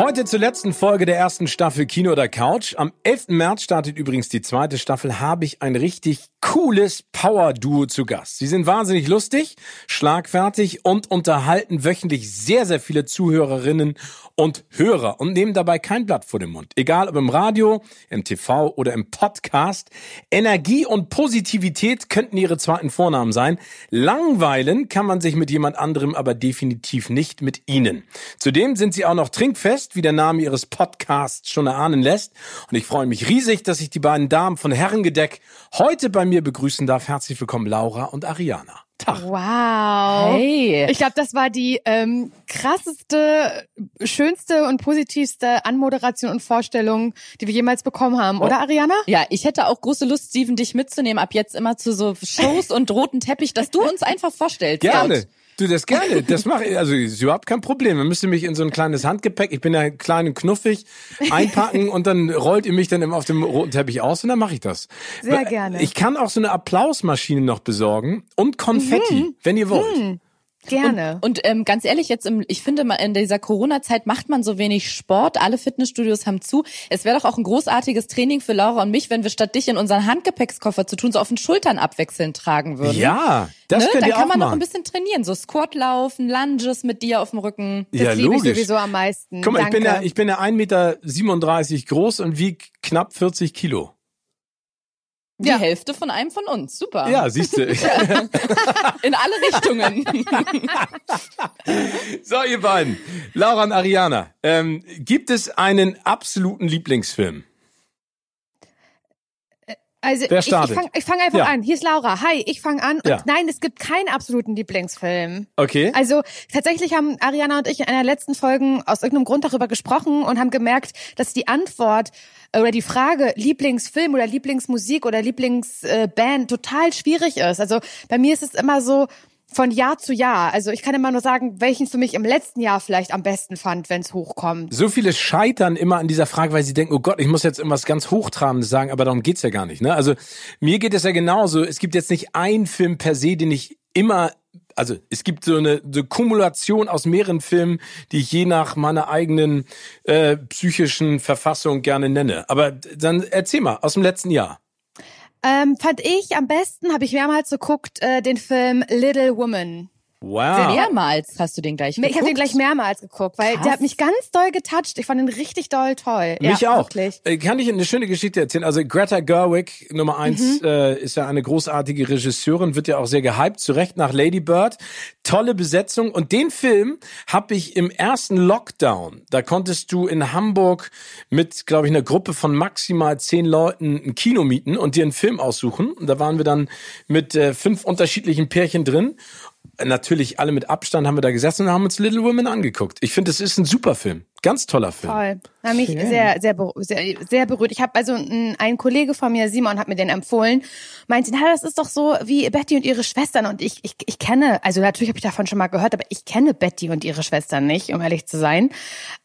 Heute zur letzten Folge der ersten Staffel Kino oder Couch. Am 11. März startet übrigens die zweite Staffel, habe ich ein richtig cooles Power-Duo zu Gast. Sie sind wahnsinnig lustig, schlagfertig und unterhalten wöchentlich sehr, sehr viele Zuhörerinnen und Hörer und nehmen dabei kein Blatt vor den Mund. Egal ob im Radio, im TV oder im Podcast. Energie und Positivität könnten ihre zweiten Vornamen sein. Langweilen kann man sich mit jemand anderem aber definitiv nicht mit ihnen. Zudem sind sie auch noch trinkfest, wie der Name ihres Podcasts schon erahnen lässt. Und ich freue mich riesig, dass ich die beiden Damen von Herrengedeck heute bei mir begrüßen darf. Herzlich willkommen, Laura und Ariana. Tag. Wow. Hey. Ich glaube, das war die ähm, krasseste, schönste und positivste Anmoderation und Vorstellung, die wir jemals bekommen haben, oder Ariana? Ja, ich hätte auch große Lust, Steven, dich mitzunehmen, ab jetzt immer zu so Shows und roten Teppich, dass du uns einfach vorstellst. Gerne. Du, das gerne. Das mache ich. Also ist überhaupt kein Problem. Man müsste mich in so ein kleines Handgepäck, ich bin ja klein und knuffig, einpacken und dann rollt ihr mich dann immer auf dem roten Teppich aus und dann mache ich das. Sehr gerne. Ich kann auch so eine Applausmaschine noch besorgen und Konfetti, wenn ihr wollt. Hm, gerne. Und, und ähm, ganz ehrlich, jetzt im, ich finde mal in dieser Corona-Zeit macht man so wenig Sport. Alle Fitnessstudios haben zu. Es wäre doch auch ein großartiges Training für Laura und mich, wenn wir statt dich in unseren Handgepäckskoffer zu tun, so auf den Schultern abwechselnd tragen würden. Ja, das ne? könnt Dann ihr kann auch man noch ein bisschen trainieren, so Squat laufen, Lunges mit dir auf dem Rücken. das ja, liebe ich logisch. sowieso am meisten. Guck mal, ich bin, Danke. ja, ich bin ja 1,37 Meter groß und wieg knapp 40 Kilo. Die Ja. Hälfte von einem von uns. Super. Ja, siehst du. In alle Richtungen. so, ihr beiden. Laura und Ariana. Ähm, gibt es einen absoluten Lieblingsfilm? Also Wer ich, ich startet? fange ich fang einfach Ja. an. Hier ist Laura. Hi, ich fange an. Und Ja. nein, es gibt keinen absoluten Lieblingsfilm. Okay. Also tatsächlich haben Ariana und ich in einer letzten Folgen aus irgendeinem Grund darüber gesprochen und haben gemerkt, dass die Antwort äh, oder die Frage Lieblingsfilm oder Lieblingsmusik oder Lieblingsband total schwierig ist. Also bei mir ist es immer so von Jahr zu Jahr. Also ich kann immer nur sagen, welchen für mich im letzten Jahr vielleicht am besten fand, wenn es hochkommt. So viele scheitern immer an dieser Frage, weil sie denken, oh Gott, ich muss jetzt irgendwas ganz Hochtrabendes sagen, aber darum geht's ja gar nicht. Ne? Also mir geht es ja genauso. Es gibt jetzt nicht einen Film per se, den ich immer, also es gibt so eine so Kumulation aus mehreren Filmen, die ich je nach meiner eigenen äh, psychischen Verfassung gerne nenne. Aber dann erzähl mal, aus dem letzten Jahr. Ähm, fand ich am besten, habe ich mehrmals geguckt, äh, den Film Little Woman. Wow. Mehrmals hast du den gleich Ich habe den geguckt? gleich mehrmals geguckt, weil Krass. der hat mich ganz doll getoucht. Ich fand den richtig doll toll. Mich ja, auch. Wirklich. Äh, Kann ich eine schöne Geschichte erzählen? Also Greta Gerwig, Nummer eins, äh, ist ja eine großartige Regisseurin, wird ja auch sehr gehypt, zu Recht nach Lady Bird. Tolle Besetzung. Und den Film habe ich im ersten Lockdown, da konntest du in Hamburg mit, glaube ich, einer Gruppe von maximal zehn Leuten ein Kino mieten und dir einen Film aussuchen. Und da waren wir dann mit äh, fünf unterschiedlichen Pärchen drin. Natürlich alle mit Abstand haben wir da gesessen und haben uns Little Women angeguckt. Ich finde, es ist ein super Film. Ganz toller Film. Toll. Hat mich sehr, sehr, sehr, sehr berührt. Ich habe also ein, ein Kollege von mir, Simon, hat mir den empfohlen. Meinte, na, das ist doch so wie Betty und ihre Schwestern. Und ich, ich, ich kenne, also natürlich habe ich davon schon mal gehört, aber ich kenne Betty und ihre Schwestern nicht, um ehrlich zu sein.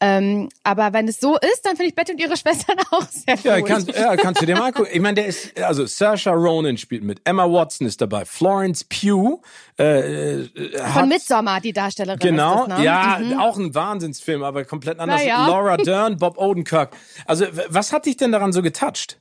Ähm, aber wenn es so ist, dann finde ich Betty und ihre Schwestern auch sehr Ja, gut. kann, ja, kannst du dir mal angucken. Ich meine, der ist, also Saoirse Ronan spielt mit, Emma Watson ist dabei, Florence Pugh, äh, äh, Von Midsommar, die Darstellerin Genau, ist das, ne? ja, Mhm. auch ein Wahnsinnsfilm, aber komplett anders. Ja. Laura Dern, Bob Odenkirk. Also, was hat dich denn daran so getoucht?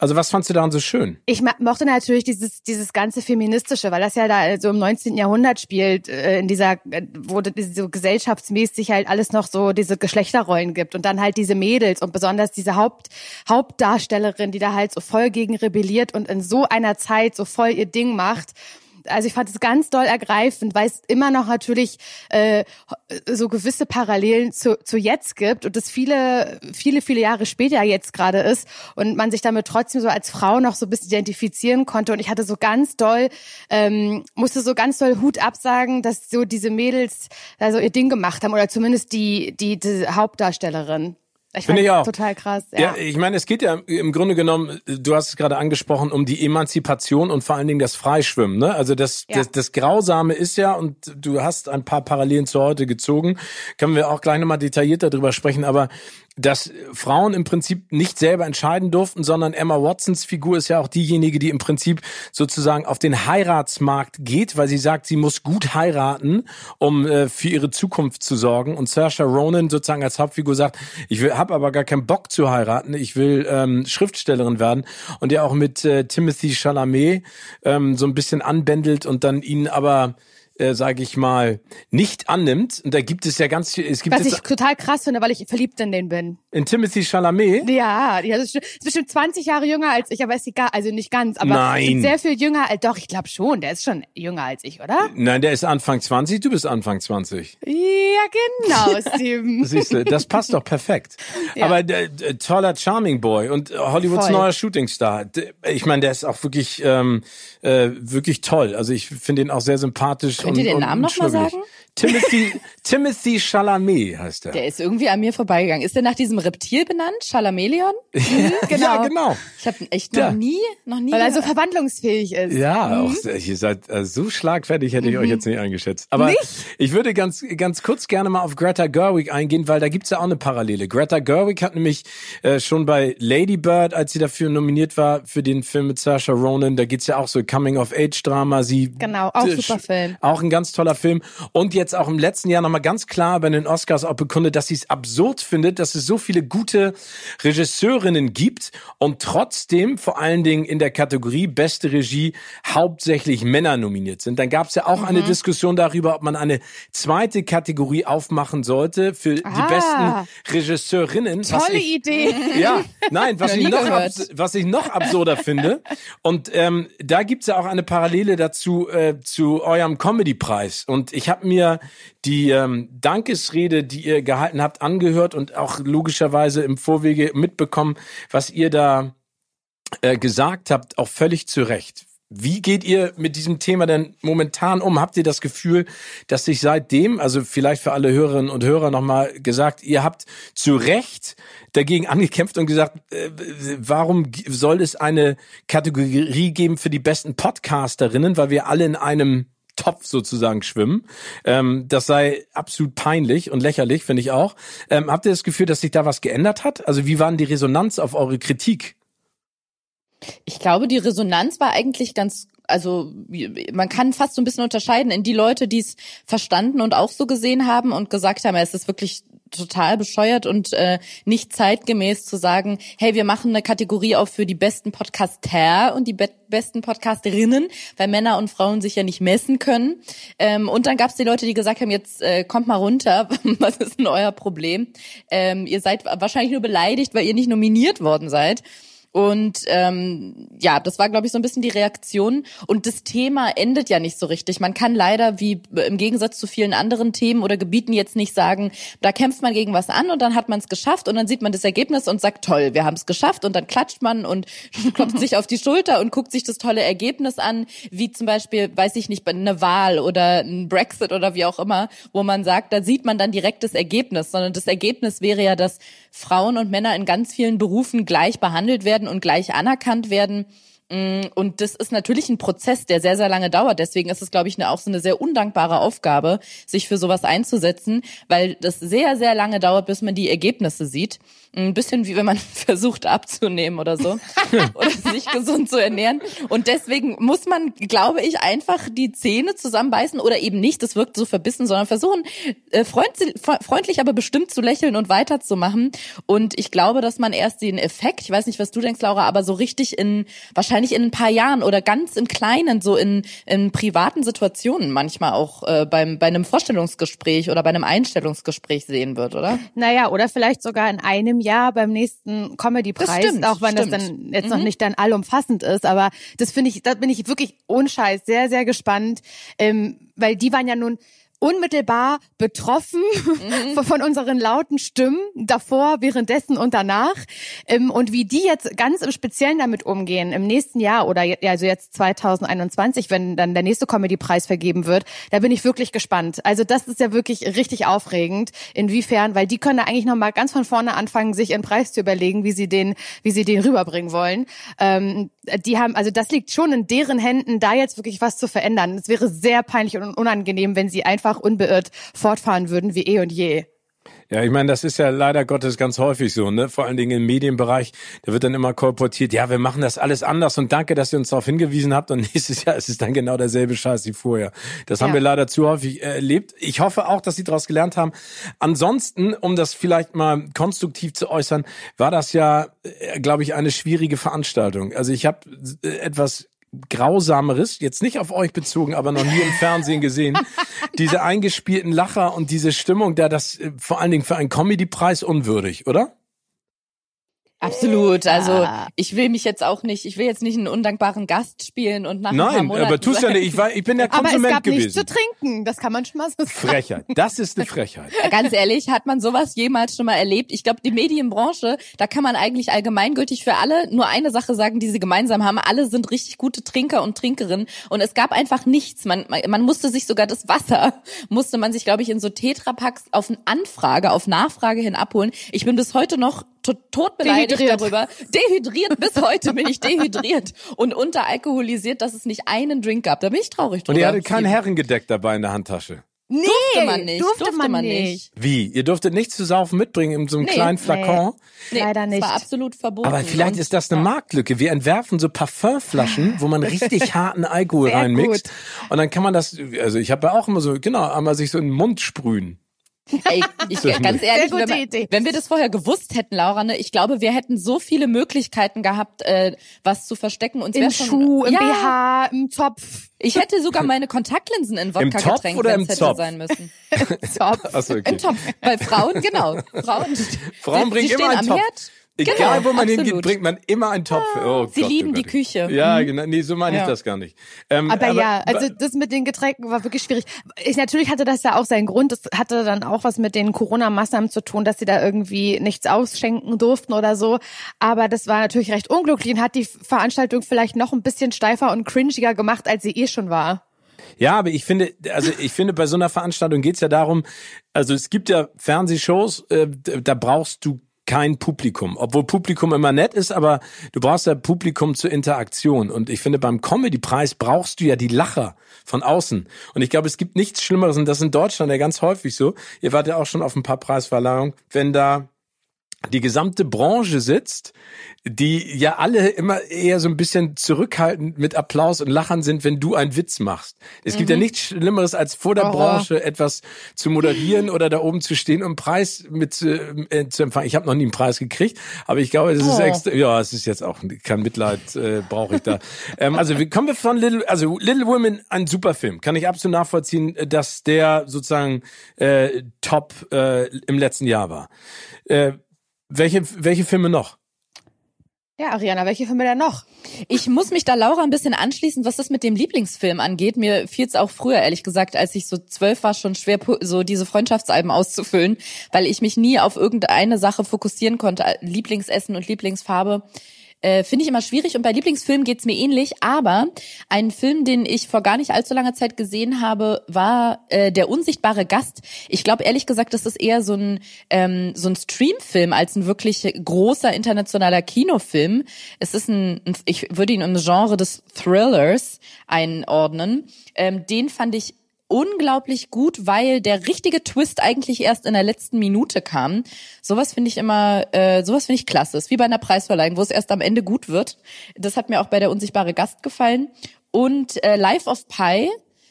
Also was fandst du daran so schön? Ich mochte natürlich dieses dieses ganze feministische, weil das ja da so im 19. Jahrhundert spielt, äh, in dieser wo so gesellschaftsmäßig halt alles noch so diese Geschlechterrollen gibt und dann halt diese Mädels und besonders diese Haupt Hauptdarstellerin, die da halt so voll gegen rebelliert und in so einer Zeit so voll ihr Ding macht also ich fand es ganz doll ergreifend, weil es immer noch natürlich äh, so gewisse Parallelen zu, zu jetzt gibt und es viele, viele, viele Jahre später jetzt gerade ist und man sich damit trotzdem so als Frau noch so ein bisschen identifizieren konnte. Und ich hatte so ganz doll, ähm, musste so ganz doll Hut absagen, dass so diese Mädels also ihr Ding gemacht haben oder zumindest die, die, die Hauptdarstellerin. Ich finde ich auch. Total krass. Ja. ja, ich meine, es geht ja im Grunde genommen, du hast es gerade angesprochen, um die Emanzipation und vor allen Dingen das Freischwimmen. Ne? Also das, ja. das, das Grausame ist ja, und du hast ein paar Parallelen zu heute gezogen, können wir auch gleich nochmal detaillierter darüber sprechen, aber dass Frauen im Prinzip nicht selber entscheiden durften, sondern Emma Watsons Figur ist ja auch diejenige, die im Prinzip sozusagen auf den Heiratsmarkt geht, weil sie sagt, sie muss gut heiraten, um äh, für ihre Zukunft zu sorgen. Und Saoirse Ronan sozusagen als Hauptfigur sagt, ich habe aber gar keinen Bock zu heiraten, ich will ähm, Schriftstellerin werden. Und ja auch mit äh, Timothy Chalamet ähm, so ein bisschen anbändelt und dann ihn aber äh, sage ich mal, nicht annimmt. Und da gibt es ja ganz viel. Es gibt Was ich total krass finde, weil ich verliebt in den bin. In Timothy Chalamet? Ja, ja das ist bestimmt 20 Jahre jünger als ich, aber ist egal, also nicht ganz, aber Nein. sehr viel jünger. als Doch, ich glaube schon, der ist schon jünger als ich, oder? Nein, der ist Anfang 20, du bist Anfang 20. Ja, genau, Steven. Siehst du, das passt doch perfekt. Ja. Aber der, der, toller Charming Boy und Hollywoods Voll. neuer Shootingstar. Ich meine, der ist auch wirklich ähm, äh, wirklich toll. Also ich finde ihn auch sehr sympathisch. Könnt ihr den Namen nochmal sagen? Timothy, Timothy Chalamet heißt er. Der ist irgendwie an mir vorbeigegangen. Ist der nach diesem Reptil benannt? Chalamelion? Mhm, genau. ja, genau. Ich habe echt noch ja. nie, noch nie. Weil er so verwandlungsfähig ist. Ja, mhm. auch, ihr seid äh, so schlagfertig, hätte ich mhm. euch jetzt nicht eingeschätzt. Aber nicht? ich würde ganz, ganz kurz gerne mal auf Greta Gerwig eingehen, weil da gibt's ja auch eine Parallele. Greta Gerwig hat nämlich äh, schon bei Lady Bird, als sie dafür nominiert war für den Film mit Saoirse Ronan, da geht's ja auch so Coming-of-Age-Drama. Sie genau, auch super Film. Auch ein ganz toller Film. Und jetzt auch im letzten Jahr nochmal ganz klar bei den Oscars auch bekundet, dass sie es absurd findet, dass es so viele gute Regisseurinnen gibt und trotzdem vor allen Dingen in der Kategorie beste Regie hauptsächlich Männer nominiert sind. Dann gab es ja auch mhm. eine Diskussion darüber, ob man eine zweite Kategorie aufmachen sollte für ah. die besten Regisseurinnen. Tolle ich, Idee. Ja, nein, was ich, noch was ich noch absurder finde. Und ähm, da gibt's ja auch eine Parallele dazu äh, zu eurem Comedy-Preis. Und ich habe mir die ähm, Dankesrede, die ihr gehalten habt, angehört und auch logischerweise im Vorwege mitbekommen, was ihr da äh, gesagt habt, auch völlig zu Recht. Wie geht ihr mit diesem Thema denn momentan um? Habt ihr das Gefühl, dass sich seitdem, also vielleicht für alle Hörerinnen und Hörer nochmal gesagt, ihr habt zu Recht dagegen angekämpft und gesagt, äh, warum soll es eine Kategorie geben für die besten Podcasterinnen, weil wir alle in einem Topf sozusagen schwimmen. Ähm, das sei absolut peinlich und lächerlich, finde ich auch. Ähm, habt ihr das Gefühl, dass sich da was geändert hat? Also wie war denn die Resonanz auf eure Kritik? Ich glaube, die Resonanz war eigentlich ganz also man kann fast so ein bisschen unterscheiden in die Leute, die es verstanden und auch so gesehen haben und gesagt haben, es ist wirklich total bescheuert und äh, nicht zeitgemäß zu sagen, hey, wir machen eine Kategorie auf für die besten Podcaster und die be besten Podcasterinnen, weil Männer und Frauen sich ja nicht messen können. Ähm, und dann gab es die Leute, die gesagt haben, jetzt äh, kommt mal runter, was ist denn euer Problem? Ähm, ihr seid wahrscheinlich nur beleidigt, weil ihr nicht nominiert worden seid. Und ähm, ja, das war, glaube ich, so ein bisschen die Reaktion. Und das Thema endet ja nicht so richtig. Man kann leider, wie im Gegensatz zu vielen anderen Themen oder Gebieten, jetzt nicht sagen, da kämpft man gegen was an und dann hat man es geschafft und dann sieht man das Ergebnis und sagt, toll, wir haben es geschafft und dann klatscht man und klopft sich auf die Schulter und guckt sich das tolle Ergebnis an, wie zum Beispiel, weiß ich nicht, eine Wahl oder ein Brexit oder wie auch immer, wo man sagt, da sieht man dann direkt das Ergebnis, sondern das Ergebnis wäre ja, dass Frauen und Männer in ganz vielen Berufen gleich behandelt werden und gleich anerkannt werden. Mm, und das ist natürlich ein Prozess, der sehr, sehr lange dauert. Deswegen ist es, glaube ich, eine, auch so eine sehr undankbare Aufgabe, sich für sowas einzusetzen, weil das sehr, sehr lange dauert, bis man die Ergebnisse sieht. Ein bisschen wie wenn man versucht abzunehmen oder so oder sich gesund zu ernähren. Und deswegen muss man, glaube ich, einfach die Zähne zusammenbeißen oder eben nicht, das wirkt so verbissen, sondern versuchen, äh, freundlich, aber bestimmt zu lächeln und weiterzumachen. Und ich glaube, dass man erst den Effekt, ich weiß nicht, was du denkst, Laura, aber so richtig in, wahrscheinlich in ein paar Jahren oder ganz im Kleinen, so in, in privaten Situationen manchmal auch äh, beim, bei einem Vorstellungsgespräch oder bei einem Einstellungsgespräch sehen wird, oder? Naja, oder vielleicht sogar in einem Jahr beim nächsten Comedy-Preis, auch wenn stimmt. das dann jetzt mhm. noch nicht dann allumfassend ist. Aber das finde ich, da bin ich wirklich unscheiß sehr, sehr gespannt, ähm, weil die waren ja nun unmittelbar betroffen mhm. von unseren lauten Stimmen davor, währenddessen und danach. Ähm, und wie die jetzt ganz im Speziellen damit umgehen im nächsten Jahr oder also jetzt 2021, wenn dann der nächste Comedy-Preis vergeben wird, da bin ich wirklich gespannt. Also das ist ja wirklich richtig aufregend. Inwiefern, weil die können da eigentlich nochmal ganz von vorne anfangen, sich einen Preis zu überlegen, wie sie den, wie sie den rüberbringen wollen. Ähm, die haben, also das liegt schon in deren Händen, da jetzt wirklich was zu verändern. Es wäre sehr peinlich und unangenehm, wenn sie einfach unbeirrt fortfahren würden wie eh und je. Ja, ich meine, das ist ja leider Gottes ganz häufig so, ne? Vor allen Dingen im Medienbereich, da wird dann immer kolportiert, ja, wir machen das alles anders und danke, dass ihr uns darauf hingewiesen habt und nächstes Jahr ist es dann genau derselbe Scheiß wie vorher. Das ja. haben wir leider zu häufig erlebt. Ich hoffe auch, dass Sie daraus gelernt haben. Ansonsten, um das vielleicht mal konstruktiv zu äußern, war das ja, äh, glaube ich, eine schwierige Veranstaltung. Also ich habe äh, etwas Grausameres, jetzt nicht auf euch bezogen, aber noch nie im Fernsehen gesehen. diese eingespielten Lacher und diese Stimmung, da das äh, vor allen Dingen für einen Comedy-Preis unwürdig, oder? Absolut. Also ich will mich jetzt auch nicht, ich will jetzt nicht einen undankbaren Gast spielen und nach Nein, aber tust ja nicht. Ich, war, ich bin der Konsument aber es gab gewesen. Nichts zu trinken, das kann man schon mal so sagen. Frechheit. Das ist eine Frechheit. Ganz ehrlich, hat man sowas jemals schon mal erlebt? Ich glaube, die Medienbranche, da kann man eigentlich allgemeingültig für alle nur eine Sache sagen, die sie gemeinsam haben. Alle sind richtig gute Trinker und Trinkerinnen und es gab einfach nichts. Man, man musste sich sogar das Wasser, musste man sich, glaube ich, in so Tetrapacks auf Anfrage, auf Nachfrage hin abholen. Ich bin bis heute noch tot beleidigt dehydriert. darüber. Dehydriert, bis heute bin ich dehydriert und unteralkoholisiert, dass es nicht einen Drink gab. Da bin ich traurig drüber. Und ihr hattet kein Herrengedeck dabei in der Handtasche? Nee, durfte man nicht. Durfte, durfte man, man nicht. nicht. Wie? Ihr durftet nichts zu saufen mitbringen in so einem nee, kleinen Flakon? Nee, leider nicht. Das war absolut verboten. Aber vielleicht ist das eine ja. Marktlücke. Wir entwerfen so Parfümflaschen, wo man richtig harten Alkohol Sehr reinmixt. Gut. Und dann kann man das, also ich habe ja auch immer so, genau, einmal sich so in den Mund sprühen. Ey, ich, ganz ehrlich, wenn, wir, wenn wir das vorher gewusst hätten, Laura, ne, ich glaube, wir hätten so viele Möglichkeiten gehabt, äh, was zu verstecken. Und Im schon, Schuh, im ja, BH, im Topf. Ich hätte sogar meine Kontaktlinsen in Wodka Im getränkt, wenn es hätte sein müssen. Im Topf. Achso, okay. Im Topf. Bei Frauen, genau. Frauen, Frauen bringen immer einen Topf. Herd, Egal, genau, wo man absolut. hingeht, bringt man immer einen Topf. Oh Sie Gott, lieben oh die Küche. Ja, mhm. genau. Nee, so meine ja. ich das gar nicht. Ähm, aber, aber, ja, also das mit den Getränken war wirklich schwierig. Ich, natürlich hatte das ja auch seinen Grund. Das hatte dann auch was mit den Corona-Maßnahmen zu tun, dass sie da irgendwie nichts ausschenken durften oder so. Aber das war natürlich recht unglücklich und hat die Veranstaltung vielleicht noch ein bisschen steifer und cringiger gemacht, als sie eh schon war. Ja, aber ich finde, also ich finde, bei so einer Veranstaltung geht's ja darum, also es gibt ja Fernsehshows, äh, da brauchst du kein Publikum. Obwohl Publikum immer nett ist, aber du brauchst ja Publikum zur Interaktion. Und ich finde, beim Comedy-Preis brauchst du ja die Lacher von außen. Und ich glaube, es gibt nichts Schlimmeres, und das ist in Deutschland ja ganz häufig so. Ihr wart ja auch schon auf ein paar Preisverleihungen, wenn da die gesamte Branche sitzt, die ja alle immer eher so ein bisschen zurückhaltend mit Applaus und Lachern sind, wenn du einen Witz machst. Es mhm. gibt ja mhm. nichts Schlimmeres, als vor der oh. Branche etwas zu moderieren oder da oben zu stehen und einen Preis mit äh, zu empfangen. Ich habe noch nie einen Preis gekriegt, aber ich glaube, es ist oh. extra, ja, es ist jetzt auch kein Mitleid äh, brauche ich da. ähm, also wie kommen wir von Little, also Little Women, ein super Film, kann ich absolut nachvollziehen, dass der sozusagen äh, top äh, im letzten Jahr war. Äh, welche, welche Filme noch? Ja, Ariana, welche Filme denn noch? Ich muss mich da Laura ein bisschen anschließen, was das mit dem Lieblingsfilm angeht. Mir fiel es auch früher, ehrlich gesagt, als ich so zwölf war, schon schwer, so diese Freundschaftsalben auszufüllen, weil ich mich nie auf irgendeine Sache fokussieren konnte. Lieblingsessen und Lieblingsfarbe. Äh, Finde ich immer schwierig und bei Lieblingsfilmen geht's mir ähnlich, aber ein Film, den ich vor gar nicht allzu langer Zeit gesehen habe, war äh, Der unsichtbare Gast. Ich glaube ehrlich gesagt, das ist eher so ein, ähm, so ein Streamfilm als ein wirklich großer internationaler Kinofilm. Es ist ein, ich würde ihn im Genre des Thrillers einordnen. Ähm, den fand ich unglaublich gut, weil der richtige Twist eigentlich erst in der letzten Minute kam. Sowas finde ich immer, äh, sowas finde ich klasse. Ist wie bei einer Preisverleihung, wo es erst am Ende gut wird. Das hat mir auch bei der unsichtbare Gast gefallen. Und äh, Life of Pi,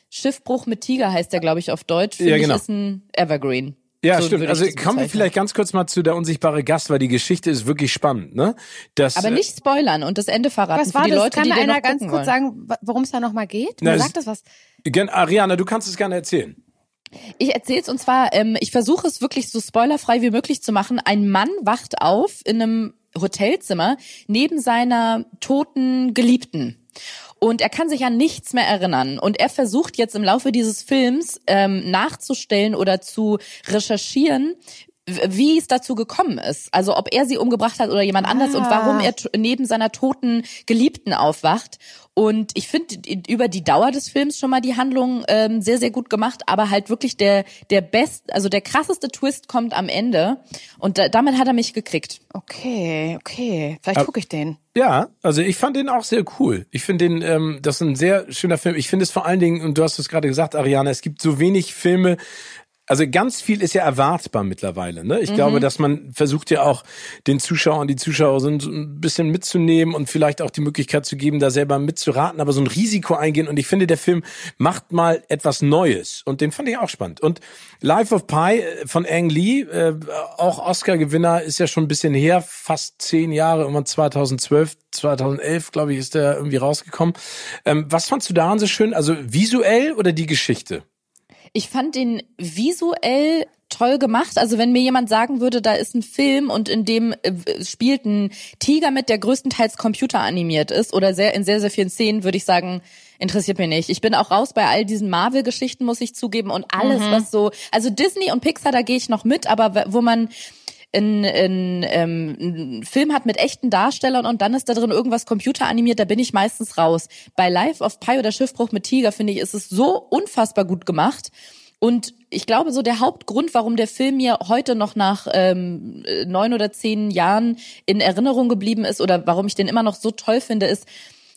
Schiffbruch mit Tiger heißt der, glaube ich, auf Deutsch. Finde Ja, genau. ist ein Evergreen. Ja, So stimmt. Also kommen wir vielleicht ganz kurz mal zu der unsichtbare Gast, weil die Geschichte ist wirklich spannend, ne? Das, Aber äh, nicht spoilern und das Ende verraten Was für war die das? Leute, Kann die einer ganz kurz wollen. sagen, worum es da nochmal geht? Na, Wer es- sagt das was? Gen- Ariana, du kannst es gerne erzählen. Ich erzähl's und zwar, ähm, ich versuche es wirklich so spoilerfrei wie möglich zu machen. Ein Mann wacht auf in einem Hotelzimmer neben seiner toten Geliebten. Und er kann sich an nichts mehr erinnern. Und er versucht jetzt im Laufe dieses Films ähm, nachzustellen oder zu recherchieren, wie es dazu gekommen ist. Also ob er sie umgebracht hat oder jemand anders und Ah. warum er t- neben seiner toten Geliebten aufwacht. Und ich finde über die Dauer des Films schon mal die Handlung ähm, sehr, sehr gut gemacht, aber halt wirklich der, der best, also der krasseste Twist kommt am Ende. Und da, damit hat er mich gekriegt. Okay, okay. Vielleicht gucke ich den. Ja, also ich fand den auch sehr cool. Ich finde den, ähm, das ist ein sehr schöner Film. Ich finde es vor allen Dingen, und du hast es gerade gesagt, Ariana, es gibt so wenig Filme, also ganz viel ist ja erwartbar mittlerweile. Ne? Ich glaube, dass man versucht ja auch den Zuschauer und die Zuschauer so ein, so ein bisschen mitzunehmen und vielleicht auch die Möglichkeit zu geben, da selber mitzuraten, aber so ein Risiko eingehen. Und ich finde, der Film macht mal etwas Neues und den fand ich auch spannend. Und Life of Pi äh, von Ang Lee, äh, auch Oscar-Gewinner, ist ja schon ein bisschen her, fast zehn Jahre, irgendwann 2012, 2011, glaube ich, ist der irgendwie rausgekommen. Ähm, was fandst du daran so schön? Also visuell oder die Geschichte? Ich fand den visuell toll gemacht. Also wenn mir jemand sagen würde, da ist ein Film und in dem äh, spielt ein Tiger mit, der größtenteils computeranimiert ist oder sehr in sehr, sehr vielen Szenen, würde ich sagen, interessiert mich nicht. Ich bin auch raus bei all diesen Marvel-Geschichten, muss ich zugeben, und alles, was so, also Disney und Pixar, da gehe ich noch mit, aber wo man ein, ein, ähm, ein Film hat mit echten Darstellern und dann ist da drin irgendwas computeranimiert, da bin ich meistens raus. Bei Life of Pi oder Schiffbruch mit Tiger, finde ich, ist es so unfassbar gut gemacht. Und ich glaube, so der Hauptgrund, warum der Film mir heute noch nach ähm, äh, neun oder zehn Jahren in Erinnerung geblieben ist oder warum ich den immer noch so toll finde, ist,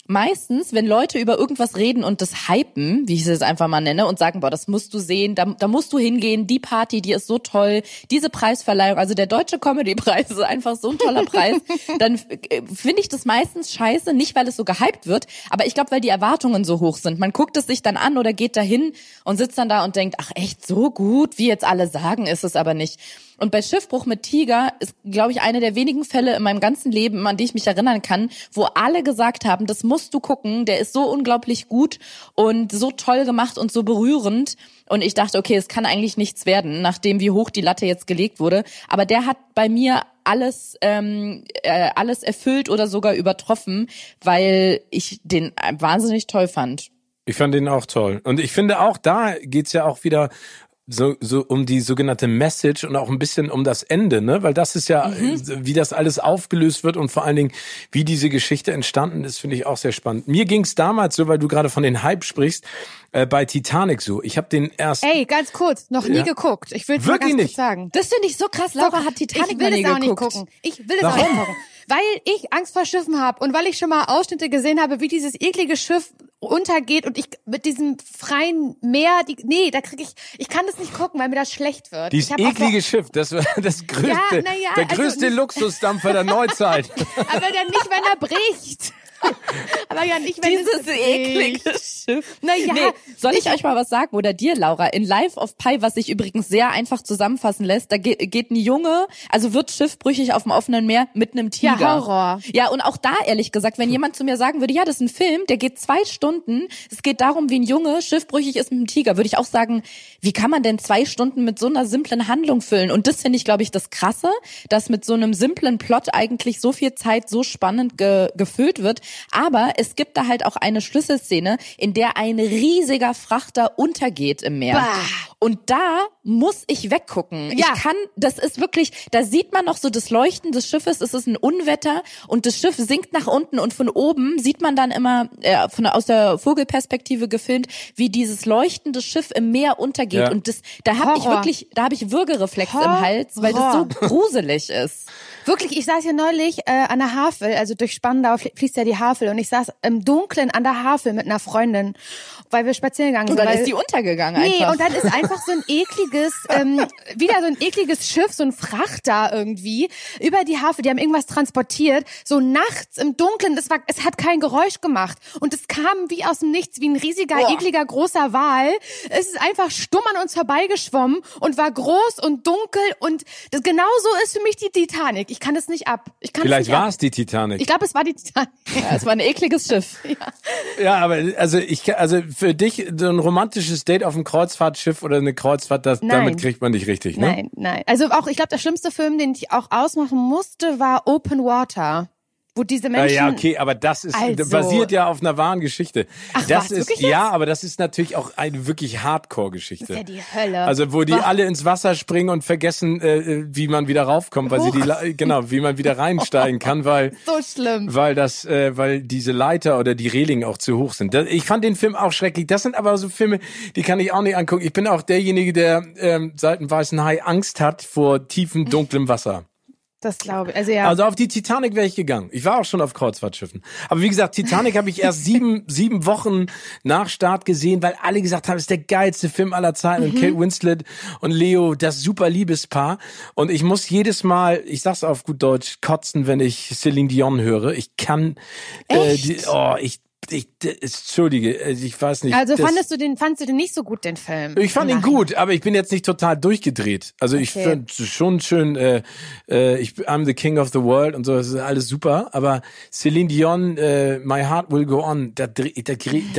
meistens, wenn Leute über irgendwas reden und das hypen, wie ich es jetzt einfach mal nenne, und sagen, boah, das musst du sehen, da, da musst du hingehen, die Party, die ist so toll, diese Preisverleihung, also der Deutsche Comedy-Preis ist einfach so ein toller Preis, dann äh, finde ich das meistens scheiße, nicht weil es so gehypt wird, aber ich glaube, weil die Erwartungen so hoch sind. Man guckt es sich dann an oder geht dahin und sitzt dann da und denkt, ach echt, so gut, wie jetzt alle sagen, ist es aber nicht. Und bei Schiffbruch mit Tiger ist, glaube ich, eine der wenigen Fälle in meinem ganzen Leben, an die ich mich erinnern kann, wo alle gesagt haben, das musst du gucken, der ist so unglaublich gut und so toll gemacht und so berührend. Und ich dachte, okay, es kann eigentlich nichts werden, nachdem wie hoch die Latte jetzt gelegt wurde. Aber der hat bei mir alles ähm, äh, alles erfüllt oder sogar übertroffen, weil ich den wahnsinnig toll fand. Ich fand den auch toll. Und ich finde auch, da geht's ja auch wieder so, so um die sogenannte Message und auch ein bisschen um das Ende, ne? Weil das ist ja, wie das alles aufgelöst wird und vor allen Dingen, wie diese Geschichte entstanden ist, finde ich auch sehr spannend. Mir ging's damals so, weil du gerade von den Hype sprichst, äh, bei Titanic so. Ich habe den erst. Ey, ganz kurz, noch nie Ja. geguckt. Ich will es mal Wirklich ganz nicht? kurz sagen. Das finde ich so krass. Laura hat Titanic ich will noch nie es auch nicht geguckt. gucken. Ich will es Warum? auch nicht gucken. Weil ich Angst vor Schiffen habe und weil ich schon mal Ausschnitte gesehen habe, wie dieses eklige Schiff untergeht und ich mit diesem freien Meer, die, nee, da krieg ich, ich kann das nicht gucken, weil mir das schlecht wird. Dieses eklige Schiff, das war das größte, Ja, ja, der also größte nicht- Luxusdampfer der Neuzeit. aber dann nicht, wenn er bricht. aber ja nicht, wenn Dieses eklige Schiff. Na ja, nee, soll ich, euch mal was sagen oder dir, Laura? In Life of Pi, was sich übrigens sehr einfach zusammenfassen lässt, da geht, geht ein Junge, also wird schiffbrüchig auf dem offenen Meer mit einem Tiger. Ja, Horror. Ja, und auch da ehrlich gesagt, wenn jemand zu mir sagen würde, ja, das ist ein Film, der geht zwei Stunden, es geht darum, wie ein Junge schiffbrüchig ist mit einem Tiger, würde ich auch sagen, wie kann man denn zwei Stunden mit so einer simplen Handlung füllen? Und das finde ich, glaube ich, das Krasse, dass mit so einem simplen Plot eigentlich so viel Zeit so spannend ge gefüllt wird. Aber es gibt da halt auch eine Schlüsselszene, in der ein riesiger Frachter untergeht im Meer. Bah. Und da muss ich weggucken. Ja. Ich kann, das ist wirklich, da sieht man noch so das Leuchten des Schiffes, es ist ein Unwetter und das Schiff sinkt nach unten und von oben sieht man dann immer äh, von aus der Vogelperspektive gefilmt, wie dieses leuchtende Schiff im Meer untergeht Ja. und das da habe ich Horror. wirklich, da habe ich Würgereflex im Hals, weil das so Horror. gruselig ist. Wirklich, ich saß ja neulich äh, an der Havel, also durch Spandau flie- fließt ja die Havel und ich saß im Dunkeln an der Havel mit einer Freundin, weil wir spazieren gegangen Und sind. dann weil, ist die untergegangen Nee, einfach. und dann ist einfach so ein ekliges, ähm, wieder so ein ekliges Schiff, so ein Frachter irgendwie, über die Havel, die haben irgendwas transportiert, so nachts im Dunkeln, das war, es hat kein Geräusch gemacht und es kam wie aus dem Nichts, wie ein riesiger, Boah. ekliger, großer Wal. Es ist einfach stumm an uns vorbeigeschwommen und war groß und dunkel und das genauso ist für mich die Titanic. Ich kann das nicht ab. Ich kann Vielleicht das nicht war es die Titanic. Ich glaube, es war die Titanic. ja, es war ein ekliges Schiff. Ja, aber also ich also für dich so ein romantisches Date auf einem Kreuzfahrtschiff oder eine Kreuzfahrt, das, Nein. damit kriegt man nicht richtig, ne? Nein, nein. Also auch, ich glaube, der schlimmste Film, den ich auch ausmachen musste, war Open Water. Wo diese Menschen. ja, okay, aber das ist Also- basiert ja auf einer wahren Geschichte. Ach, das ist wirklich ja, aber das ist natürlich auch eine wirklich Hardcore-Geschichte. Das ist ja die Hölle. Also wo die Boah. alle ins Wasser springen und vergessen, äh, wie man wieder raufkommt, weil sie die genau, wie man wieder reinsteigen kann, weil so schlimm. weil das, äh, weil diese Leiter oder die Reling auch zu hoch sind. Das, ich fand den Film auch schrecklich. Das sind aber so Filme, die kann ich auch nicht angucken. Ich bin auch derjenige, der ähm, seit dem Weißen Hai Angst hat vor tiefem, dunklem Wasser. Das glaube ich. Also ja. Also auf die Titanic wäre ich gegangen. Ich war auch schon auf Kreuzfahrtschiffen. Aber wie gesagt, Titanic habe ich erst sieben, sieben Wochen nach Start gesehen, weil alle gesagt haben, es ist der geilste Film aller Zeiten. Und Kate Winslet und Leo, das super Liebespaar. Und ich muss jedes Mal, ich sag's auf gut Deutsch, kotzen, wenn ich Celine Dion höre. Ich kann, äh, Echt? die, oh, ich, ich, entschuldige, äh, ich weiß nicht. also das- fandest du den, fandst du den nicht so gut, den Film? ich fand ihn gut, aber ich bin jetzt nicht total durchgedreht. Also ich Okay. finde schon schön, äh, äh, ich I'm the King of the World und so, das ist alles super. Aber Celine Dion, äh, My Heart Will Go On, da, da, da,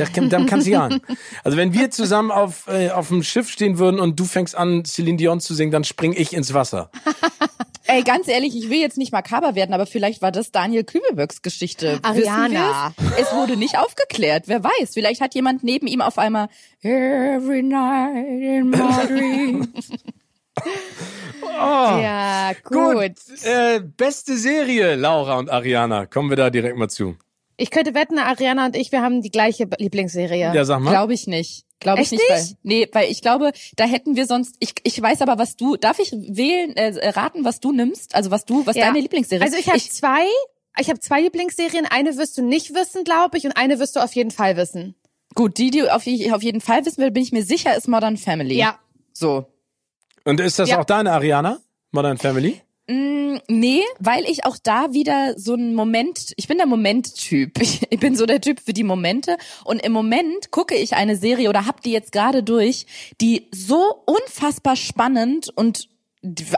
kann, da kann sie an. Also wenn wir zusammen auf äh, auf dem Schiff stehen würden und du fängst an Celine Dion zu singen, dann spring ich ins Wasser. Ey, ganz ehrlich, ich will jetzt nicht makaber werden, aber vielleicht war das Daniel Kübelböcks Geschichte. Ariana. Es wurde nicht aufgeklärt. Wer weiß, vielleicht hat jemand neben ihm auf einmal Every night in my dreams. Ja, gut. Äh, beste Serie, Laura und Ariana. Kommen wir da direkt mal zu. Ich könnte wetten, Ariana und ich, wir haben die gleiche Lieblingsserie. Ja, sag mal. Glaube ich nicht. Glaube ich Echt nicht, weil, nicht? nee, weil ich glaube, da hätten wir sonst, ich, ich weiß aber, was du, darf ich wählen, äh, raten, was du nimmst? Also was du, was Ja. deine Lieblingsserie Also ich habe zwei, ich habe zwei Lieblingsserien. Eine wirst du nicht wissen, glaube ich, und eine wirst du auf jeden Fall wissen. Gut, die, die auf, je- auf jeden Fall wissen will, bin ich mir sicher, ist Modern Family. Ja. So. Und ist das Ja. auch deine Ariana? Modern Family? Mm, nee, weil ich auch da wieder so ein Moment, ich bin der Moment-Typ. Ich, ich bin so der Typ für die Momente. Und im Moment gucke ich eine Serie oder hab die jetzt gerade durch, die so unfassbar spannend und die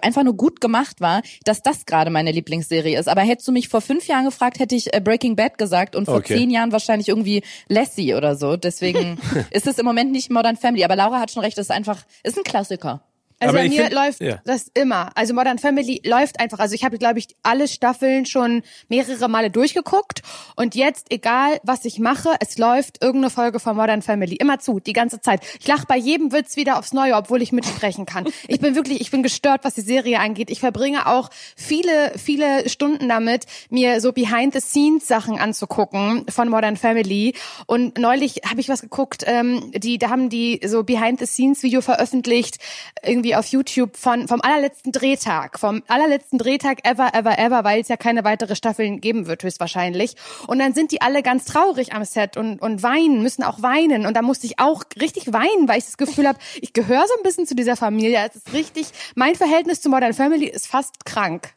einfach nur gut gemacht war, dass das gerade meine Lieblingsserie ist. Aber hättest du mich vor fünf Jahren gefragt, hätte ich äh, Breaking Bad gesagt und vor Okay. zehn Jahren wahrscheinlich irgendwie Lassie oder so. Deswegen ist es im Moment nicht Modern Family. Aber Laura hat schon recht, es ist einfach, ist ein Klassiker. Also Aber bei mir find- läuft ja. das immer. Also Modern Family läuft einfach. Also ich habe, glaube ich, alle Staffeln schon mehrere Male durchgeguckt. Und jetzt, egal was ich mache, es läuft irgendeine Folge von Modern Family. Immer zu, die ganze Zeit. Ich lache bei jedem Witz wieder aufs Neue, obwohl ich mitsprechen kann. Ich bin wirklich, ich bin gestört, was die Serie angeht. Ich verbringe auch viele, viele Stunden damit, mir so Behind-the-Scenes-Sachen anzugucken von Modern Family. Und neulich habe ich was geguckt, ähm, die, da haben die so Behind-the-Scenes-Video veröffentlicht, irgendwie auf YouTube von vom allerletzten Drehtag, vom allerletzten Drehtag ever, ever, ever, weil es ja keine weitere Staffeln geben wird, höchstwahrscheinlich. Und dann sind die alle ganz traurig am Set und, und weinen, müssen auch weinen. Und da musste ich auch richtig weinen, weil ich das Gefühl habe, ich gehöre so ein bisschen zu dieser Familie. Es ist richtig, mein Verhältnis zu Modern Family ist fast krank.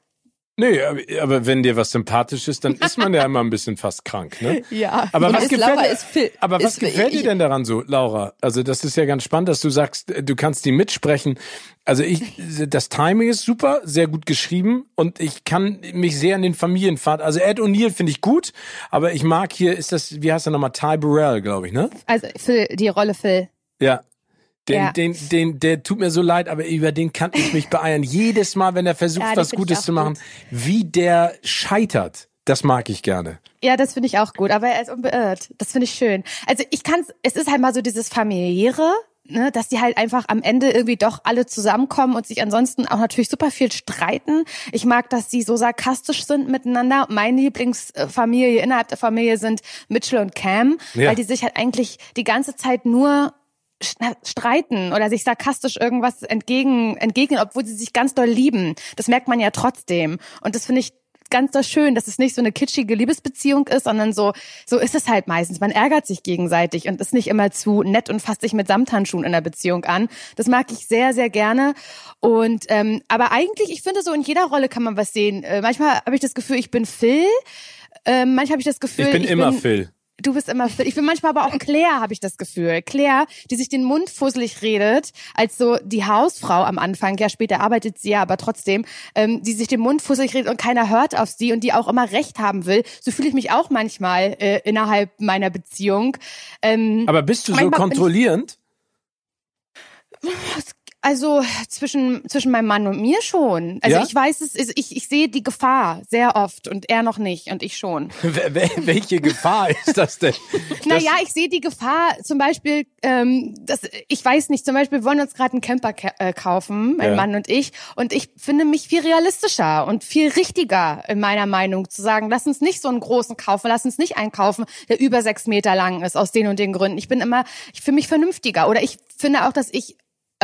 Nee, aber, wenn dir was sympathisch ist, dann ist man ja immer ein bisschen fast krank, ne? Ja. Aber was ist gefällt Laura, Phil- aber was gefällt dir denn daran so, Laura? Also das ist ja ganz spannend, dass du sagst, äh, du kannst die mitsprechen. Also ich, das Timing ist super, sehr gut geschrieben und ich kann mich sehr an den Familienpfad. Also Ed O'Neill finde ich gut, aber ich mag hier, ist das, wie heißt er nochmal, Ty Burrell, glaube ich, ne? Also Phil, die Rolle Phil. Ja. Den, Ja. den, den, der tut mir so leid, aber über den kann ich mich beeiern. Jedes Mal, wenn er versucht, Ja, was Gutes zu machen, gut. wie der scheitert. Das mag ich gerne. Ja, das finde ich auch gut, aber er ist unbeirrt. Das finde ich schön. Also ich kann es ist halt mal so dieses familiäre, ne, dass die halt einfach am Ende irgendwie doch alle zusammenkommen und sich ansonsten auch natürlich super viel streiten. Ich mag, dass sie so sarkastisch sind miteinander. Meine Lieblingsfamilie innerhalb der Familie sind Mitchell und Cam, Ja. weil die sich halt eigentlich die ganze Zeit nur streiten oder sich sarkastisch irgendwas entgegen, entgegnen, obwohl sie sich ganz doll lieben. Das merkt man ja trotzdem. Und das finde ich ganz doll schön, dass es nicht so eine kitschige Liebesbeziehung ist, sondern so, so ist es halt meistens. Man ärgert sich gegenseitig und ist nicht immer zu nett und fasst sich mit Samthandschuhen in der Beziehung an. Das mag ich sehr, sehr gerne. Und ähm, aber eigentlich, ich finde so in jeder Rolle kann man was sehen. Äh, manchmal habe ich das Gefühl, ich bin Phil. Ähm, manchmal habe ich das Gefühl, Ich bin immer Phil. Du bist immer Phil. Ich bin manchmal aber auch Claire, habe ich das Gefühl. Claire, die sich den Mund fusselig redet, als so die Hausfrau am Anfang. Ja, später arbeitet sie ja, aber trotzdem, ähm, die sich den Mund fusselig redet und keiner hört auf sie und die auch immer Recht haben will. So fühle ich mich auch manchmal äh, innerhalb meiner Beziehung. Ähm, Aber bist du so bin ich- kontrollierend? Also zwischen zwischen meinem Mann und mir schon. Also Ja? ich weiß es, ich ich sehe die Gefahr sehr oft und er noch nicht und ich schon. Wel- wel- Welche Gefahr ist das denn? Naja, ich sehe die Gefahr zum Beispiel, ähm, das, ich weiß nicht, zum Beispiel wir wollen uns gerade einen Camper äh, kaufen, mein Ja. Mann und ich, und ich finde mich viel realistischer und viel richtiger in meiner Meinung zu sagen, lass uns nicht so einen großen kaufen, lass uns nicht einen kaufen, der über sechs Meter lang ist, aus den und den Gründen. Ich bin immer, ich fühle mich vernünftiger oder ich finde auch, dass ich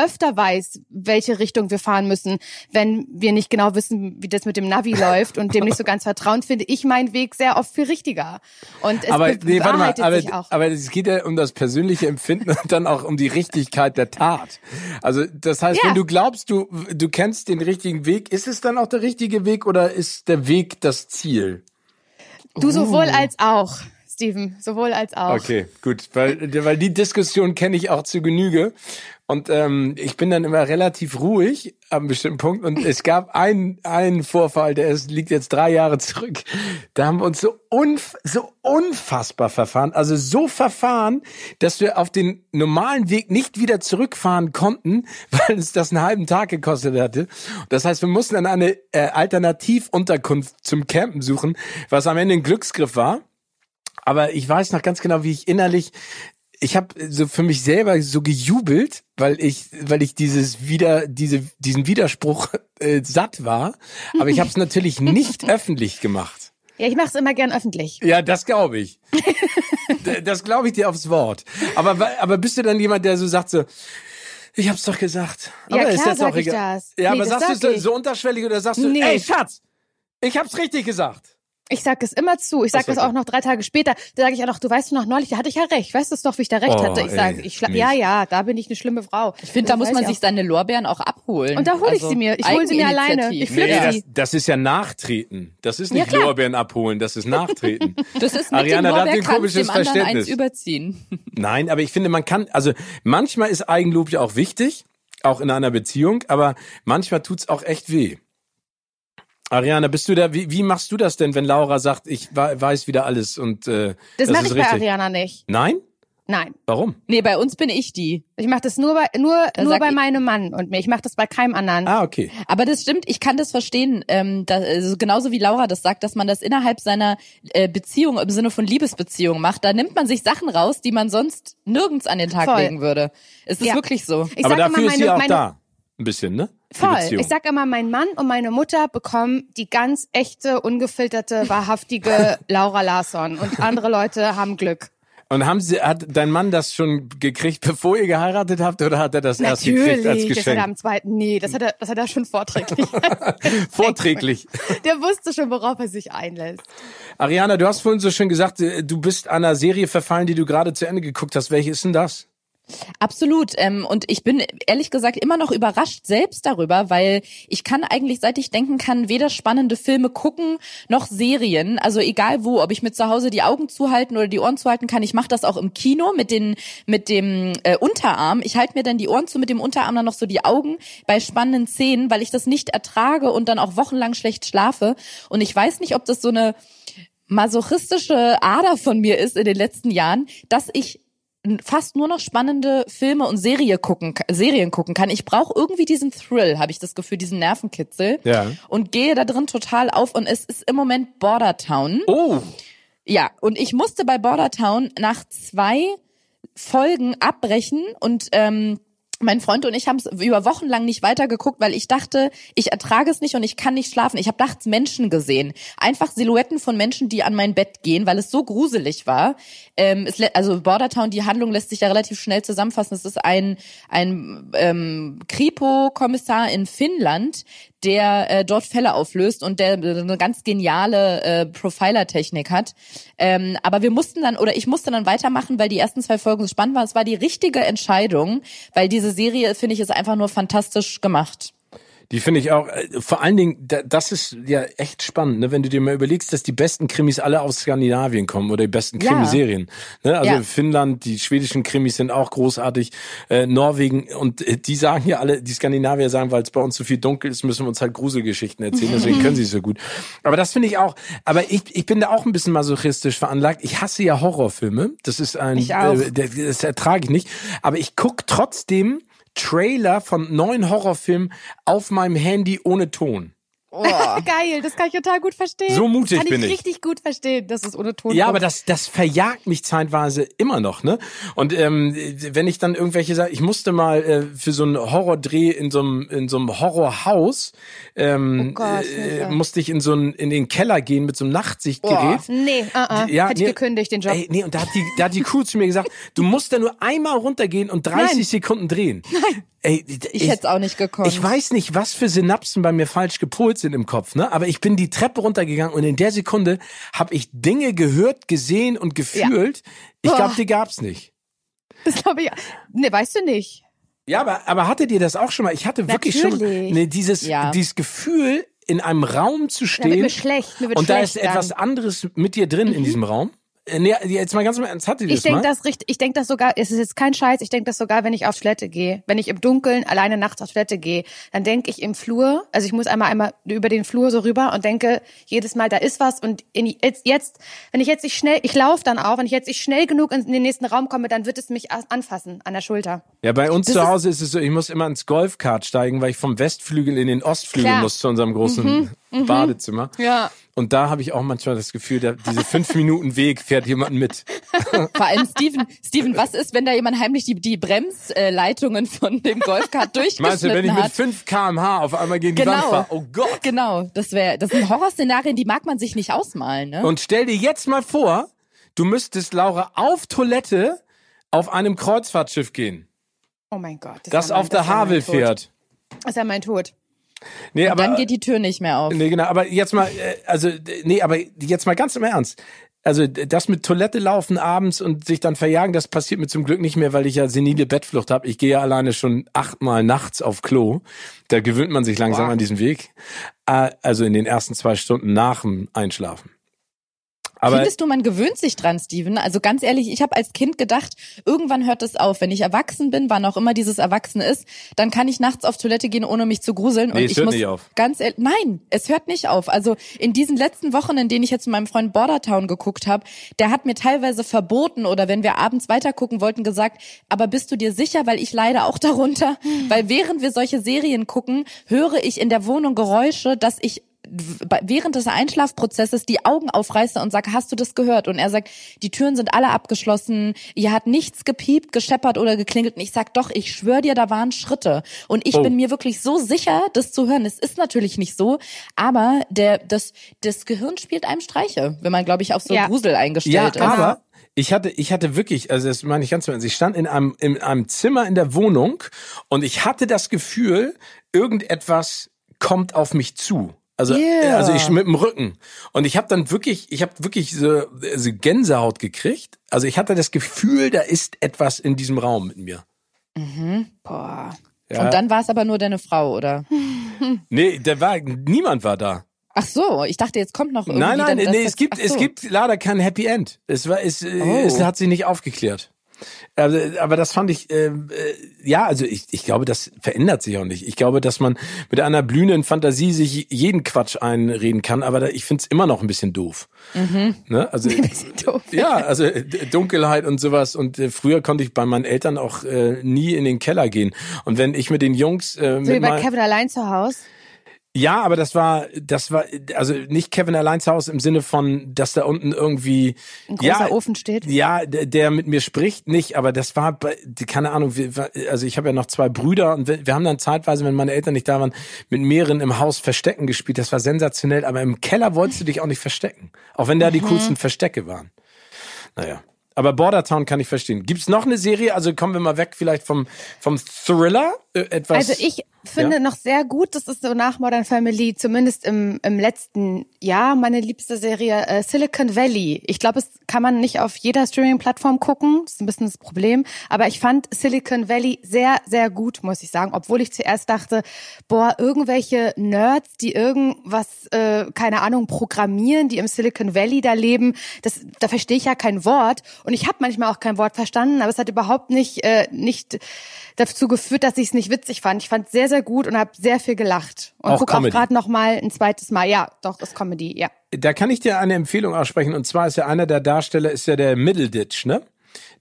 öfter weiß, welche Richtung wir fahren müssen, wenn wir nicht genau wissen, wie das mit dem Navi läuft und dem nicht so ganz vertrauen, finde ich meinen Weg sehr oft viel richtiger. Und es aber be- nee, warte mal, bewahrheitet sich aber, auch. aber es geht ja um das persönliche Empfinden und dann auch um die Richtigkeit der Tat. Also das heißt, Ja. wenn du glaubst, du du kennst den richtigen Weg, ist es dann auch der richtige Weg oder ist der Weg das Ziel? Du sowohl als auch, Steven, sowohl als auch. Okay, gut, weil weil die Diskussion kenne ich auch zu Genüge und ähm, ich bin dann immer relativ ruhig am bestimmten Punkt und es gab einen einen Vorfall, der ist, liegt jetzt drei Jahre zurück. Da haben wir uns so unf so unfassbar verfahren, also so verfahren, dass wir auf den normalen Weg nicht wieder zurückfahren konnten, weil uns das einen halben Tag gekostet hatte. Das heißt, wir mussten dann eine äh, Alternativunterkunft zum Campen suchen, was am Ende ein Glücksgriff war. Aber ich weiß noch ganz genau, wie ich innerlich, ich habe so für mich selber so gejubelt, weil ich, weil ich dieses wieder, diese, diesen Widerspruch äh, satt war. Aber ich habe es natürlich nicht öffentlich gemacht. Ja, ich mache es immer gern öffentlich. Ja, das glaube ich. Das glaube ich dir aufs Wort. Aber, aber bist du dann jemand, der so sagt so, ich hab's doch gesagt. Ja, aber klar ist jetzt sag auch egal. das. Ja, Nee, aber das sagst du sag es ich. so unterschwellig oder sagst du, Nee. ey Schatz, ich hab's richtig gesagt. Ich sag es immer zu. Ich sag so, das auch noch drei Tage später. Da sage ich auch noch, du weißt du noch neulich, da hatte ich ja recht. Weißt du es doch, wie ich da recht Oh, hatte? Ich sage, ich schla ja, ja, da bin ich eine schlimme Frau. Ich finde, da muss man ich sich auch. seine Lorbeeren auch abholen. Und da hole ich sie mir. Ich hole sie mir alleine. Ich flippe Nee, das, sie. das ist ja Nachtreten. Das ist Ja, nicht klar. Lorbeeren abholen, das ist Nachtreten. Das ist mit Ariana, dem da hat Lorbeer ein komisches dem Verständnis. eins überziehen. Nein, aber ich finde, man kann, also manchmal ist Eigenlob ja auch wichtig, auch in einer Beziehung, aber manchmal tut's auch echt weh. Ariana, bist du da, wie, wie machst du das denn, wenn Laura sagt, ich weiß wieder alles und äh, Das, das mache ich bei richtig? Ariana nicht. Nein? Nein. Warum? Nee, bei uns bin ich die. Ich mache das nur bei nur nur sag bei meinem Mann und mir. Ich mache das bei keinem anderen. Ah, okay. Aber das stimmt, ich kann das verstehen, ähm, da, also genauso wie Laura das sagt, dass man das innerhalb seiner äh, Beziehung im Sinne von Liebesbeziehung macht. Da nimmt man sich Sachen raus, die man sonst nirgends an den Tag Voll. legen würde. Es ist Ja. wirklich so. Ich aber sag dafür immer, ist sie meine, auch meine, da. Ein bisschen, ne? Voll. Ich sag immer, mein Mann und meine Mutter bekommen die ganz echte, ungefilterte, wahrhaftige Laura Larsson und andere Leute haben Glück. Und haben sie, hat dein Mann das schon gekriegt, bevor ihr geheiratet habt, oder hat er das erst gekriegt als Natürlich, das hat er Geschenk? am zweiten. Nee, das hat er, das hat er schon vorträglich. Vorträglich. Der wusste schon, worauf er sich einlässt. Ariana, du hast vorhin so schön gesagt, äh, du bist einer Serie verfallen, die du gerade zu Ende geguckt hast. Welche ist denn das? Absolut. Ähm, und ich bin ehrlich gesagt immer noch überrascht selbst darüber, weil ich kann eigentlich, seit ich denken kann, weder spannende Filme gucken noch Serien. Also egal wo, ob ich mir zu Hause die Augen zuhalten oder die Ohren zuhalten kann. Ich mache das auch im Kino mit den mit dem äh, Unterarm. Ich halte mir dann die Ohren zu mit dem Unterarm dann noch so die Augen bei spannenden Szenen, weil ich das nicht ertrage und dann auch wochenlang schlecht schlafe. Und ich weiß nicht, ob das so eine masochistische Ader von mir ist in den letzten Jahren, dass ich fast nur noch spannende Filme und Serie gucken, Serien gucken kann. Ich brauche irgendwie diesen Thrill, habe ich das Gefühl, diesen Nervenkitzel. Ja. Und gehe da drin total auf. Und es ist im Moment Border Town. Oh, Ja, und ich musste bei Border Town nach zwei Folgen abbrechen und ähm, mein Freund und ich haben es über Wochen lang nicht weitergeguckt, weil ich dachte, ich ertrage es nicht und ich kann nicht schlafen. Ich habe nachts Menschen gesehen, einfach Silhouetten von Menschen, die an mein Bett gehen, weil es so gruselig war. Ähm, es, also Bordertown, die Handlung lässt sich ja relativ schnell zusammenfassen. Es ist ein ein ähm, Kripo-Kommissar in Finnland, der äh, dort Fälle auflöst und der äh, eine ganz geniale äh, Profiler-Technik hat. Ähm, aber wir mussten dann, oder ich musste dann weitermachen, weil die ersten zwei Folgen so spannend waren. Es war die richtige Entscheidung, weil diese Serie, finde ich, ist einfach nur fantastisch gemacht. Die finde ich auch, äh, vor allen Dingen, da- das ist ja echt spannend, ne? wenn du dir mal überlegst, dass die besten Krimis alle aus Skandinavien kommen oder die besten Ja. Krimiserien. Ne? Also Ja. Finnland, die schwedischen Krimis sind auch großartig, äh, Norwegen und äh, die sagen ja alle, die Skandinavier sagen, weil es bei uns so viel dunkel ist, müssen wir uns halt Gruselgeschichten erzählen, deswegen können sie es so gut. Aber das finde ich auch, aber ich, ich bin da auch ein bisschen masochistisch veranlagt. Ich hasse ja Horrorfilme, das ist ein. Äh, das das ertrage ich nicht, aber ich guck trotzdem Trailer von neuen Horrorfilmen auf meinem Handy ohne Ton. Oh. Geil, das kann ich total gut verstehen. So mutig kann bin ich ich. richtig gut verstehen, dass es ohne Ton Ja, kommt. aber das, das verjagt mich zeitweise immer noch, ne? Und ähm, wenn ich dann irgendwelche sagen, ich musste mal äh, für so einen Horrordreh in so einem in so einem Horrorhaus, ähm, Oh Gott, äh, musste ich in so einen in den Keller gehen mit so einem Nachtsichtgerät. Nee, uh -uh. Ja, hätte nee, ich gekündigt, den Job. Ey, nee, und da hat die, da hat die Crew zu mir gesagt, du musst da nur einmal runtergehen und 30 Nein. Sekunden drehen. Nein. Ey, Ich hätte es auch nicht gekonnt. Ich weiß nicht, was für Synapsen bei mir falsch gepolt sind im Kopf, ne? Aber ich bin die Treppe runtergegangen und in der Sekunde habe ich Dinge gehört, gesehen und gefühlt. Ich glaube, die gab's nicht. Das glaube ich. Nee, weißt du nicht. Ja, aber, aber hattet ihr das auch schon mal? Ich hatte wirklich schon Natürlich. ne, dieses, Ja. dieses Gefühl, in einem Raum zu stehen mir schlecht. Mir und da ist etwas dann. anderes mit dir drin in diesem Raum. Äh, Nee, jetzt mal ganz im Ernst, hattet ihr Ich mal? denke das richtig, ich denke das sogar, es ist jetzt kein Scheiß, ich denke das sogar, wenn ich auf Toilette gehe. Wenn ich im Dunkeln alleine nachts auf Toilette gehe, dann denke ich im Flur, also ich muss einmal einmal über den Flur so rüber und denke jedes Mal, da ist was und in, jetzt, jetzt, wenn ich jetzt nicht schnell, ich laufe dann auch, wenn ich jetzt nicht schnell genug in, in den nächsten Raum komme, dann wird es mich anfassen an der Schulter. Ja, bei uns Das zu ist- Hause ist es so, ich muss immer ins Golfkart steigen, weil ich vom Westflügel in den Ostflügel Klar. muss zu unserem großen Badezimmer. Ja. Und da habe ich auch manchmal das Gefühl, da, diese fünf Minuten Weg fährt jemand mit. Vor allem Steven, Steven, was ist, wenn da jemand heimlich die, die Bremsleitungen von dem Golfkart Meinst du, wenn ich durchgeschnitten mit hat? 5 kmh auf einmal gegen die Wand Genau. fahre? Oh Gott. Genau, das wäre, das sind Horrorszenarien, die mag man sich nicht ausmalen, ne? Und stell dir jetzt mal vor, du müsstest, Laura, auf Toilette auf einem Kreuzfahrtschiff gehen, Oh mein Gott. ist das ja mein- auf der ist ja mein Havel Tod. fährt. Das ist ja mein Tod. Nee, aber, Dann geht die Tür nicht mehr auf. Nee, genau, aber jetzt mal, äh, also, nee, aber jetzt mal ganz im Ernst. Also das mit Toilette laufen abends und sich dann verjagen, das passiert mir zum Glück nicht mehr, weil ich ja senile Bettflucht habe. Ich gehe ja alleine schon achtmal nachts auf Klo. Da gewöhnt man sich langsam Boah. an diesen Weg. Äh, Also in den ersten zwei Stunden nach dem Einschlafen. Aber Findest du, man gewöhnt sich dran, Steven? Also ganz ehrlich, ich habe als Kind gedacht, irgendwann hört es auf. Wenn ich erwachsen bin, wann auch immer dieses Erwachsen ist, dann kann ich nachts auf Toilette gehen, ohne mich zu gruseln. Nee, und es ich hört muss nicht auf. ganz ehrlich, nein, es hört nicht auf. Also in diesen letzten Wochen, in denen ich jetzt mit meinem Freund Bordertown geguckt habe, der hat mir teilweise verboten oder wenn wir abends weitergucken wollten, gesagt, aber bist du dir sicher, weil ich leide auch darunter, weil während wir solche Serien gucken, höre ich in der Wohnung Geräusche, dass ich während des Einschlafprozesses die Augen aufreiße und sage, hast du das gehört? Und er sagt, die Türen sind alle abgeschlossen, hier hat nichts gepiept, gescheppert oder geklingelt. Und ich sag, doch, ich schwöre dir, da waren Schritte. Und ich Oh. bin mir wirklich so sicher, das zu hören. Es ist natürlich nicht so, aber der, das, das Gehirn spielt einem Streiche, wenn man, glaube ich, auf so Ja. Grusel ja, eingestellt ist. aber ich hatte, ich hatte wirklich, also das meine ich ganz Ernst, ich stand in einem, in einem Zimmer in der Wohnung und ich hatte das Gefühl, irgendetwas kommt auf mich zu. Also, Yeah. also ich mit dem Rücken. Und ich habe dann wirklich, ich habe wirklich so, so Gänsehaut gekriegt. Also ich hatte das Gefühl, da ist etwas in diesem Raum mit mir. Boah. Ja. Und dann war es aber nur deine Frau, oder? Nee, da war, niemand war da. Ach so, ich dachte, jetzt kommt noch irgendwie. Nein, nein, dann, nee, es gibt, ach es so. gibt leider kein Happy End. Es war, es, äh, Oh. es hat sich nicht aufgeklärt. Also, aber das fand ich, äh, äh, ja, also ich, ich glaube, das verändert sich auch nicht. Ich glaube, dass man mit einer blühenden Fantasie sich jeden Quatsch einreden kann, aber da, ich find's immer noch ein bisschen doof. Mhm. Ne? Also, doof. ja, also äh, Dunkelheit und sowas. Und äh, früher konnte ich bei meinen Eltern auch äh, nie in den Keller gehen. Und wenn ich mit den Jungs. Äh, so mit wie bei Kevin allein zu Hause. Ja, aber das war, das war, also nicht Kevin allein zu Hause im Sinne von, dass da unten irgendwie Ein großer ja, Ofen steht. Ja, der, der mit mir spricht nicht, aber das war, bei, keine Ahnung, wir, also ich habe ja noch zwei Brüder und wir, wir haben dann zeitweise, wenn meine Eltern nicht da waren, mit mehreren im Haus Verstecken gespielt. Das war sensationell, aber im Keller wolltest du dich auch nicht verstecken, auch wenn da die coolsten Verstecke waren. Naja. Aber Bordertown kann ich verstehen. Gibt's noch eine Serie? Also kommen wir mal weg vielleicht vom, vom Thriller? Äh, etwas. Also ich finde Ja. noch sehr gut, das ist so nach Modern Family, zumindest im, im letzten Jahr, meine liebste Serie äh, Silicon Valley. Ich glaube, es kann man nicht auf jeder Streaming-Plattform gucken, das ist ein bisschen das Problem, aber ich fand Silicon Valley sehr, sehr gut, muss ich sagen, obwohl ich zuerst dachte, boah, irgendwelche Nerds, die irgendwas, äh, keine Ahnung, programmieren, die im Silicon Valley da leben, das, da verstehe ich ja kein Wort und ich habe manchmal auch kein Wort verstanden, aber es hat überhaupt nicht, äh, nicht dazu geführt, dass ich es nicht witzig fand. Ich fand es sehr, sehr gut und habe sehr viel gelacht. Und Auch guck auch Comedy. gerade noch mal ein zweites Mal. Ja, doch, ist Comedy, ja. Da kann ich dir eine Empfehlung aussprechen. Und zwar ist ja einer der Darsteller, ist ja der Middleditch, ne?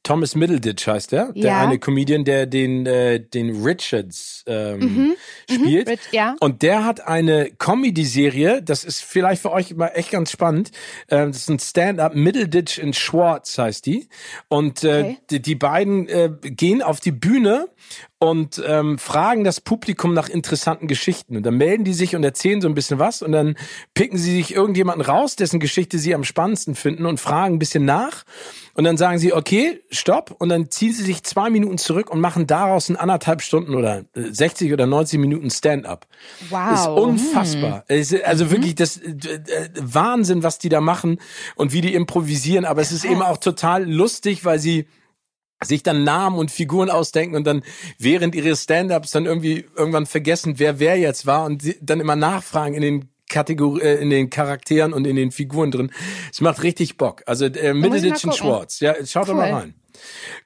Thomas Middleditch heißt er. Der Ja. eine Comedian, der den, äh, den Richards ähm, spielt. Rich, ja. Und der hat eine Comedy-Serie, das ist vielleicht für euch mal echt ganz spannend. Ähm, das ist ein Stand-up, Middleditch in Schwartz heißt die. Und äh, Okay. die, die beiden äh, gehen auf die Bühne und ähm, fragen das Publikum nach interessanten Geschichten. Und dann melden die sich und erzählen so ein bisschen was und dann picken sie sich irgendjemanden raus, dessen Geschichte sie am spannendsten finden und fragen ein bisschen nach. Und dann sagen sie, okay, stopp. Und dann ziehen sie sich zwei Minuten zurück und machen daraus in anderthalb Stunden oder äh, 60 oder 90 Minuten Stand-up. Wow. Ist unfassbar. Es ist also wirklich das äh, äh, Wahnsinn, was die da machen und wie die improvisieren. Aber es ist eben auch total lustig, weil sie sich dann Namen und Figuren ausdenken und dann während ihres Stand-ups dann irgendwie irgendwann vergessen, wer wer jetzt war und dann immer nachfragen in den Kategor äh, in den Charakteren und in den Figuren drin. Es macht richtig Bock. Also äh, gucken. Schwartz. Ja, schaut doch mal Cool. rein.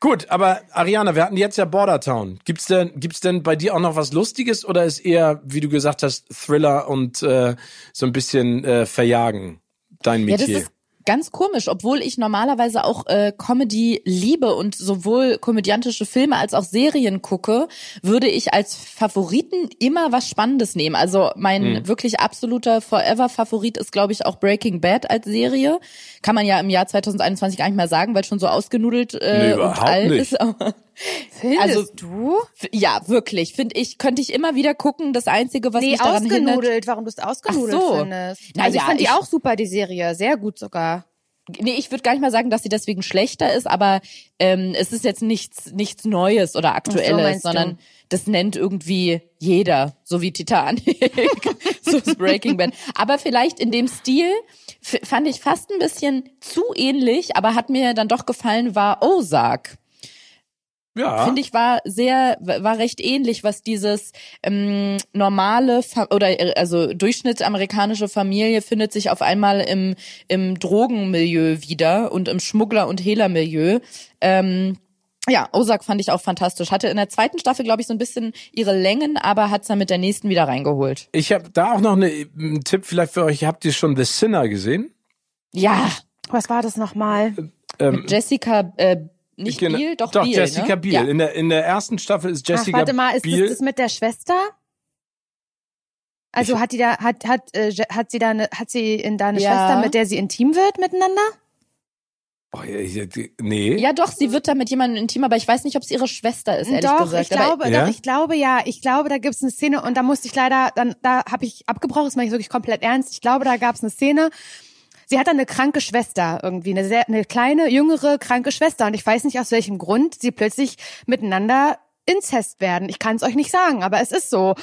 Gut, aber Ariana, wir hatten jetzt ja Bordertown. Gibt's denn gibt's denn bei dir auch noch was Lustiges oder ist eher, wie du gesagt hast, Thriller und äh, so ein bisschen äh, verjagen dein Ja, Metier? ist ganz komisch, obwohl ich normalerweise auch äh, Comedy liebe und sowohl komödiantische Filme als auch Serien gucke, würde ich als Favoriten immer was Spannendes nehmen. Also mein Hm. wirklich absoluter Forever-Favorit ist, glaube ich, auch Breaking Bad als Serie. Kann man ja im Jahr 2021 gar nicht mehr sagen, weil es schon so ausgenudelt äh, Nee, und überhaupt alt nicht. ist. Findest also- du? ja, wirklich, finde ich, könnte ich immer wieder gucken. Das Einzige, was Nee, mich daran hindert, ausgenudelt, warum du es ausgenudelt Ach so. findest. Also ich ja, fand die ich- auch super, die Serie. Sehr gut sogar. Nee, ich würde gar nicht mal sagen, dass sie deswegen schlechter ist, aber ähm, es ist jetzt nichts nichts Neues oder Aktuelles, du? sondern das nennt irgendwie jeder, so wie Titanic, so ist Breaking Bad. Aber vielleicht in dem Stil fand ich fast ein bisschen zu ähnlich, aber hat mir dann doch gefallen, war Ozark. Ja. Finde ich war sehr war recht ähnlich, was dieses ähm, normale Fa oder äh, also Durchschnitt amerikanische Familie findet sich auf einmal im im Drogenmilieu wieder und im Schmuggler und Hehlermilieu. Ähm, ja, Ozark fand ich auch fantastisch. Hatte in der zweiten Staffel, glaube ich, so ein bisschen ihre Längen, aber hat's dann mit der nächsten wieder reingeholt. Ich habe da auch noch eine, einen Tipp vielleicht für euch. Habt ihr schon The Sinner gesehen? Ja, Was war das nochmal? Ähm, Jessica äh, nicht genau- Biel, doch, doch Biel, Jessica ne? Biel. Ja. In der in der ersten Staffel ist Jessica warte mal, ist Biel. das, das mit der Schwester? Also Ich- hat die da, hat, hat, äh, hat sie da eine, hat sie in da eine Ja. Schwester, mit der sie intim wird miteinander? oh, ja, nee. Ja, doch, sie wird da mit jemandem intim, aber ich weiß nicht, ob es ihre Schwester ist, ehrlich doch, gesagt. ich glaube, Ja? doch, ich glaube ja, ich glaube, da gibt's eine Szene und da musste ich leider, dann, da habe ich abgebrochen, das meine ich wirklich komplett ernst. Ich glaube, da gab's eine Szene. Sie hat eine kranke Schwester irgendwie, eine sehr, eine kleine, jüngere, kranke Schwester und ich weiß nicht aus welchem Grund sie plötzlich miteinander Inzest werden. Ich kann es euch nicht sagen, aber es ist so.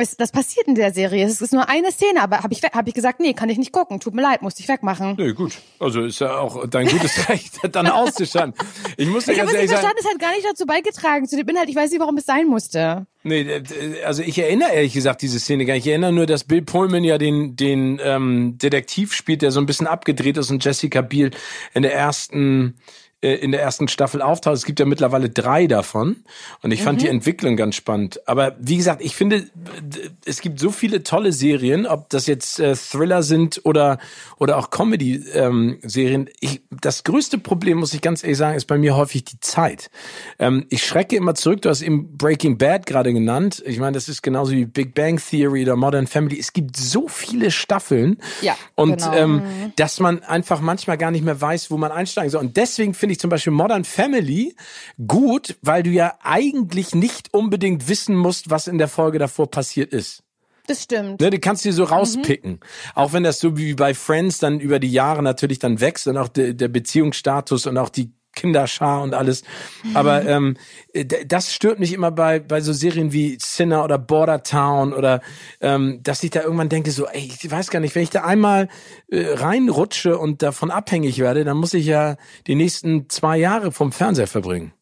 Es, das passiert in der Serie. Es ist nur eine Szene, aber habe ich, hab ich gesagt, nee, kann ich nicht gucken. Tut mir leid, musste ich wegmachen. Nee, gut. Also ist ja auch dein gutes Recht, dann auszuschalten. Ich muss dir Ich habe ganz ehrlich sagen, verstanden, es hat gar nicht dazu beigetragen, zu dem Inhalt. Ich weiß nicht, warum es sein musste. nee, also ich erinnere ehrlich gesagt diese Szene gar nicht. Ich erinnere nur, dass Bill Pullman ja den, den ähm, Detektiv spielt, der so ein bisschen abgedreht ist und Jessica Biel in der ersten äh, in der ersten Staffel auftaucht. Es gibt ja mittlerweile drei davon und ich fand mhm. die Entwicklung ganz spannend. Aber wie gesagt, ich finde, es gibt so viele tolle Serien, ob das jetzt äh, Thriller sind oder oder auch Comedy-Serien. Ähm, das größte Problem, muss ich ganz ehrlich sagen, ist bei mir häufig die Zeit. Ähm, ich schrecke immer zurück. Du hast eben Breaking Bad gerade genannt. Ich meine, das ist genauso wie Big Bang Theory oder Modern Family. Es gibt so viele Staffeln ja, und genau. ähm, mhm. dass man einfach manchmal gar nicht mehr weiß, wo man einsteigen soll. Und deswegen finde ich zum Beispiel Modern Family gut, weil du ja eigentlich nicht unbedingt wissen musst, was in der Folge davor passiert ist. Das stimmt. Ne, die kannst du dir so mhm. rauspicken. Mhm. Auch wenn das so wie bei Friends dann über die Jahre natürlich dann wächst und auch der, der Beziehungsstatus und auch die Kinderschar und alles. Aber mhm. ähm, das stört mich immer bei, bei so Serien wie Sinner oder Border Town oder ähm, dass ich da irgendwann denke, so, ey, ich weiß gar nicht, wenn ich da einmal äh, reinrutsche und davon abhängig werde, dann muss ich ja die nächsten zwei Jahre vom Fernseher verbringen.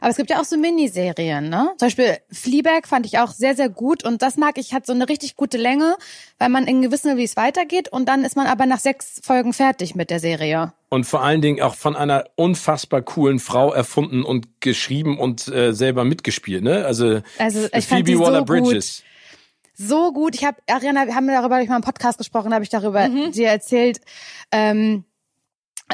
Aber es gibt ja auch so Miniserien, ne? Zum Beispiel Fleabag fand ich auch sehr, sehr gut und das mag ich, hat so eine richtig gute Länge, weil man irgendwie wissen wie es weitergeht und dann ist man aber nach sechs Folgen fertig mit der Serie. Und vor allen Dingen auch von einer unfassbar coolen Frau erfunden und geschrieben und äh, selber mitgespielt, ne? Also, also ich Phoebe Waller-Bridges. So so gut. Ich habe Ariana, wir haben darüber ich mal im Podcast gesprochen, habe ich darüber mhm. dir erzählt. Ähm,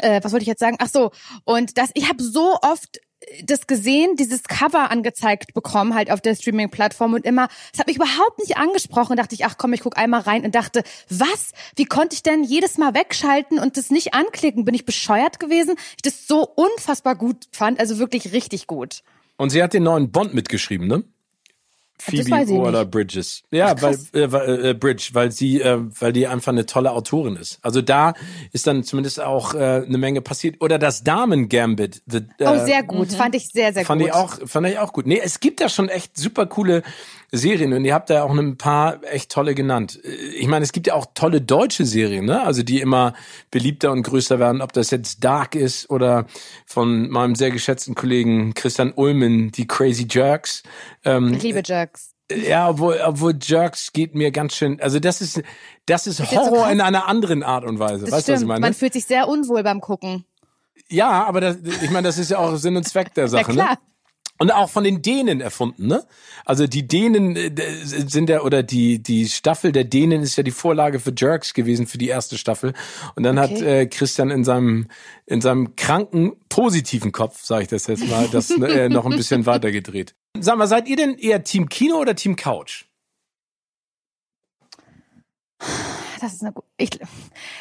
äh, was wollte ich jetzt sagen? Ach so, und das ich habe so oft das gesehen, dieses Cover angezeigt bekommen, halt auf der Streaming-Plattform und immer, es hat mich überhaupt nicht angesprochen. dachte ich, ach komm, ich guck einmal rein und dachte, was? Wie konnte ich denn jedes Mal wegschalten und das nicht anklicken? Bin ich bescheuert gewesen? Ich das so unfassbar gut fand, also wirklich richtig gut. Und sie hat den neuen Bond mitgeschrieben, ne? Phoebe Waller Bridges. Ja, Ach, weil äh, äh, Bridge, weil sie, äh, weil die einfach eine tolle Autorin ist. Also da ist dann zumindest auch äh, eine Menge passiert. Oder das Damen Gambit. The, äh, oh, sehr gut, mhm. fand ich sehr, sehr fand gut. Fand ich auch, fand ich auch gut. Nee, es gibt da schon echt super coole Serien und ihr habt da auch ein paar echt tolle genannt. Ich meine, es gibt ja auch tolle deutsche Serien, ne? Also die immer beliebter und größer werden, ob das jetzt Dark ist oder von meinem sehr geschätzten Kollegen Christian Ulmen, die Crazy Jerks. Ähm, ich liebe Jerks. Ja, obwohl, obwohl Jerks geht mir ganz schön, also das ist, das ist Horror so in einer anderen Art und Weise. Das weißt du, was ich meine? Man fühlt sich sehr unwohl beim Gucken. Ja, aber das, ich meine, das ist ja auch Sinn und Zweck der Sache. Ja, klar. Ne? Und auch von den Dänen erfunden, ne? Also die Dänen äh, sind ja, oder die, die Staffel der Dänen ist ja die Vorlage für Jerks gewesen für die erste Staffel. Und dann okay. hat äh, Christian in seinem, in seinem kranken, positiven Kopf, sage ich das jetzt mal, das äh, noch ein bisschen weitergedreht. Sag mal, seid ihr denn eher Team Kino oder Team Couch? Das ist eine gute. Ich,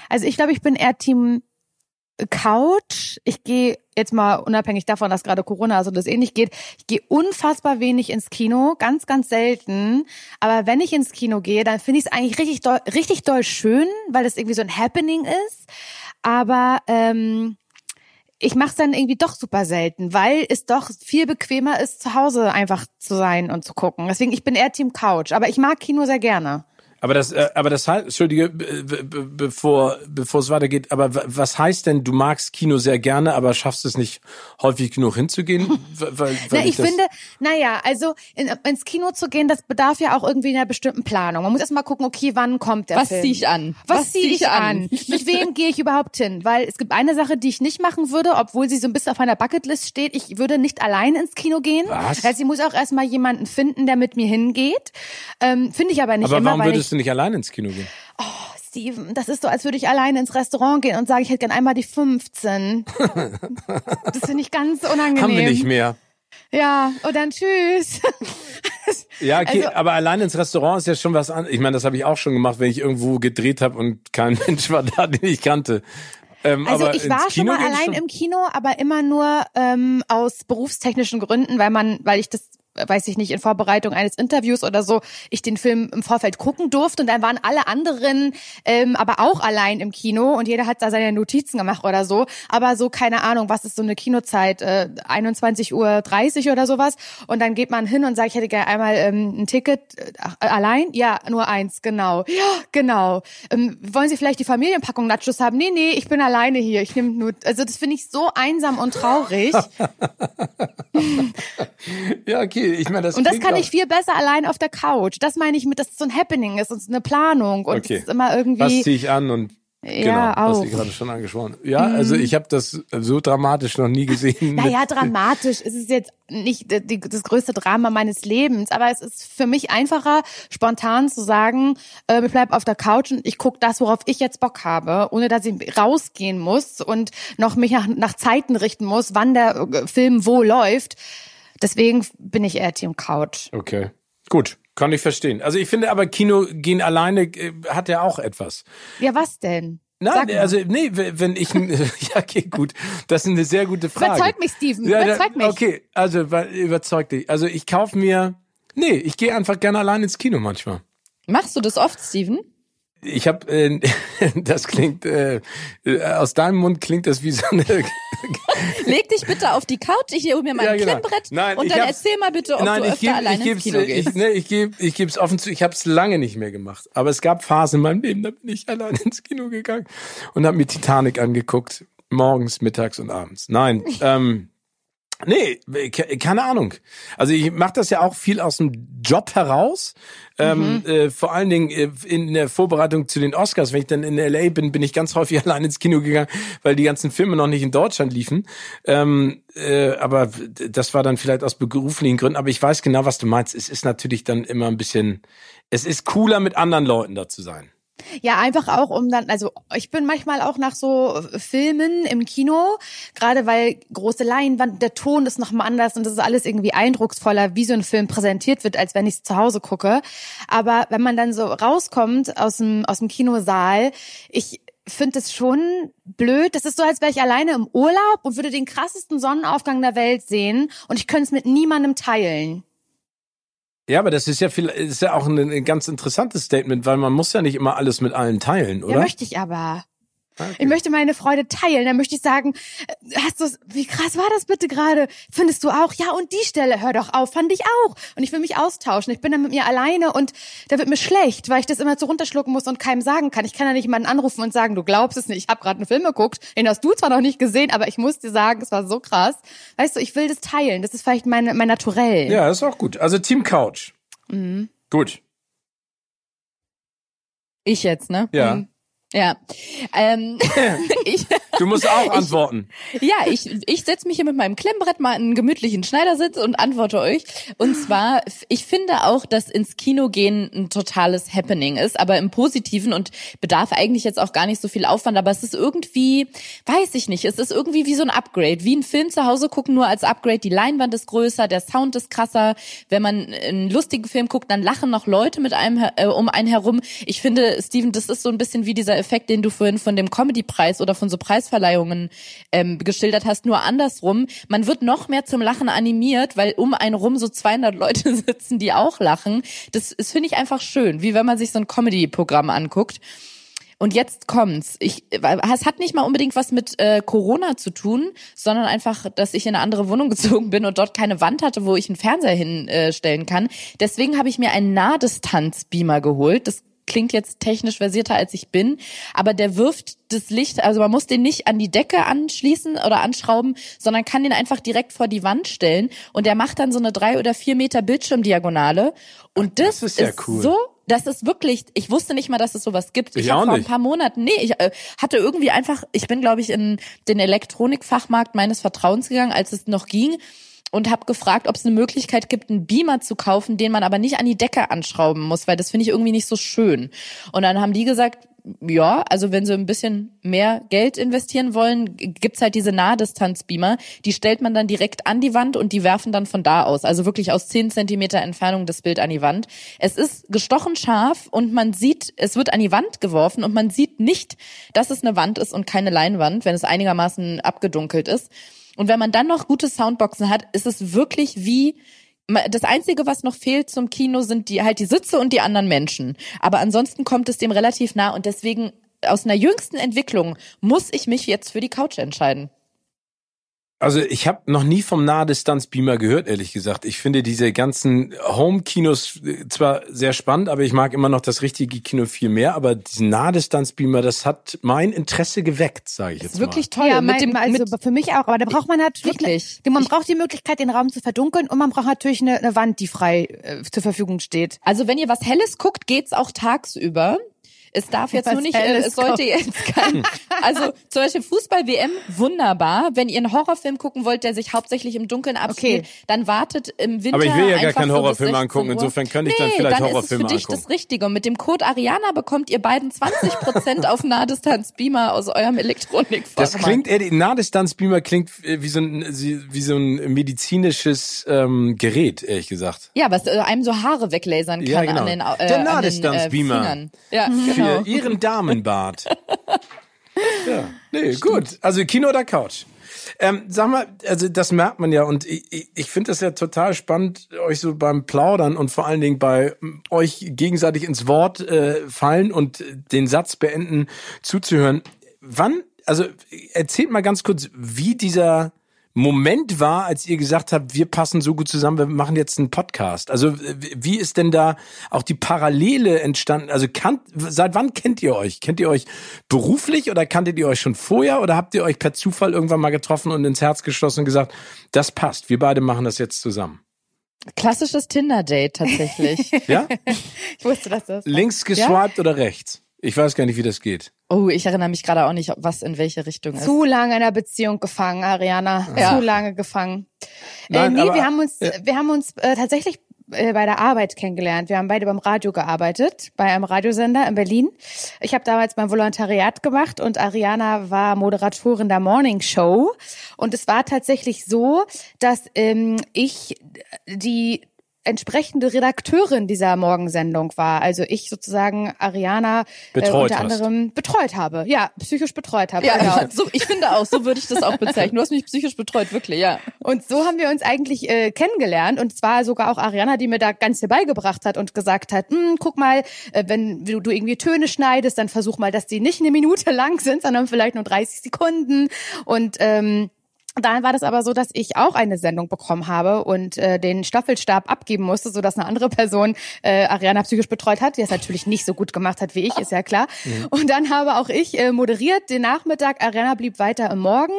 also ich glaube, ich bin eher Team Couch. Ich gehe jetzt mal unabhängig davon, dass gerade Corona also das eh nicht geht. Ich gehe unfassbar wenig ins Kino, ganz, ganz selten. Aber wenn ich ins Kino gehe, dann finde ich es eigentlich richtig doll, richtig doll schön, weil es irgendwie so ein Happening ist. Aber ähm, ich mache es dann irgendwie doch super selten, weil es doch viel bequemer ist, zu Hause einfach zu sein und zu gucken. Deswegen, ich bin eher Team Couch, aber ich mag Kino sehr gerne. Aber das, äh, aber das heißt, entschuldige, bevor, bevor es weitergeht, aber was heißt denn, du magst Kino sehr gerne, aber schaffst es nicht häufig genug hinzugehen? weil, weil Na, ich, ich finde, naja, also in, ins Kino zu gehen, das bedarf ja auch irgendwie einer bestimmten Planung. Man muss erst mal gucken, okay, wann kommt der was Film? Was ziehe ich an? Was, was ziehe ich an? an? Mit wem gehe ich überhaupt hin? Weil es gibt eine Sache, die ich nicht machen würde, obwohl sie so ein bisschen auf meiner Bucketlist steht. Ich würde nicht allein ins Kino gehen. Was? Also ich muss auch erstmal jemanden finden, der mit mir hingeht. Ähm, finde ich aber nicht aber immer. Warum würdest du nicht allein ins Kino gehen? Oh, Steven, das ist so, als würde ich alleine ins Restaurant gehen und sagen, ich hätte gern einmal die 15. das finde ich ganz unangenehm. Haben wir nicht mehr. Ja, und dann tschüss. ja, okay, also, aber allein ins Restaurant ist ja schon was anderes. Ich meine, das habe ich auch schon gemacht, wenn ich irgendwo gedreht habe und kein Mensch war da, den ich kannte. Ähm, also ich war schon mal allein schon? im Kino, aber immer nur ähm, aus berufstechnischen Gründen, weil man, weil ich das weiß ich nicht, in Vorbereitung eines Interviews oder so, ich den Film im Vorfeld gucken durfte und dann waren alle anderen ähm, aber auch allein im Kino und jeder hat da seine Notizen gemacht oder so. Aber so, keine Ahnung, was ist so eine Kinozeit? Äh, 21 Uhr 30 oder sowas. Und dann geht man hin und sagt, ich hätte gerne einmal ähm, ein Ticket äh, allein. Ja, nur eins, genau. Ja, genau. Ähm, wollen Sie vielleicht die Familienpackung Nachos haben? Nee, nee, ich bin alleine hier. Ich nehme nur. Also das finde ich so einsam und traurig. ja, okay ich meine, das Und das kann ich viel besser allein auf der Couch. Das meine ich mit, dass es so ein Happening ist und eine Planung und okay. es ist immer irgendwie. Was ziehe ich an und Ja, genau, hast auch. du gerade schon angesprochen. Ja, also ich habe das so dramatisch noch nie gesehen. Naja, dramatisch. Es ist jetzt nicht die, das größte Drama meines Lebens, aber es ist für mich einfacher, spontan zu sagen, äh, ich bleib auf der Couch und ich guck das, worauf ich jetzt Bock habe, ohne dass ich rausgehen muss und noch mich nach, nach Zeiten richten muss, wann der äh, Film wo läuft. Deswegen bin ich eher Team Couch. Okay, gut, kann ich verstehen. Also ich finde aber Kino gehen alleine äh, hat ja auch etwas. Ja, was denn? Nein, also nee, wenn ich ja okay, gut, das ist eine sehr gute Frage. Überzeug mich, Steven. Ja, Überzeug mich. Okay, also überzeug dich. Also ich kauf mir Nee, ich gehe einfach gerne allein ins Kino manchmal. Machst du das oft, Steven? Ich habe, äh, das klingt, äh, aus deinem Mund klingt das wie so eine. Leg dich bitte auf die Couch, ich hole mir mein Ja, genau. Klemmbrett Nein, und dann erzähl mal bitte, ob du öfter geb- alleine ins Kino gehst. Ich, ne, ich gebe ich geb's offen zu, ich habe es lange nicht mehr gemacht. Aber es gab Phasen in meinem Leben, da bin ich allein ins Kino gegangen und habe mir Titanic angeguckt. Morgens, mittags und abends. Nein, ähm, nee, ke- keine Ahnung. Also ich mache das ja auch viel aus dem Job heraus. Ähm, äh, vor allen Dingen äh, in der Vorbereitung zu den Oscars. Wenn ich dann in LA bin, bin ich ganz häufig allein ins Kino gegangen, weil die ganzen Filme noch nicht in Deutschland liefen. Ähm, äh, aber das war dann vielleicht aus beruflichen Gründen. Aber ich weiß genau, was du meinst. Es ist natürlich dann immer ein bisschen, es ist cooler, mit anderen Leuten da zu sein. Ja, einfach auch um dann, also ich bin manchmal auch nach so Filmen im Kino, gerade weil große Leinwand, der Ton ist nochmal anders und das ist alles irgendwie eindrucksvoller, wie so ein Film präsentiert wird, als wenn ich es zu Hause gucke. Aber wenn man dann so rauskommt aus dem, aus dem Kinosaal, ich finde es schon blöd. Das ist so, als wäre ich alleine im Urlaub und würde den krassesten Sonnenaufgang der Welt sehen und ich könnte es mit niemandem teilen. Ja, aber das ist ja viel, ist ja auch ein, ein ganz interessantes Statement, weil man muss ja nicht immer alles mit allen teilen, oder? Ja, möchte ich aber. Okay. Ich möchte meine Freude teilen. Dann möchte ich sagen, äh, hast du wie krass war das bitte gerade? Findest du auch? Ja, und die Stelle, hör doch auf, fand ich auch. Und ich will mich austauschen. Ich bin dann mit mir alleine und da wird mir schlecht, weil ich das immer so runterschlucken muss und keinem sagen kann. Ich kann ja nicht jemanden anrufen und sagen, du glaubst es nicht, ich habe gerade einen Film geguckt, den hast du zwar noch nicht gesehen, aber ich muss dir sagen, es war so krass. Weißt du, ich will das teilen. Das ist vielleicht meine, mein Naturell. Ja, ist auch gut. Also Team Couch. Mhm. Gut. Ich jetzt, ne? Ja. Mhm. Ja. Ähm, ich, Du musst auch antworten. ja, ich, ich setze mich hier mit meinem Klemmbrett mal in einen gemütlichen Schneidersitz und antworte euch. Und zwar, ich finde auch, dass ins Kino gehen ein totales Happening ist, aber im Positiven und bedarf eigentlich jetzt auch gar nicht so viel Aufwand, aber es ist irgendwie, weiß ich nicht, es ist irgendwie wie so ein Upgrade, wie ein Film zu Hause gucken, nur als Upgrade. Die Leinwand ist größer, der Sound ist krasser. Wenn man einen lustigen Film guckt, dann lachen noch Leute mit einem äh, um einen herum. Ich finde, Steven, das ist so ein bisschen wie dieser Effekt, den du vorhin von dem Comedy-Preis oder von so Preisverleihungen ähm, geschildert hast, nur andersrum. Man wird noch mehr zum Lachen animiert, weil um einen rum so 200 Leute sitzen, die auch lachen. Das ist, finde ich, einfach schön, wie wenn man sich so ein Comedy-Programm anguckt. Und jetzt kommt's. Ich, es hat nicht mal unbedingt was mit äh, Corona zu tun, sondern einfach, dass ich in eine andere Wohnung gezogen bin und dort keine Wand hatte, wo ich einen Fernseher hinstellen kann. Deswegen habe ich mir einen Nahdistanz-Beamer geholt. Das klingt jetzt technisch versierter als ich bin, aber der wirft das Licht, also man muss den nicht an die Decke anschließen oder anschrauben, sondern kann den einfach direkt vor die Wand stellen und der macht dann so eine drei oder vier Meter Bildschirmdiagonale und das, Das ist ja cool. so das ist wirklich, ich wusste nicht mal, dass es sowas gibt. Ich Ich, hab auch vor ein paar Monaten, nee, ich äh, hatte irgendwie einfach, ich bin glaube ich in den Elektronikfachmarkt meines Vertrauens gegangen, als es noch ging und habe gefragt, ob es eine Möglichkeit gibt, einen Beamer zu kaufen, den man aber nicht an die Decke anschrauben muss, weil das finde ich irgendwie nicht so schön. Und dann haben die gesagt, ja, also wenn sie ein bisschen mehr Geld investieren wollen, gibt's halt diese Nahdistanz-Beamer. Die stellt man dann direkt an die Wand und die werfen dann von da aus. Also wirklich aus 10 Zentimeter Entfernung das Bild an die Wand. Es ist gestochen scharf und man sieht, es wird an die Wand geworfen und man sieht nicht, dass es eine Wand ist und keine Leinwand, wenn es einigermaßen abgedunkelt ist. Und wenn man dann noch gute Soundboxen hat, ist es wirklich wie das Einzige, was noch fehlt zum Kino, sind die halt die Sitze und die anderen Menschen. Aber ansonsten kommt es dem relativ nah und deswegen aus einer jüngsten Entwicklung muss ich mich jetzt für die Couch entscheiden. Also ich habe noch nie vom Nahdistanz-Beamer gehört, ehrlich gesagt. Ich finde diese ganzen Home-Kinos äh, zwar sehr spannend, aber ich mag immer noch das richtige Kino viel mehr. Aber diesen Nahdistanz-Beamer, das hat mein Interesse geweckt, sage ich Das jetzt ist wirklich toll. Ja, mit mein, dem, also mit, für mich auch. Aber da braucht man natürlich, Wirklich. Man braucht die Möglichkeit, den Raum zu verdunkeln und man braucht natürlich eine, eine Wand, die frei äh, zur Verfügung steht. also wenn ihr was Helles guckt, geht's auch tagsüber. Es darf jetzt Was nur nicht, äh, Helles es sollte kommt. jetzt kein, also zum Beispiel Fußball-WM, wunderbar. Wenn ihr einen Horrorfilm gucken wollt, der sich hauptsächlich im Dunkeln abspielt, Okay. dann wartet im Winter Aber ich will ja gar keinen so Horrorfilm 16 angucken. Insofern könnte ich nee, dann vielleicht dann Horrorfilme ist es für dich angucken. das Richtige. Und mit dem Code Ariana bekommt ihr beiden 20% auf Nahdistanz-Beamer aus eurem Elektronikfachmarkt. Das klingt, Nahdistanzbeamer klingt äh, wie so ein, wie so ein medizinisches ähm, Gerät, ehrlich gesagt. Ja, was äh, einem so Haare weglasern kann Ja, genau. an den, äh, Der äh, Nahdistanzbeamer. Fingern. Ja, genau. Für ihren Damenbart. ja, nee, gut. Also Kino oder Couch? Ähm, sag mal, also das merkt man ja und ich, ich, finde das ja total spannend, euch so beim Plaudern und vor allen Dingen bei euch gegenseitig ins Wort äh, fallen und den Satz beenden zuzuhören. Wann, also erzählt mal ganz kurz, wie dieser Moment war, als ihr gesagt habt, wir passen so gut zusammen, wir machen jetzt einen Podcast. Also wie ist denn da auch die Parallele entstanden? Also kannt, seit wann kennt ihr euch? Kennt ihr euch beruflich oder kanntet ihr euch schon vorher oder habt ihr euch per Zufall irgendwann mal getroffen und ins Herz geschlossen und gesagt, das passt, wir beide machen das jetzt zusammen? Klassisches Tinder-Date tatsächlich. Ja? Ich wusste, dass das. Links geswiped oder rechts? Ich weiß gar nicht, wie das geht. oh, ich erinnere mich gerade auch nicht, was in welche Richtung ist. Zu lange in einer Beziehung gefangen, Ariana. Ja. Zu lange gefangen. Nein, äh, nee, aber- wir haben uns, ja. wir haben uns äh, tatsächlich äh, bei der Arbeit kennengelernt. Wir haben beide beim Radio gearbeitet, bei einem Radiosender in Berlin. Ich habe damals mein Volontariat gemacht und Ariana war Moderatorin der Morning Show. Und es war tatsächlich so, dass ähm, ich die entsprechende Redakteurin dieser Morgensendung war. Also ich sozusagen Ariana äh, unter hast. anderem betreut habe. Ja, psychisch betreut habe. Ja, genau. so, ich finde auch, so würde ich das auch bezeichnen. Du hast mich psychisch betreut, wirklich, ja. Und so haben wir uns eigentlich äh, kennengelernt. Und zwar sogar auch Ariana, die mir da ganz viel beigebracht hat und gesagt hat, hm, guck mal, äh, wenn du, du irgendwie Töne schneidest, dann versuch mal, dass die nicht eine Minute lang sind, sondern vielleicht nur 30 Sekunden. Und ähm, dann war das aber so, dass ich auch eine Sendung bekommen habe und äh, den Staffelstab abgeben musste, so dass eine andere Person äh, Ariana psychisch betreut hat, die es natürlich nicht so gut gemacht hat wie ich, ist ja klar. Und dann habe auch ich äh, moderiert den Nachmittag. Ariana blieb weiter im Morgen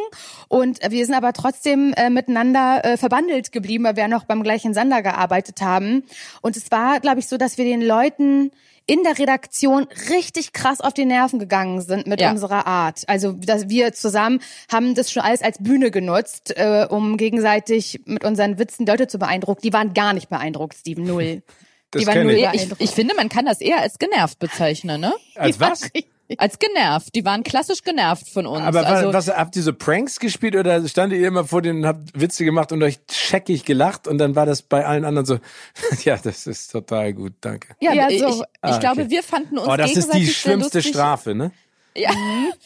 und wir sind aber trotzdem äh, miteinander äh, verbandelt geblieben, weil wir noch beim gleichen Sender gearbeitet haben. Und es war, glaube ich, so, dass wir den Leuten in der Redaktion richtig krass auf die Nerven gegangen sind mit Ja. unserer Art. Also dass wir zusammen haben das schon alles als Bühne genutzt, äh, um gegenseitig mit unseren Witzen Leute zu beeindrucken. Die waren gar nicht beeindruckt, Steven, null. Das die waren null ich. Ich, ich finde, man kann das eher als genervt bezeichnen, ne? Als was? Als genervt. Die waren klassisch genervt von uns. Aber also, was, was habt ihr so Pranks gespielt oder standet ihr immer vor denen und habt Witze gemacht und euch scheckig gelacht und dann war das bei allen anderen so, ja, das ist total gut, danke. ja, Ja, ich, so- ich, Ah, ich glaube, okay. wir fanden uns Oh, das ist die schlimmste. Strafe, ne? Ja.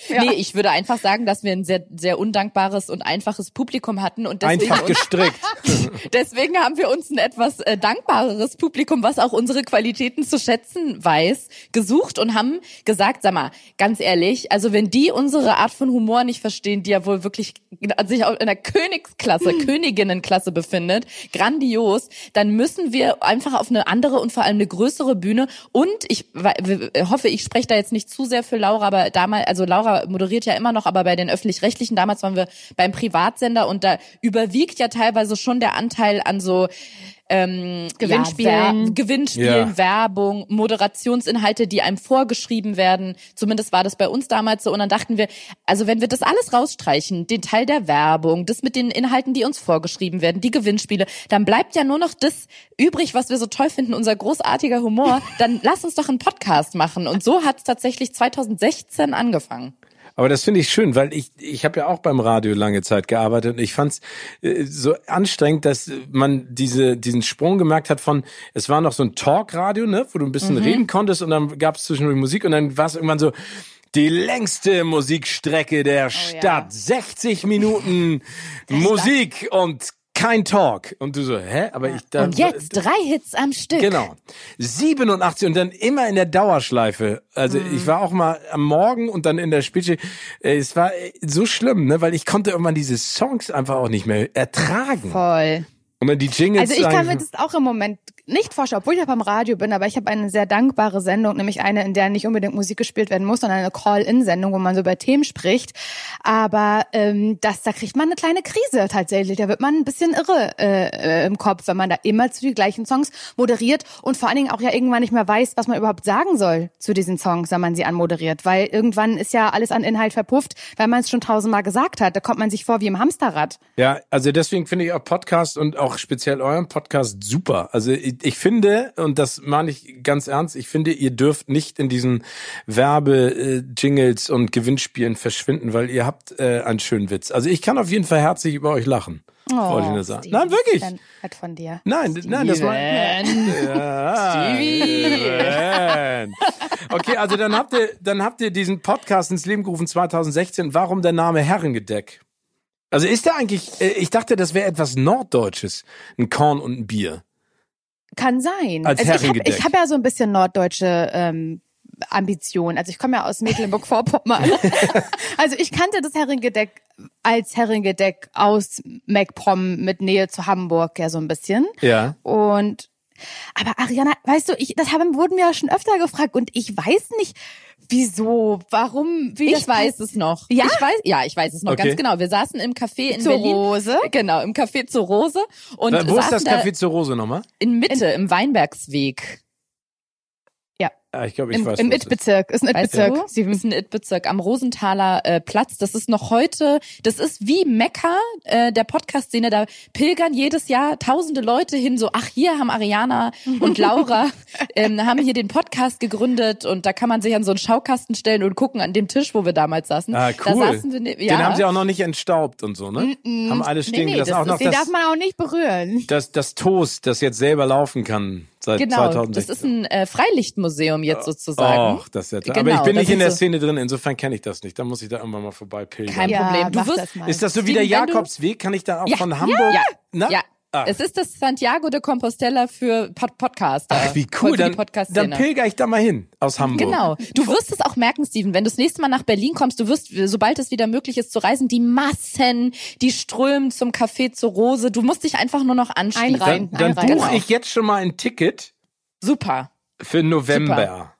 Nee, ich würde einfach sagen, dass wir ein sehr, sehr undankbares und einfaches Publikum hatten und deswegen, Einfach gestrickt. deswegen haben wir uns ein etwas äh, dankbareres Publikum, was auch unsere Qualitäten zu schätzen weiß, gesucht und haben gesagt, sag mal, ganz ehrlich, also wenn die unsere Art von Humor nicht verstehen, die ja wohl wirklich sich auch in der Königsklasse, Königinnenklasse befindet, grandios, dann müssen wir einfach auf eine andere und vor allem eine größere Bühne und ich hoffe, ich spreche da jetzt nicht zu sehr für Laura, aber damals, also Laura moderiert ja immer noch, aber bei den öffentlich-rechtlichen, damals waren wir beim Privatsender und da überwiegt ja teilweise schon der Anteil an so ähm, Gewinnspielen. Ja, Gewinnspielen, Ja. Werbung, Moderationsinhalte, die einem vorgeschrieben werden. Zumindest war das bei uns damals so. Und dann dachten wir, also wenn wir das alles rausstreichen, den Teil der Werbung, das mit den Inhalten, die uns vorgeschrieben werden, die Gewinnspiele, dann bleibt ja nur noch das übrig, was wir so toll finden, unser großartiger Humor. Dann lass uns doch einen Podcast machen. Und so hat es tatsächlich 2016 angefangen. Aber das finde ich schön, weil ich ich habe ja auch beim Radio lange Zeit gearbeitet und ich fand es äh, so anstrengend, dass man diese diesen Sprung gemerkt hat von es war noch so ein Talkradio, ne, wo du ein bisschen reden konntest und dann gab es zwischendurch Musik und dann war es irgendwann so die längste Musikstrecke der Stadt, 60 Minuten Musik und kein Talk und du so, hä, aber ich da, Und jetzt drei Hits am Stück. Genau. 87 und dann immer in der Dauerschleife. Also Mhm. ich war auch mal am Morgen und dann in der Spätschicht. Äh, Es war äh, so schlimm, ne, weil ich konnte irgendwann diese Songs einfach auch nicht mehr ertragen. Voll. Und dann die Jingles. Also ich kann mir das auch im Moment nicht vorstellen, obwohl ich ja beim Radio bin, aber ich habe eine sehr dankbare Sendung, nämlich eine, in der nicht unbedingt Musik gespielt werden muss, sondern eine Call-In-Sendung, wo man so über Themen spricht. Aber ähm, das, da kriegt man eine kleine Krise tatsächlich. Da wird man ein bisschen irre äh, im Kopf, wenn man da immer zu die gleichen Songs moderiert und vor allen Dingen auch ja irgendwann nicht mehr weiß, was man überhaupt sagen soll zu diesen Songs, wenn man sie anmoderiert. Weil irgendwann ist ja alles an Inhalt verpufft, weil man es schon tausendmal gesagt hat. Da kommt man sich vor wie im Hamsterrad. Ja, also deswegen finde ich auch Podcast und auch speziell euren Podcast super. Also ich finde, und das meine ich ganz ernst, ich finde, ihr dürft nicht in diesen Werbe-Jingles und Gewinnspielen verschwinden, weil ihr habt äh, einen schönen Witz. Also ich kann auf jeden Fall herzlich über euch lachen. Oh, wollte ich sagen. Nein, wirklich. nett von dir. Nein, nein, das war. Ja, Steven. Okay, also dann habt ihr, dann habt ihr diesen Podcast ins Leben gerufen 2016. Warum der Name Herrengedeck? Also ist der eigentlich? äh, Ich dachte, das wäre etwas Norddeutsches, ein Korn und ein Bier. Kann sein. Als also ich habe hab ja so ein bisschen norddeutsche ähm, Ambitionen. Also ich komme ja aus Mecklenburg-Vorpommern. also ich kannte das Herrengedeck als Herrengedeck aus MacPom mit Nähe zu Hamburg ja so ein bisschen. Ja. Und aber Ariana, weißt du, ich das haben wurden mir ja schon öfter gefragt und ich weiß nicht, wieso, warum, wie Ich das weiß es noch. Ja? Ich weiß, ja, ich weiß es noch Okay. ganz genau. Wir saßen im Café in Zur Berlin. Rose. Genau, im Café zur Rose. Und Wo ist das da Café zur Rose nochmal? In Mitte, im Weinbergsweg. Ah, ich glaube, ich Im, weiß. im ist. It-Bezirk. Ist ein Weißt It-Bezirk. du? Das Steven. ist ein It-Bezirk am Rosenthaler äh, Platz. Das ist noch heute, das ist wie Mekka äh, der Podcast-Szene. Da pilgern jedes Jahr tausende Leute hin, so, ach, hier haben Ariana und Laura, ähm, haben hier den Podcast gegründet und da kann man sich an so einen Schaukasten stellen und gucken an dem Tisch, wo wir damals saßen. Ah, Da cool. saßen wir, ne- ja. Den haben sie auch noch nicht entstaubt und so, ne? Haben alles stehen nee, gelassen. das auch noch ist- Den das, darf man auch nicht berühren. das, das Toast, das jetzt selber laufen kann seit Genau, 2016. das ist ein äh, Freilichtmuseum jetzt sozusagen. Och, das ist ja. Genau, Aber ich bin nicht in der so- Szene drin, insofern kenne ich das nicht. Da muss ich da irgendwann mal vorbei pilgern. Kein Ja, Problem. Du wirst, das. Ist das so wie der Jakobsweg? Kann ich da auch Ja, von Hamburg? Ja, Na? ja. Ah. Es ist das Santiago de Compostela für Pod Podcaster. Ach, wie cool. Dann, dann pilger ich da mal hin aus Hamburg. Genau. Du wirst es auch merken, Steven, wenn du das nächste Mal nach Berlin kommst, du wirst, sobald es wieder möglich ist zu reisen, die Massen, die strömen zum Café zur Rose. Du musst dich einfach nur noch anschließen. Einreihen. Dann, dann buche Genau. ich jetzt schon mal ein Ticket Super. für November. Super.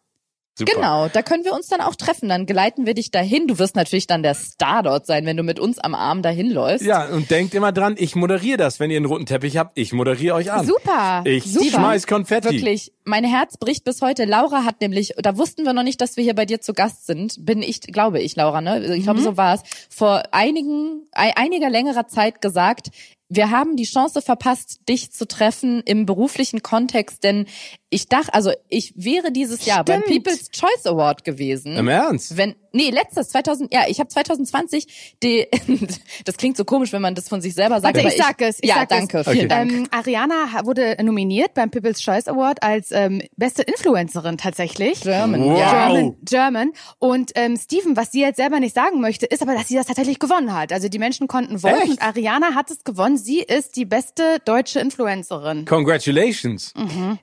Genau, da können wir uns dann auch treffen. Dann geleiten wir dich dahin. Du wirst natürlich dann der Star dort sein, wenn du mit uns am Arm dahin läufst. Ja, und denkt immer dran, ich moderiere das. Wenn ihr einen roten Teppich habt, ich moderiere euch an. Super. Ich Super. schmeiß Konfetti. Wirklich, mein Herz bricht bis heute. Laura hat nämlich, da wussten wir noch nicht, dass wir hier bei dir zu Gast sind. Bin ich, glaube ich, Laura, ne? Ich glaube, Mhm. so war es. Vor einigen, ei- einiger längerer Zeit gesagt, wir haben die Chance verpasst, dich zu treffen im beruflichen Kontext, denn ich dachte, also ich wäre dieses Jahr beim. People's Choice Award gewesen. Im Ernst? Wenn, nee, letztes, 2000, ja, ich habe 2020 die, das klingt so komisch, wenn man das von sich selber sagt. Warte, aber ich sag es. Ich ja, sag danke, es. Okay. vielen Dank. Ähm, Ariana wurde nominiert beim People's Choice Award als ähm, beste Influencerin tatsächlich. German, Wow. ja. German, German. Und ähm, Steven, was sie jetzt selber nicht sagen möchte, ist aber, dass sie das tatsächlich gewonnen hat. Also die Menschen konnten voten und Ariana hat es gewonnen. Sie ist die beste deutsche Influencerin. Congratulations.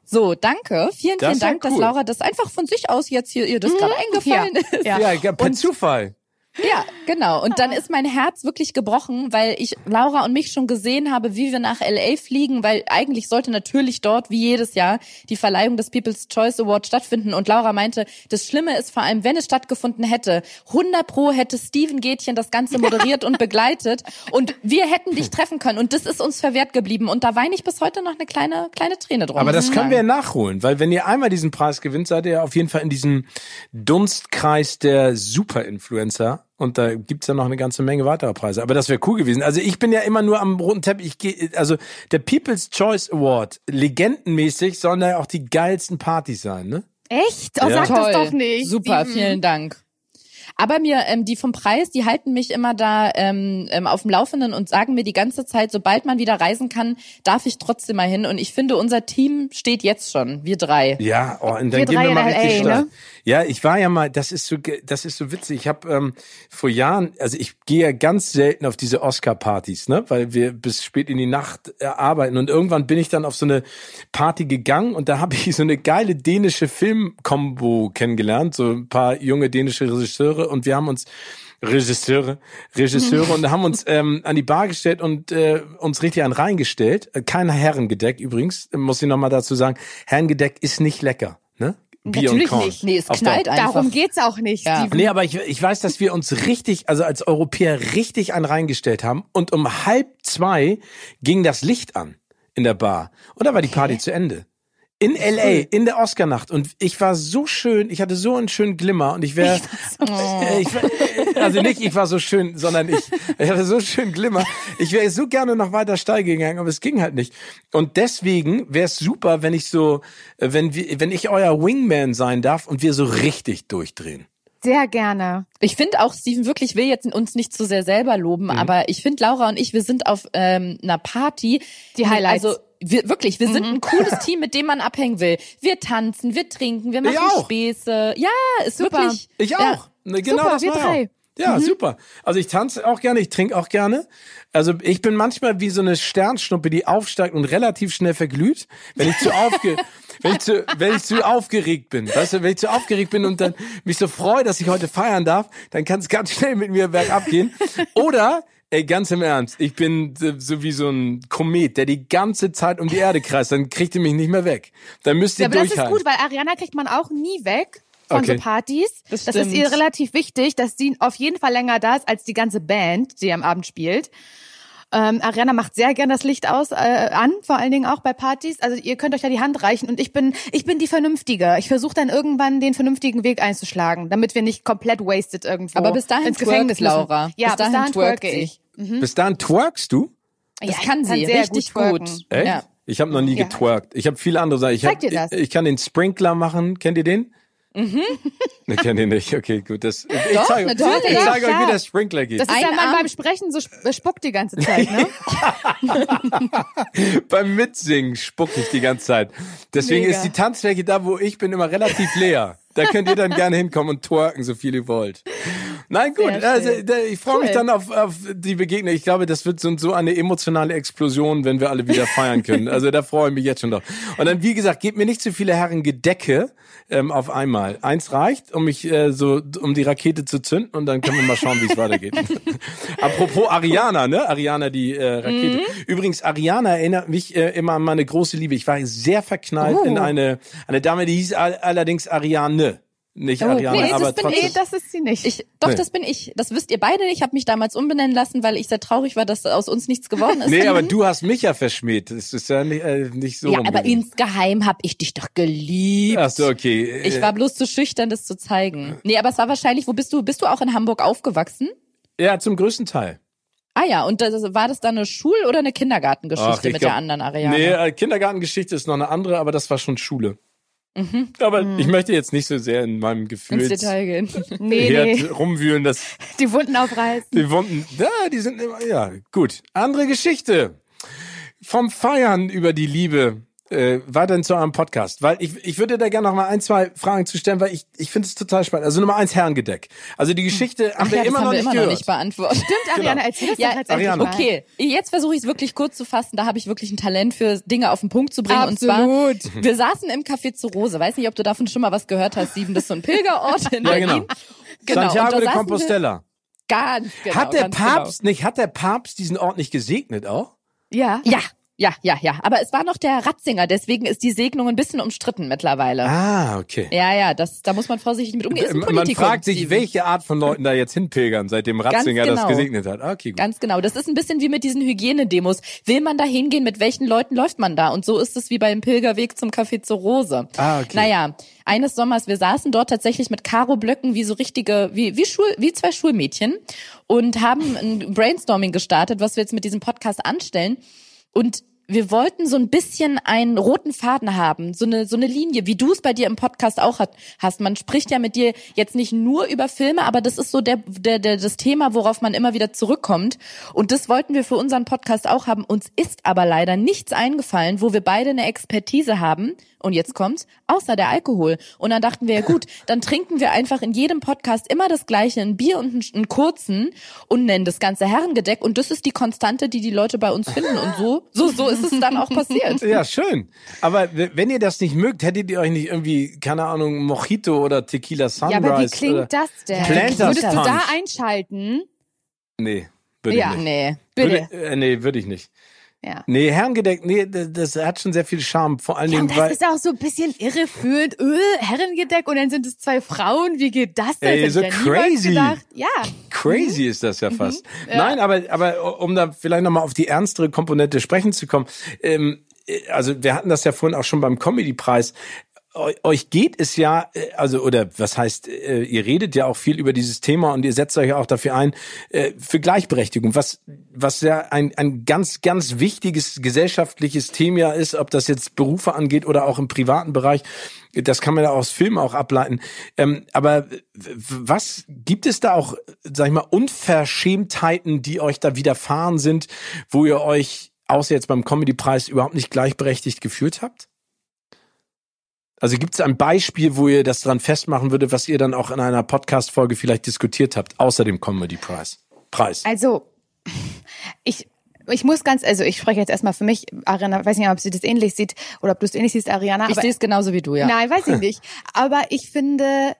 So, danke. Vielen, Das vielen Dank, dass cool. Laura das einfach von sich aus jetzt hier ihr das gerade eingefallen ja. ist. Ja. Ja, per Zufall. Ja, genau. Und dann ist mein Herz wirklich gebrochen, weil ich Laura und mich schon gesehen habe, wie wir nach LA fliegen, weil eigentlich sollte natürlich dort, wie jedes Jahr, die Verleihung des People's Choice Award stattfinden. Und Laura meinte, das Schlimme ist vor allem, wenn es stattgefunden hätte, 100 pro hätte Steven Gätchen das Ganze moderiert und begleitet und wir hätten dich treffen können. Und das ist uns verwehrt geblieben. Und da weine ich bis heute noch eine kleine, kleine Träne drum. Aber das ich können wir nachholen, weil wenn ihr einmal diesen Preis gewinnt, seid ihr auf jeden Fall in diesem Dunstkreis der Super-Influencer. Und da gibt's ja noch eine ganze Menge weiterer Preise. Aber das wäre cool gewesen. Also ich bin ja immer nur am roten Teppich. Ich geh, also der People's Choice Award, legendenmäßig, sollen da ja auch die geilsten Partys sein, ne? Echt? Oh, Ja. sag Toll. das doch nicht. Super, Steven. vielen Dank. Aber mir, ähm, die vom Preis, die halten mich immer da ähm, ähm, auf dem Laufenden und sagen mir die ganze Zeit, sobald man wieder reisen kann, darf ich trotzdem mal hin. Und ich finde, unser Team steht jetzt schon, wir drei. Ja, oh, und dann Wir gehen drei wir in mal LA, richtig ne? Ja, ich war ja mal, das ist so, das ist so witzig. Ich habe ähm, vor Jahren, also ich gehe ja ganz selten auf diese Oscar-Partys, ne, weil wir bis spät in die Nacht äh, arbeiten und irgendwann bin ich dann auf so eine Party gegangen und da habe ich so eine geile dänische Film-Kombo kennengelernt, so ein paar junge dänische Regisseure und wir haben uns Regisseure, Regisseure und haben uns ähm, an die Bar gestellt und äh, uns richtig an reingestellt. Äh, Kein Herrengedeck übrigens, muss ich nochmal dazu sagen. Herrengedeck ist nicht lecker? Bier Natürlich und Korn. nicht. Nee, es knallt Dauer. einfach. Darum geht's auch nicht, Ja. Steven. Nee, aber ich, ich weiß, dass wir uns richtig, also als Europäer richtig einen reingestellt haben und um halb zwei ging das Licht an in der Bar und da war die Party zu Ende. In LA, in der Oscarnacht und ich war so schön, ich hatte so einen schönen Glimmer und ich wäre, ich war- also nicht ich war so schön, sondern ich, ich hatte so schön Glimmer. Ich wäre so gerne noch weiter steigen gegangen, aber es ging halt nicht. Und deswegen wäre es super, wenn ich so, wenn wir, wenn ich euer Wingman sein darf und wir so richtig durchdrehen. Sehr gerne. Ich finde auch, Steven, wirklich, ich will jetzt uns nicht zu sehr selber loben, Mhm. aber ich finde, Laura und ich, wir sind auf ähm, einer Party. Die Highlights. Also wir, wirklich, wir sind Mhm. ein cooles Team, mit dem man abhängen will. Wir tanzen, wir trinken, wir machen. Späße. Ja, ist Super. wirklich. Ich auch. Ja. Ne, genau Super, das wir drei. Auch. Ja, super. Also ich tanze auch gerne, ich trinke auch gerne. Also ich bin manchmal wie so eine Sternschnuppe, die aufsteigt und relativ schnell verglüht, wenn ich zu aufge wenn ich zu wenn ich zu aufgeregt bin. Weißt du, wenn ich zu aufgeregt bin und dann mich so freue, dass ich heute feiern darf, dann kann es ganz schnell mit mir bergab gehen. Oder Ey, ganz im Ernst, ich bin so wie so ein Komet, der die ganze Zeit um die Erde kreist, dann kriegt ihr mich nicht mehr weg. Dann müsst ihr Ja, aber das ist durchhalten. gut, weil Ariana kriegt man auch nie weg von Okay. so Partys. Das Das, ist ihr relativ wichtig, dass sie auf jeden Fall länger da ist als die ganze Band, die am Abend spielt. Ähm, Ariana macht sehr gern das Licht aus äh, an, vor allen Dingen auch bei Partys. Also ihr könnt euch da die Hand reichen und ich bin ich bin die Vernünftige. Ich versuche dann irgendwann den vernünftigen Weg einzuschlagen, damit wir nicht komplett wasted irgendwo Aber bis dahin ins Gefängnis. Laura. Ja, Bis bis, dahin dahin twerkt twerke ich. Bis dahin twerkst du? Das Ja, kann ich sie kann sehr richtig gut gut. twerken. Echt? Ja. Ich habe noch nie Ja. getwerkt. Ich habe viele andere Sachen. Ich, Zeig hab, dir das. ich, ich kann den Sprinkler machen. Kennt ihr den? Mhm. Ne, kennt ihr nicht. Okay, gut. Das, ich Doch, zeige, natürlich. ich zeige euch, wie der Sprinkler geht. Das ist Ein ja man Arm- beim Sprechen so sp- spuckt die ganze Zeit, ne? Beim Mitsingen spucke ich die ganze Zeit. Deswegen Mega. ist die Tanzfläche da, wo ich bin, immer relativ leer. Da könnt ihr dann gerne hinkommen und twerken, so viel ihr wollt. Nein, gut. Also, ich freue mich Cool. dann auf, auf die Begegnung. Ich glaube, das wird so, so eine emotionale Explosion, wenn wir alle wieder feiern können. Also da freue ich mich jetzt schon drauf. Und dann, wie gesagt, gebt mir nicht zu viele Herren Gedecke ähm, auf einmal. Eins reicht, um mich äh, so, um die Rakete zu zünden und dann können wir mal schauen, wie es weitergeht. Apropos Ariana, ne? Ariana, die äh, Rakete. Mhm. Übrigens, Ariana erinnert mich äh, immer an meine große Liebe. Ich war sehr verknallt Oh. in eine, eine Dame, die hieß all, allerdings Ariane. Nicht Ariane, nee, das aber bin trotzdem. Nee, das ist sie nicht. Ich, doch, Nee. das bin ich. Das wisst ihr beide. Ich habe mich damals umbenennen lassen, weil ich sehr traurig war, dass aus uns nichts geworden ist. Nee, aber du hast mich ja verschmäht. Das ist ja nicht, äh, nicht so. ja, aber insgeheim habe ich dich doch geliebt. Ach so, okay. Ich war bloß zu schüchtern, das zu zeigen. Nee, aber es war wahrscheinlich, wo bist du? Bist du auch in Hamburg aufgewachsen? Ja, zum größten Teil. Ah ja, und das, war das dann eine Schul- oder eine Kindergartengeschichte Ach, mit glaub- der anderen Ariane? Nee, äh, Kindergartengeschichte ist noch eine andere, aber das war schon Schule. Mhm. Aber ich möchte jetzt nicht so sehr in meinem Gefühl Ins Detail gehen. nee, nee. rumwühlen, dass Die Wunden aufreißen. die Wunden, ja, die sind immer, ja, gut. Andere Geschichte. Vom Feiern über die Liebe äh, weiterhin zu eurem Podcast, weil ich, ich würde da gerne noch mal ein, zwei Fragen zu stellen, weil ich, ich finde es total spannend. Also Nummer eins, Herrengedeck. Also die Geschichte haben Ach wir ja, das immer haben noch wir nicht immer gehört. noch nicht beantwortet. Stimmt, Ariana, erzähl das Ja, mal. Okay, jetzt versuche ich es wirklich kurz zu fassen. Da habe ich wirklich ein Talent für Dinge auf den Punkt zu bringen. Und zwar, Absolut. wir saßen im Café zur Rose. Weiß nicht, ob du davon schon mal was gehört hast, Steven. Das ist so ein Pilgerort in Ja, Berlin. genau. Genau, und Santiago de Compostela. Ganz genau. hat der ganz Papst nicht, hat der Papst diesen Ort nicht gesegnet auch? Ja. Genau. Ja, ja, ja, ja. Aber es war noch der Ratzinger, deswegen ist die Segnung ein bisschen umstritten mittlerweile. Ah, okay. Ja, ja, das, da muss man vorsichtig mit umgehen. Man fragt sich, welche Art von Leuten da jetzt hinpilgern, seitdem Ratzinger das genau. gesegnet hat. Ah, Okay, gut. Ganz genau. Das ist ein bisschen wie mit diesen Hygienedemos. Will man da hingehen? Mit welchen Leuten läuft man da? Und so ist es wie beim Pilgerweg zum Café zur Rose. Ah, okay. Naja, eines Sommers, wir saßen dort tatsächlich mit Karo-Blöcken wie so richtige, wie, wie, Schul, wie zwei Schulmädchen und haben ein Brainstorming gestartet, was wir jetzt mit diesem Podcast anstellen. Und wir wollten so ein bisschen einen roten Faden haben, so eine so eine Linie, wie du es bei dir im Podcast auch hat, hast. Man spricht ja mit dir jetzt nicht nur über Filme, aber das ist so der, der, der das Thema, worauf man immer wieder zurückkommt. Und das wollten wir für unseren Podcast auch haben. Uns ist aber leider nichts eingefallen, wo wir beide eine Expertise haben, und jetzt kommt's, außer der Alkohol. Und dann dachten wir, ja gut, dann trinken wir einfach in jedem Podcast immer das gleiche, ein Bier und einen, einen kurzen und nennen das ganze Herrengedeck und das ist die Konstante, die die Leute bei uns finden und so, so, so ist es dann auch passiert. Ja, schön. Aber wenn ihr das nicht mögt, hättet ihr euch nicht irgendwie, keine Ahnung, Mojito oder Tequila Sunrise Ja, aber wie klingt das denn? Planters Würdest du Punch. da einschalten? Nee, würde Ja, ich nicht. Nee. Bitte. Würde, äh, nee, würde ich nicht. Ja. Nee, Herrengedeck, nee, das, das hat schon sehr viel Charme. Vor allen Ja, Dingen, weil. das ist auch so ein bisschen irreführend. Öh, Herrengedeck und dann sind es zwei Frauen. Wie geht das denn? Ey, Das so ja crazy. Ja. Crazy ist das Mhm. ja fast. Nein, aber, aber um da vielleicht nochmal auf die ernstere Komponente sprechen zu kommen. Ähm, äh, also wir hatten das ja vorhin auch schon beim Comedy-Preis. Eu- Euch geht es ja, äh, also oder was heißt, äh, ihr redet ja auch viel über dieses Thema und ihr setzt euch auch dafür ein, äh, für Gleichberechtigung, was, was ja ein, ein ganz, ganz wichtiges gesellschaftliches Thema ist, ob das jetzt Berufe angeht oder auch im privaten Bereich. Das kann man ja aus Filmen auch ableiten. Ähm, aber was gibt es da auch, sag ich mal, Unverschämtheiten, die euch da widerfahren sind, wo ihr euch, außer jetzt beim Comedy-Preis, überhaupt nicht gleichberechtigt gefühlt habt? Also gibt es ein Beispiel, wo ihr das dran festmachen würdet, was ihr dann auch in einer Podcast-Folge vielleicht diskutiert habt, außer dem Comedy-Preis? Preis. Also, ich, ich muss ganz, also ich spreche jetzt erstmal für mich, Ariana, weiß nicht, ob sie das ähnlich sieht oder ob du es ähnlich siehst, Ariana. Ich aber- sehe es genauso wie du, ja. Nein, weiß ich nicht. Aber ich finde,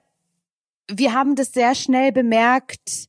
wir haben das sehr schnell bemerkt,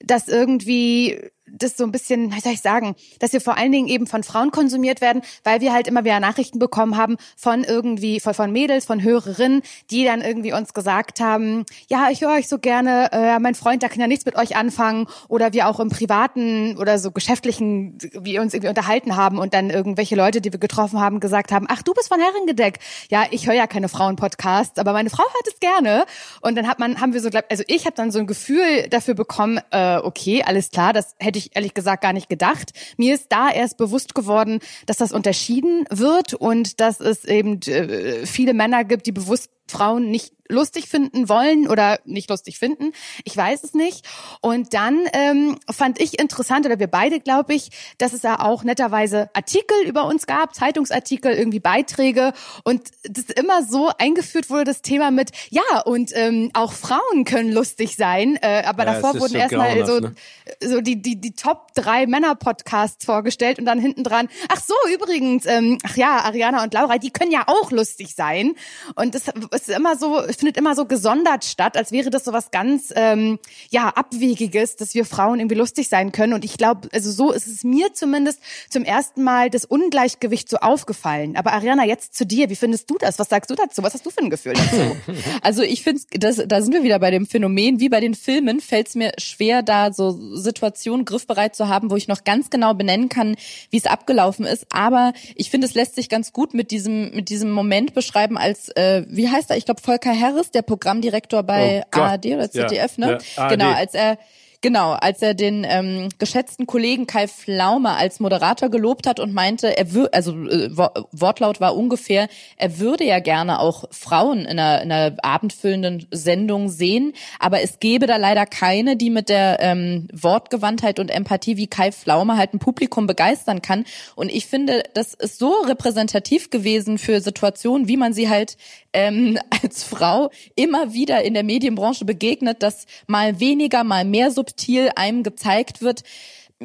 dass irgendwie das so ein bisschen, wie soll ich sagen, dass wir vor allen Dingen eben von Frauen konsumiert werden, weil wir halt immer wieder Nachrichten bekommen haben von irgendwie, von, von Mädels, von Hörerinnen, die dann irgendwie uns gesagt haben, ja, ich höre euch so gerne, äh, mein Freund, da kann ja nichts mit euch anfangen oder wir auch im privaten oder so geschäftlichen, wir uns irgendwie unterhalten haben und dann irgendwelche Leute, die wir getroffen haben, gesagt haben, ach, du bist von Herrengedeck. Ja, ich höre ja keine Frauenpodcasts, aber meine Frau hört es gerne. Und dann hat man, haben wir so, also ich habe dann so ein Gefühl dafür bekommen, äh, okay, alles klar, das hätte ich ehrlich gesagt gar nicht gedacht. Mir ist da erst bewusst geworden, dass das unterschieden wird und dass es eben äh, viele Männer gibt, die bewusst Frauen nicht lustig finden wollen oder nicht lustig finden. Ich weiß es nicht. Und dann ähm, fand ich interessant, oder wir beide, glaube ich, dass es ja auch netterweise Artikel über uns gab, Zeitungsartikel, irgendwie Beiträge und das immer so eingeführt wurde, das Thema mit, ja, und ähm, auch Frauen können lustig sein, äh, aber Ja, davor wurden so erstmal so, grauenhaft, so die, die, die Top drei Männer-Podcasts vorgestellt und dann hinten dran, ach so, übrigens, ähm, ach ja, Ariana und Laura, die können ja auch lustig sein. Und das ist immer so, findet immer so gesondert statt, als wäre das so was ganz, ähm, ja, Abwegiges, dass wir Frauen irgendwie lustig sein können. Und ich glaube, also so ist es mir zumindest zum ersten Mal das Ungleichgewicht so aufgefallen. Aber Ariana, jetzt zu dir, wie findest du das? Was sagst du dazu? Was hast du für ein Gefühl dazu? Also ich finde, da sind wir wieder bei dem Phänomen, wie bei den Filmen, fällt es mir schwer, da so Situationen griffbereit zu haben, wo ich noch ganz genau benennen kann, wie es abgelaufen ist. Aber ich finde, es lässt sich ganz gut mit diesem mit diesem Moment beschreiben, als äh, wie heißt er? Ich glaube Volker Harris, der Programmdirektor bei Oh. ARD oder ZDF, Ja, ne? ja. Genau, als er Genau, als er den ähm, geschätzten Kollegen Kai Pflaume als Moderator gelobt hat und meinte, er würde, also äh, Wo- Wortlaut war ungefähr, er würde ja gerne auch Frauen in einer, in einer abendfüllenden Sendung sehen, aber es gäbe da leider keine, die mit der ähm, Wortgewandtheit und Empathie wie Kai Pflaume halt ein Publikum begeistern kann. Und ich finde, das ist so repräsentativ gewesen für Situationen, wie man sie halt ähm, als Frau immer wieder in der Medienbranche begegnet, dass mal weniger, mal mehr subtil einem gezeigt wird.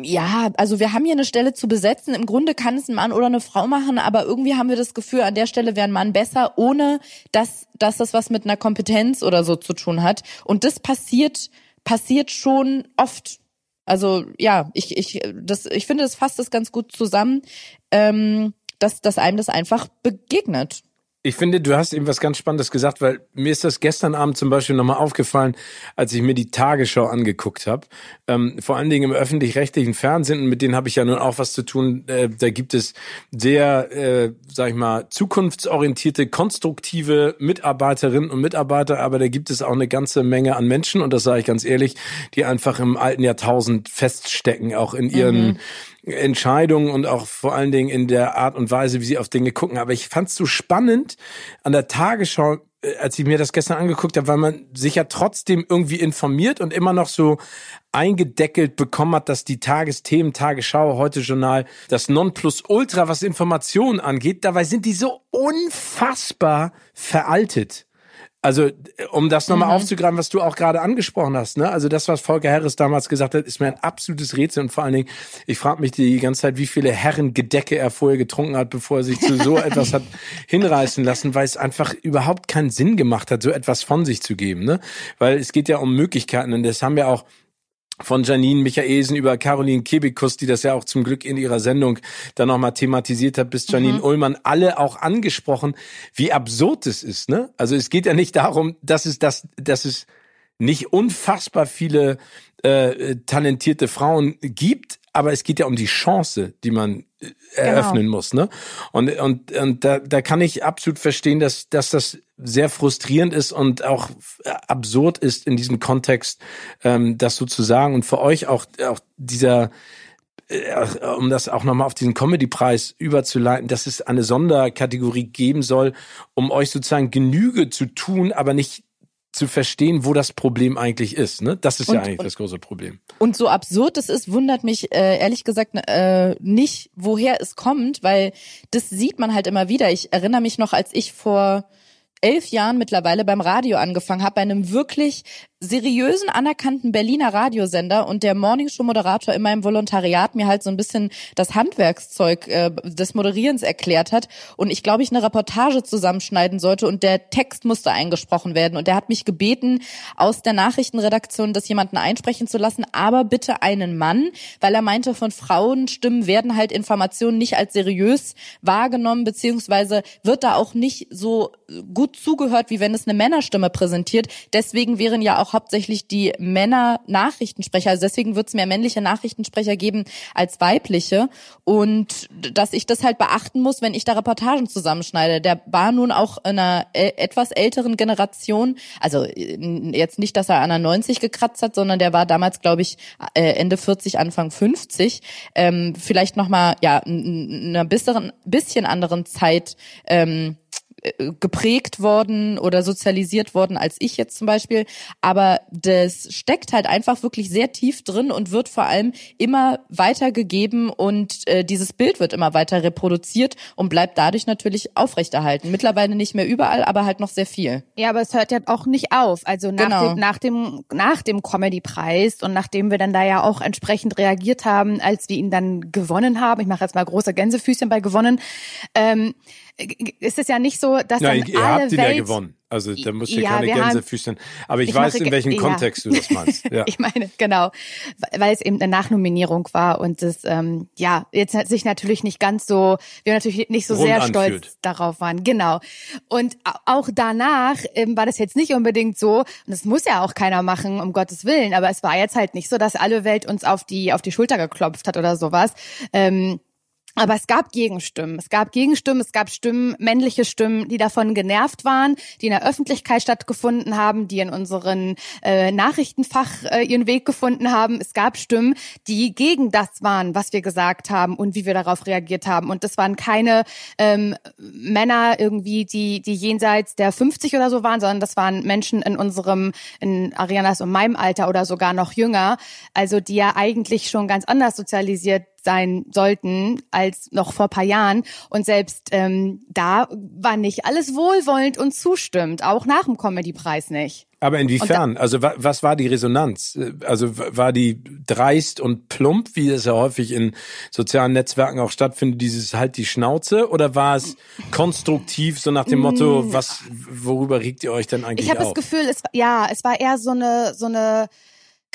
Ja, also wir haben hier eine Stelle zu besetzen. Im Grunde kann es ein Mann oder eine Frau machen, aber irgendwie haben wir das Gefühl, an der Stelle wäre ein Mann besser, ohne dass, dass das was mit einer Kompetenz oder so zu tun hat. Und das passiert, passiert schon oft. Also ja, ich, ich, das, ich finde, das fasst das ganz gut zusammen, ähm, dass, dass einem das einfach begegnet. Ich finde, du hast eben was ganz Spannendes gesagt, weil mir ist das gestern Abend zum Beispiel nochmal aufgefallen, als ich mir die Tagesschau angeguckt habe. Ähm, vor allen Dingen im öffentlich-rechtlichen Fernsehen, mit denen habe ich ja nun auch was zu tun. Äh, da gibt es sehr, äh, sag ich mal, zukunftsorientierte, konstruktive Mitarbeiterinnen und Mitarbeiter, aber da gibt es auch eine ganze Menge an Menschen, und das sage ich ganz ehrlich, die einfach im alten Jahrtausend feststecken, auch in ihren Entscheidungen und auch vor allen Dingen in der Art und Weise, wie sie auf Dinge gucken. Aber ich fand es so spannend an der Tagesschau äh, als ich mir das gestern angeguckt habe, weil man sich ja trotzdem irgendwie informiert und immer noch so eingedeckelt bekommen hat, dass die Tagesthemen, Tagesschau, heute Journal, das Nonplusultra, was Informationen angeht, dabei sind die so unfassbar veraltet. Also, um das nochmal mhm. aufzugreifen, was du auch gerade angesprochen hast, ne? Also das, was Volker Harris damals gesagt hat, ist mir ein absolutes Rätsel. Und vor allen Dingen, ich frage mich die ganze Zeit, wie viele Herrengedecke er vorher getrunken hat, bevor er sich zu so etwas hat hinreißen lassen, weil es einfach überhaupt keinen Sinn gemacht hat, so etwas von sich zu geben, ne? Weil es geht ja um Möglichkeiten und das haben wir auch von Janine Michaelsen über Caroline Kebekus, die das ja auch zum Glück in ihrer Sendung dann nochmal thematisiert hat, bis Janine mhm. Ullmann, alle auch angesprochen, wie absurd es ist. Ne? Also es geht ja nicht darum, dass es, das, dass es nicht unfassbar viele äh, talentierte Frauen gibt, aber es geht ja um die Chance, die man äh, eröffnen genau. muss, ne? Und und und da, da kann ich absolut verstehen, dass dass das sehr frustrierend ist und auch absurd ist in diesem Kontext, ähm, das so zu sagen und für euch auch auch dieser äh, um das auch nochmal auf diesen Comedy-Preis überzuleiten, dass es eine Sonderkategorie geben soll, um euch sozusagen Genüge zu tun, aber nicht zu verstehen, wo das Problem eigentlich ist. Ne? Das ist und, ja eigentlich und, das große Problem. Und so absurd es ist, wundert mich äh, ehrlich gesagt äh, nicht, woher es kommt, weil das sieht man halt immer wieder. Ich erinnere mich noch, als ich vor elf Jahren mittlerweile beim Radio angefangen habe, bei einem wirklich seriösen, anerkannten Berliner Radiosender und der Morningshow-Moderator in meinem Volontariat mir halt so ein bisschen das Handwerkszeug äh, des Moderierens erklärt hat und ich glaube, ich eine Reportage zusammenschneiden sollte und der Text musste eingesprochen werden. Und der hat mich gebeten, aus der Nachrichtenredaktion das jemanden einsprechen zu lassen, aber bitte einen Mann, weil er meinte, von Frauenstimmen werden halt Informationen nicht als seriös wahrgenommen, beziehungsweise wird da auch nicht so gut zugehört, wie wenn es eine Männerstimme präsentiert. Deswegen wären ja auch hauptsächlich die Männer Nachrichtensprecher. Also deswegen wird es mehr männliche Nachrichtensprecher geben als weibliche. Und dass ich das halt beachten muss, wenn ich da Reportagen zusammenschneide. Der war nun auch in einer äh, etwas älteren Generation. Also jetzt nicht, dass er an der 90 gekratzt hat, sondern der war damals, glaube ich, äh, Ende 40, Anfang 50. Ähm, vielleicht nochmal, ja, in einer bisschen, bisschen anderen Zeit ähm, äh, geprägt worden oder sozialisiert worden als ich jetzt zum Beispiel. Aber das steckt halt einfach wirklich sehr tief drin und wird vor allem immer weitergegeben und äh, dieses Bild wird immer weiter reproduziert und bleibt dadurch natürlich aufrechterhalten. Mittlerweile nicht mehr überall, aber halt noch sehr viel. Ja, aber es hört ja auch nicht auf. Also nach genau. dem, nach dem, nach dem Comedy-Preis und nachdem wir dann da ja auch entsprechend reagiert haben, als wir ihn dann gewonnen haben, ich mache jetzt mal große Gänsefüßchen bei gewonnen, ähm, ist es ja nicht so, dass ja, dann ihr alle habt ihn Welt, ja gewonnen. Also da muss ich ja, keine Gänsefüßchen. Aber ich, ich weiß, in welchem ja. Kontext du das meinst. Ja. ich meine, genau, weil es eben eine Nachnominierung war und es ähm, ja jetzt sich natürlich nicht ganz so, wir natürlich nicht so Rund sehr anfühlt. stolz darauf waren. Genau. Und auch danach ähm, war das jetzt nicht unbedingt so, und das muss ja auch keiner machen, um Gottes Willen, aber es war jetzt halt nicht so, dass alle Welt uns auf die auf die Schulter geklopft hat oder sowas. Ähm, aber es gab Gegenstimmen. Es gab Gegenstimmen, es gab Stimmen, männliche Stimmen, die davon genervt waren, die in der Öffentlichkeit stattgefunden haben, die in unseren äh, Nachrichtenfach äh, ihren Weg gefunden haben. Es gab Stimmen, die gegen das waren, was wir gesagt haben und wie wir darauf reagiert haben. Und das waren keine ähm, Männer irgendwie, die, die jenseits der 50 oder so waren, sondern das waren Menschen in unserem, in Arianas und meinem Alter oder sogar noch jünger. Also die ja eigentlich schon ganz anders sozialisiert sein sollten als noch vor paar Jahren. Und selbst ähm, da war nicht alles wohlwollend und zustimmt, auch nach dem Comedy-Preis nicht. Aber inwiefern? Da, also was war die Resonanz? Also war die dreist und plump, wie es ja häufig in sozialen Netzwerken auch stattfindet, dieses halt die Schnauze? Oder war es konstruktiv, so nach dem Motto, mm. was, worüber regt ihr euch denn eigentlich Ich habe das Gefühl, es, ja, es war eher so eine, so eine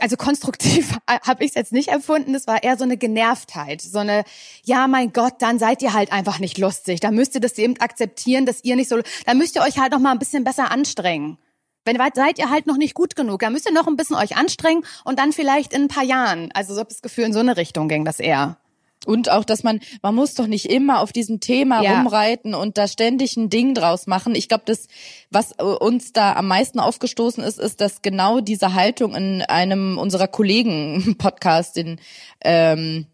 also konstruktiv habe ich es jetzt nicht empfunden. Es war eher so eine Genervtheit, so eine, ja, mein Gott, dann seid ihr halt einfach nicht lustig. Da müsst ihr das eben akzeptieren, dass ihr nicht so, da müsst ihr euch halt noch mal ein bisschen besser anstrengen. Wenn seid ihr halt noch nicht gut genug, dann müsst ihr noch ein bisschen euch anstrengen und dann vielleicht in ein paar Jahren. Also so habe das Gefühl, in so eine Richtung ging das eher. Und auch, dass man, man muss doch nicht immer auf diesem Thema ja. rumreiten und da ständig ein Ding draus machen. Ich glaube, das, was uns da am meisten aufgestoßen ist, ist, dass genau diese Haltung in einem unserer Kollegen Podcast, den ähm,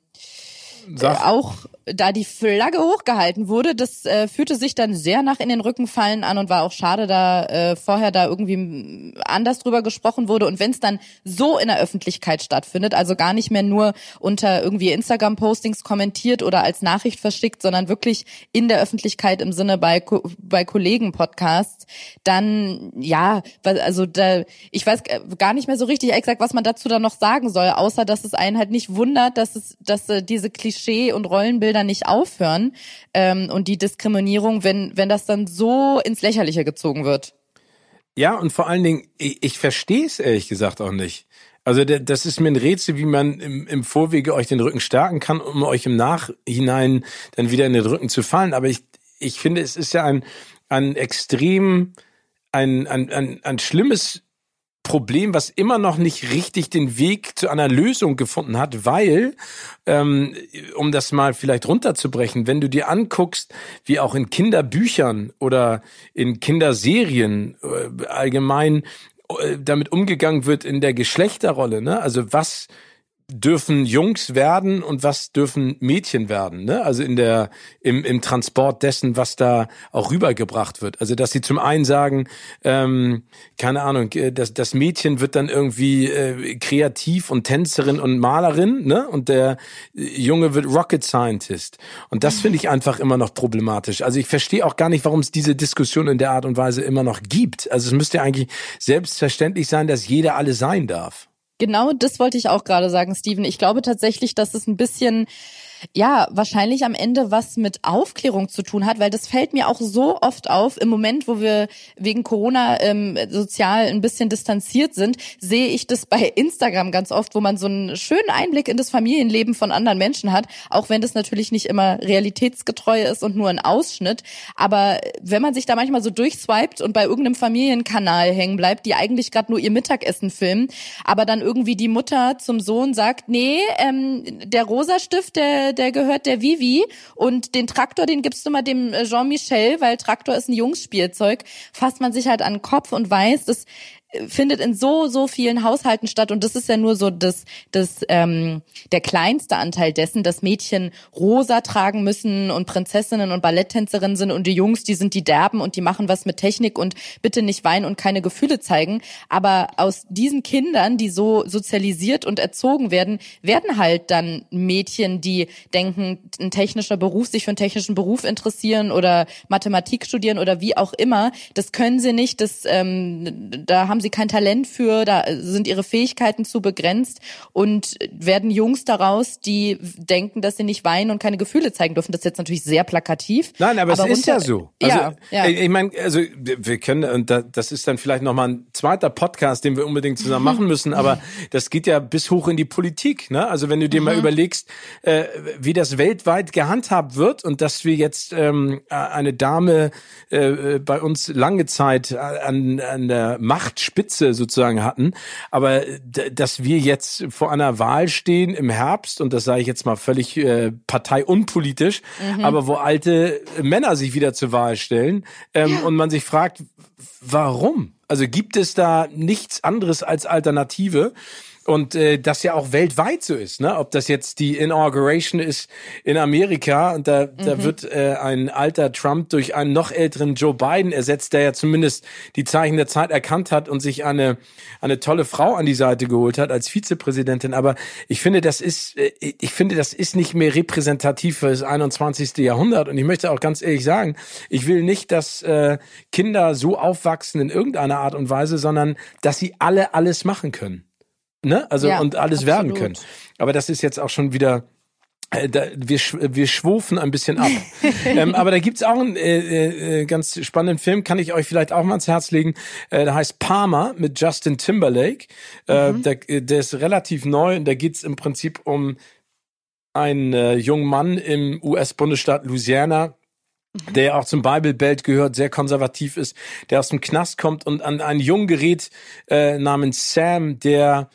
äh, auch da die Flagge hochgehalten wurde, das äh, fühlte sich dann sehr nach in den Rückenfallen an und war auch schade, da äh, vorher da irgendwie anders drüber gesprochen wurde. Und wenn es dann so in der Öffentlichkeit stattfindet, also gar nicht mehr nur unter irgendwie Instagram-Postings kommentiert oder als Nachricht verschickt, sondern wirklich in der Öffentlichkeit im Sinne bei, bei Kollegen-Podcasts, dann ja, also da, ich weiß gar nicht mehr so richtig exakt, was man dazu dann noch sagen soll, außer dass es einen halt nicht wundert, dass es, dass äh, diese Klischee- und Rollenbilder nicht aufhören ähm, und die Diskriminierung, wenn, wenn das dann so ins Lächerliche gezogen wird. Ja, und vor allen Dingen, ich, ich verstehe es ehrlich gesagt auch nicht. Also das ist mir ein Rätsel, wie man im, im Vorwege euch den Rücken stärken kann, um euch im Nachhinein dann wieder in den Rücken zu fallen. Aber ich, ich finde, es ist ja ein, ein extrem, ein, ein, ein, ein schlimmes Problem, was immer noch nicht richtig den Weg zu einer Lösung gefunden hat, weil, ähm, um das mal vielleicht runterzubrechen, wenn du dir anguckst, wie auch in Kinderbüchern oder in Kinderserien äh, allgemein äh, damit umgegangen wird in der Geschlechterrolle, ne? Also was dürfen Jungs werden und was dürfen Mädchen werden, ne? Also in der im, im Transport dessen, was da auch rübergebracht wird. Also dass sie zum einen sagen, ähm, keine Ahnung, äh, das, das Mädchen wird dann irgendwie äh, kreativ und Tänzerin und Malerin, ne? Und der Junge wird Rocket Scientist. Und das finde ich einfach immer noch problematisch. Also ich verstehe auch gar nicht, warum es diese Diskussion in der Art und Weise immer noch gibt. Also es müsste eigentlich selbstverständlich sein, dass jeder alle sein darf. Genau das wollte ich auch gerade sagen, Steven. Ich glaube tatsächlich, dass es ein bisschen ja, wahrscheinlich am Ende was mit Aufklärung zu tun hat, weil das fällt mir auch so oft auf. Im Moment, wo wir wegen Corona ähm, sozial ein bisschen distanziert sind, sehe ich das bei Instagram ganz oft, wo man so einen schönen Einblick in das Familienleben von anderen Menschen hat, auch wenn das natürlich nicht immer realitätsgetreu ist und nur ein Ausschnitt. Aber wenn man sich da manchmal so durchswiped und bei irgendeinem Familienkanal hängen bleibt, die eigentlich gerade nur ihr Mittagessen filmen, aber dann irgendwie die Mutter zum Sohn sagt, nee, ähm, der rosa Stift, der der gehört der Vivi. Und den Traktor, den gibst du mal dem äh, Jean-Michel, weil Traktor ist ein Jungsspielzeug, fasst man sich halt an den Kopf und weiß, dass findet in so so vielen Haushalten statt. Und das ist ja nur so das das ähm, der kleinste Anteil dessen, dass Mädchen rosa tragen müssen und Prinzessinnen und Balletttänzerinnen sind und die Jungs, die sind die derben und die machen was mit Technik und bitte nicht weinen und keine Gefühle zeigen, aber aus diesen Kindern, die so sozialisiert und erzogen werden, werden halt dann Mädchen, die denken, ein technischer Beruf sich für einen technischen Beruf interessieren oder Mathematik studieren oder wie auch immer, das können sie nicht, das ähm, da haben haben sie kein Talent für, da sind ihre Fähigkeiten zu begrenzt und werden Jungs daraus, die denken, dass sie nicht weinen und keine Gefühle zeigen dürfen. Das ist jetzt natürlich sehr plakativ. Nein, aber, aber es ist ja so. Also, ja, ja. Ich meine, also wir können, und das ist dann vielleicht nochmal ein zweiter Podcast, den wir unbedingt zusammen machen müssen, aber das geht ja bis hoch in die Politik. Ne? Also wenn du dir mhm. mal überlegst, äh, wie das weltweit gehandhabt wird und dass wir jetzt ähm, eine Dame äh, bei uns lange Zeit an, an der Macht Spitze sozusagen hatten. Aber dass wir jetzt vor einer Wahl stehen im Herbst, und das sage ich jetzt mal völlig äh, parteiunpolitisch, mhm. aber wo alte Männer sich wieder zur Wahl stellen ähm, ja. und man sich fragt, warum? Also gibt es da nichts anderes als Alternative? Und äh, das ja auch weltweit so ist, ne? Ob das jetzt die Inauguration ist in Amerika und da, mhm. da wird äh, ein alter Trump durch einen noch älteren Joe Biden ersetzt, der ja zumindest die Zeichen der Zeit erkannt hat und sich eine, eine tolle Frau an die Seite geholt hat als Vizepräsidentin. Aber ich finde, das ist, äh, ich finde, das ist nicht mehr repräsentativ für das 21. Jahrhundert. Und ich möchte auch ganz ehrlich sagen, ich will nicht, dass äh, Kinder so aufwachsen in irgendeiner Art und Weise, sondern dass sie alle alles machen können ne? Also ja, und alles absolut. werden können. Aber das ist jetzt auch schon wieder äh, da, wir, wir schwufen ein bisschen ab. ähm, aber da gibt's auch einen äh, äh, ganz spannenden Film, kann ich euch vielleicht auch mal ans Herz legen. Äh, der heißt Palmer mit Justin Timberlake. Äh, mhm. der, der ist relativ neu und da geht's im Prinzip um einen jungen Mann im US-Bundesstaat Louisiana, mhm. der auch zum Bible Belt gehört, sehr konservativ ist, der aus dem Knast kommt und an einen Jungen gerät äh, namens Sam, der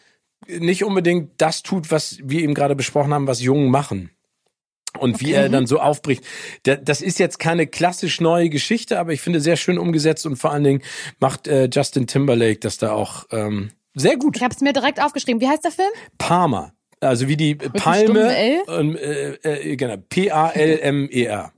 nicht unbedingt das tut, was wir eben gerade besprochen haben, was Jungen machen. Und okay. wie er dann so aufbricht. Das ist jetzt keine klassisch neue Geschichte, aber ich finde sehr schön umgesetzt und vor allen Dingen macht äh, Justin Timberlake das da auch ähm, sehr gut. Ich habe es mir direkt aufgeschrieben. Wie heißt der Film? Palmer. Also wie die einem Palme. äh, äh, genau, P-A-L-M-E-R.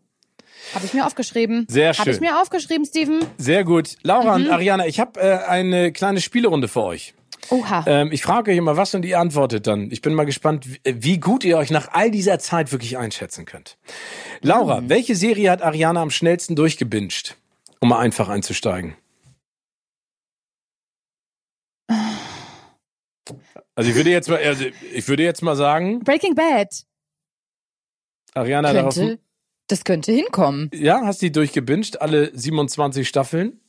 Habe ich mir aufgeschrieben. Sehr Habe ich schön. mir aufgeschrieben, Steven. Sehr gut. Laura Mhm. und Ariana, ich habe äh, eine kleine Spielerunde für euch. Oha. Ähm, ich frage euch immer was und ihr antwortet dann. Ich bin mal gespannt, wie, wie gut ihr euch nach all dieser Zeit wirklich einschätzen könnt. Laura, Mhm. welche Serie hat Ariana am schnellsten durchgebinged? Um mal einfach einzusteigen. Also ich würde jetzt mal, also ich würde jetzt mal sagen, Breaking Bad. Ariana darauf. Könnte, das könnte hinkommen. Ja, hast die durchgebinged, alle 27 Staffeln?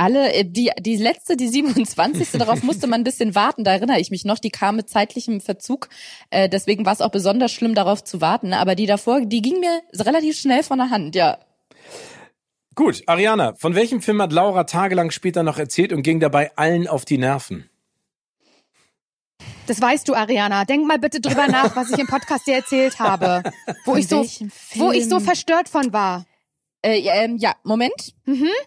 Alle, äh, die, die letzte, die 27. darauf musste man ein bisschen warten, da erinnere ich mich noch, die kam mit zeitlichem Verzug. Äh, deswegen war es auch besonders schlimm, darauf zu warten. Aber die davor, die ging mir relativ schnell von der Hand, ja. Gut, Ariana, von welchem Film hat Laura tagelang später noch erzählt und ging dabei allen auf die Nerven? Das weißt du, Ariana. Denk mal bitte drüber nach, was ich im Podcast dir erzählt habe. Wo ich so, wo ich so verstört von war. Äh, ja, ähm, ja, Moment.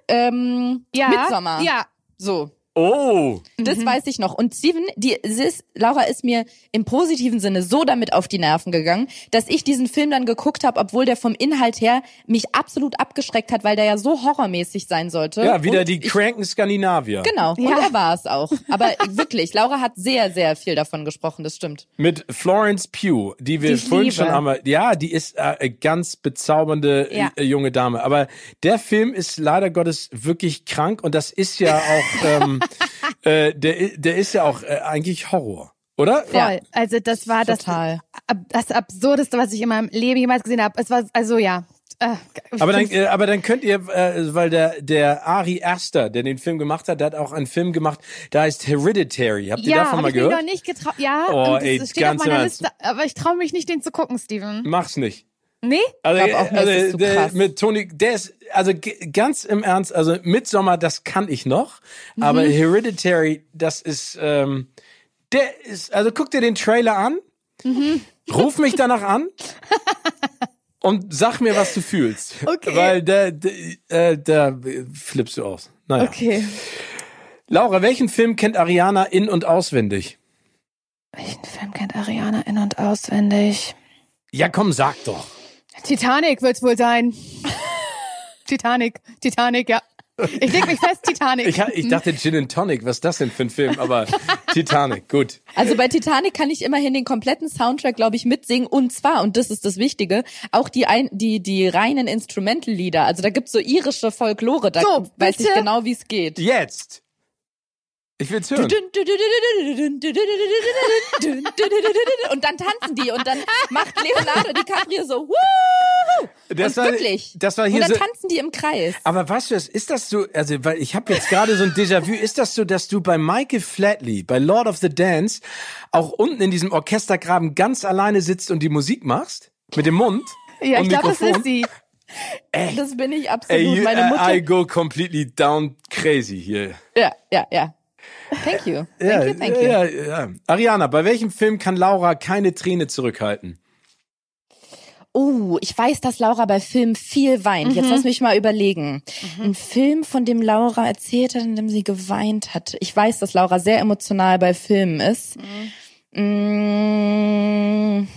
Ähm, Ja. Midsommar. Ja. So. Oh, Das weiß ich noch. Und Steven, die, sie ist, Laura ist mir im positiven Sinne so damit auf die Nerven gegangen, dass ich diesen Film dann geguckt habe, obwohl der vom Inhalt her mich absolut abgeschreckt hat, weil der ja so horrormäßig sein sollte. ja, wieder Und die ich, cranken Skandinavier. Genau, Ja. und er war es auch. Aber wirklich, Laura hat sehr, sehr viel davon gesprochen, das stimmt. Mit Florence Pugh, die wir Die vorhin liebe. schon einmal, ja, die ist äh, eine ganz bezaubernde Ja. äh, junge Dame. Aber der Film ist leider Gottes wirklich krank und das ist ja auch, ähm, äh, der, der ist ja auch äh, eigentlich Horror, oder? Voll. Ja. Also das war das, Total. ab, das Absurdeste, was ich in meinem Leben jemals gesehen habe. Es war also ja. Äh, Aber dann, äh, aber dann könnt ihr, äh, weil der, der Ari Aster, der den Film gemacht hat, der hat auch einen Film gemacht, der heißt Hereditary. Habt ihr ja, davon mal ich mich gehört? noch nicht getraut. Ja, Oh, und das ey, steht ganz auf meiner. Liste, aber ich traue mich nicht, den zu gucken, Steven. Mach's nicht. Nee? Also, auch, mir also ist der, krass. mit Tony, der ist, also ganz im Ernst, also Midsommar, das kann ich noch, Mhm. aber Hereditary, das ist, ähm, der ist, also guck dir den Trailer an, Mhm. ruf mich danach an und sag mir, was du fühlst. Okay. Weil da, da, äh, da flippst du aus. Naja. Okay. Laura, welchen Film kennt Ariana in- und auswendig? Welchen Film kennt Ariana in- und auswendig? Ja, komm, sag doch. Titanic wird's wohl sein. Titanic, Titanic, ja. Ich leg mich fest, Titanic. Ich, ich dachte Gin and Tonic, was ist das denn für ein Film? Aber Titanic, gut. Also bei Titanic kann ich immerhin den kompletten Soundtrack, glaube ich, mitsingen. Und zwar, und das ist das Wichtige, auch die, ein, die, die reinen Instrumental-Lieder. Also da gibt's so irische Folklore, da So, weiß ich genau, wie es geht. Jetzt. Ich will's hören. Und dann tanzen die und dann macht Leonardo DiCaprio so, Wuhu! Das und war- wirklich. das war hier und dann so- tanzen die im Kreis. Aber weißt du, ist das so, also, weil ich habe jetzt gerade so ein Déjà-vu, ist das so, dass du bei Michael Flatley, bei Lord of the Dance, auch unten in diesem Orchestergraben ganz alleine sitzt und die Musik machst? Mit dem Mund? ja, und ich glaube, das ist sie. Das bin ich absolut. Ey, you, Meine Mutter. I go completely down crazy hier. ja, ja, ja. Thank you. Thank ja, you, thank you. Ja, ja. Ariana, bei welchem Film kann Laura keine Träne zurückhalten? Oh, ich weiß, dass Laura bei Filmen viel weint. Mhm. Jetzt lass mich mal überlegen. Ein Film, von dem Laura erzählt hat, in dem sie geweint hat. Ich weiß, dass Laura sehr emotional bei Filmen ist. Mm,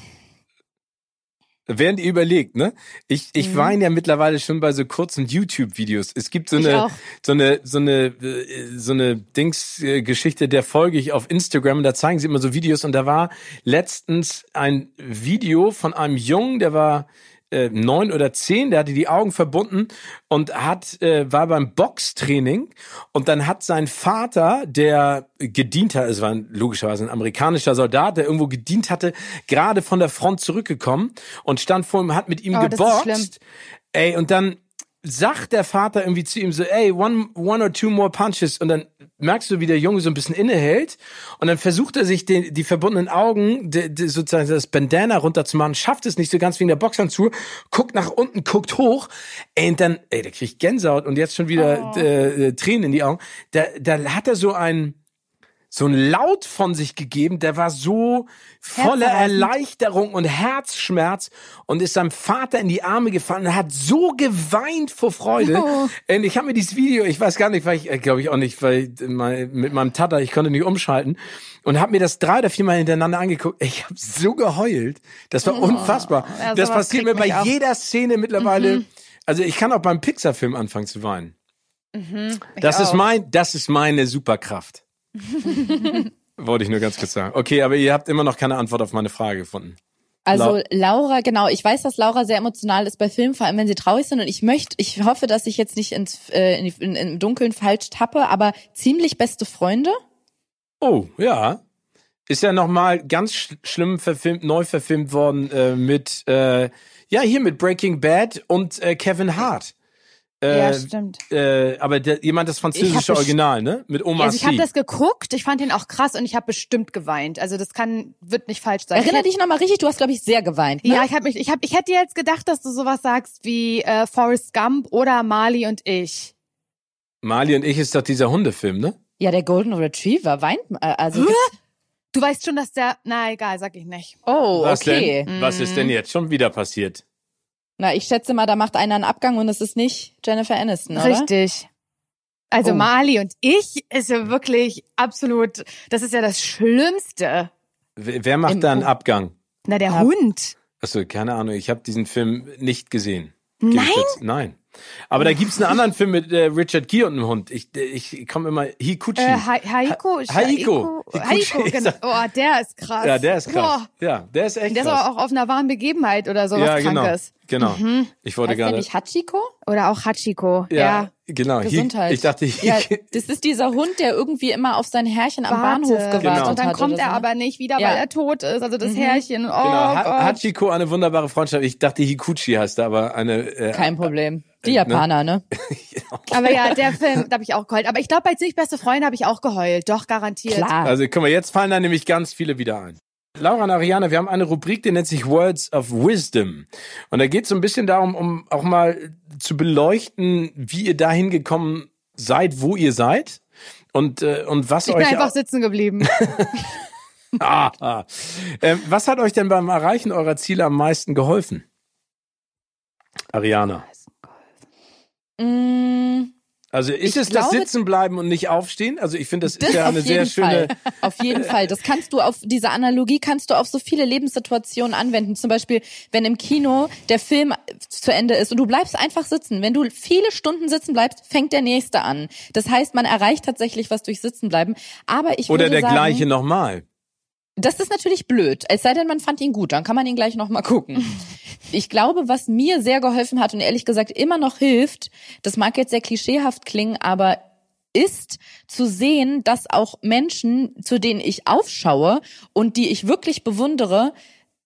Während ihr überlegt, ne? Ich, ich Mhm. weine ja mittlerweile schon bei so kurzen YouTube-Videos. Es gibt so eine, so eine, so eine, äh, so eine Dings-Geschichte, der folge ich auf Instagram und da zeigen sie immer so Videos und da war letztens ein Video von einem Jungen, der war äh, neun oder zehn, der hatte die Augen verbunden und hat äh, war beim Boxtraining und dann hat sein Vater, der gedient hat, es war logischerweise ein amerikanischer Soldat, der irgendwo gedient hatte, gerade von der Front zurückgekommen und stand vor ihm, hat mit ihm Oh, das ist geboxt. Ey, und dann sagt der Vater irgendwie zu ihm so, ey, one, one or two more punches. Und dann merkst du, wie der Junge so ein bisschen innehält. Und dann versucht er sich den, die verbundenen Augen, de, de, sozusagen das Bandana runterzumachen, schafft es nicht so ganz wegen der Boxhandschuhe, guckt nach unten, guckt hoch. Ey, und dann, ey, der kriegt Gänsehaut und jetzt schon wieder äh, äh, Tränen in die Augen. Da, da hat er so ein, so ein Laut von sich gegeben, der war so voller. Erleichterung und Herzschmerz und ist seinem Vater in die Arme gefallen und hat so geweint vor Freude. Oh. Und ich habe mir dieses Video, ich weiß gar nicht, weil ich, glaube ich auch nicht, weil mit meinem Tata, ich konnte nicht umschalten und habe mir das drei oder viermal hintereinander angeguckt. Ich habe so geheult. Das war unfassbar. Ja, das passiert mir bei auch. jeder Szene mittlerweile. Also ich kann auch beim Pixar-Film anfangen zu weinen. Das ist auch. mein, das ist meine Superkraft. Wollte ich nur ganz kurz sagen. Okay, aber ihr habt immer noch keine Antwort auf meine Frage gefunden. Also Lau- Laura, genau, ich weiß, dass Laura sehr emotional ist bei Filmen, vor allem wenn sie traurig sind. Und ich möchte, ich hoffe, dass ich jetzt nicht ins, äh, in, in, im Dunkeln falsch tappe, aber ziemlich beste Freunde. Oh, ja. Ist ja nochmal ganz sch schlimm verfilmt, neu verfilmt worden äh, mit, äh, ja, hier mit Breaking Bad und äh, Kevin Hart. Äh, Ja, stimmt. äh, aber der, jemand das französische hab Original, ne? Mit Oma Also ich habe das geguckt, ich fand den auch krass und ich habe bestimmt geweint. Also das kann wird nicht falsch sein. Erinner ich dich nochmal richtig, du hast, glaube ich, sehr geweint. Ne? Ja, ich habe mich, ich habe, ich hätte jetzt gedacht, dass du sowas sagst wie äh, Forrest Gump oder Marley und ich. Mali und ich ist doch dieser Hundefilm, ne? ja, der Golden Retriever weint, äh, also, Du weißt schon, dass der, na egal, sag ich nicht. oh, Was okay. denn? Was ist denn jetzt schon wieder passiert? Na, ich schätze mal, da macht einer einen Abgang und es ist nicht Jennifer Aniston, oder? Richtig. Also Oh. Marley und ich ist ja wirklich absolut, das ist ja das Schlimmste. Wer, macht Im- da einen Abgang? Na, der Ja. Hund. Achso, keine Ahnung. Ich habe diesen Film nicht gesehen. Geb ich Nein? jetzt- Nein. Aber da gibt's einen anderen Film mit äh, Richard Gere und einem Hund. Ich, ich komme immer Hikuchi. Äh, Ha- Haiko. Ha- Haiko. Haiko, Hikuchi. genau. Oh, der ist krass. ja, der ist krass. Boah. Ja, der ist echt Der ist krass. aber auch auf einer wahren Begebenheit oder sowas ja, genau. Krankes. Genau. Mhm. Ich wollte Heißt der gerade. nicht Hachiko? Oder auch Hachiko. Ja, Ja. genau. Gesundheit. Ich dachte, Ja, das ist dieser Hund, der irgendwie immer auf sein Herrchen am Warte. Bahnhof gewartet Genau. Und dann kommt er so. aber nicht wieder, Ja. weil er tot ist. Also das Mhm. Härchen. Oh Genau, ha Gott. Hachiko, eine wunderbare Freundschaft. Ich dachte, Hikuchi heißt er, aber eine. Äh, Kein Problem. Die Japaner, ne? Aber ja, der Film, da habe ich auch geheult. Aber ich glaube, bei Ziemlich Beste Freunde habe ich auch geheult. Doch, garantiert. Klar. Also guck mal, jetzt fallen da nämlich ganz viele wieder ein. Laura und Ariane, wir haben eine Rubrik, die nennt sich Words of Wisdom. Und da geht es so ein bisschen darum, um auch mal zu beleuchten, wie ihr dahin gekommen seid, wo ihr seid. Und, äh, und was Ich bin euch einfach auch- sitzen geblieben. ah, ah. Ähm, was hat euch denn beim Erreichen eurer Ziele am meisten geholfen? Ariana. Mm, Also ist Ich es das glaube- Sitzenbleiben und nicht aufstehen? Also ich finde, das, Das ist ja eine sehr jeden schöne. Fall. Auf jeden Fall. Das kannst du auf diese Analogie kannst du auf so viele Lebenssituationen anwenden. Zum Beispiel, wenn im Kino der Film zu Ende ist und du bleibst einfach sitzen. Wenn du viele Stunden sitzen bleibst, fängt der nächste an. Das heißt, man erreicht tatsächlich was durch Sitzenbleiben. Aber ich Oder würde der sagen, gleiche nochmal. Das ist natürlich blöd. Es sei denn, man fand ihn gut, dann kann man ihn gleich noch mal gucken. Ich glaube, was mir sehr geholfen hat und ehrlich gesagt immer noch hilft, das mag jetzt sehr klischeehaft klingen, aber ist zu sehen, dass auch Menschen, zu denen ich aufschaue und die ich wirklich bewundere,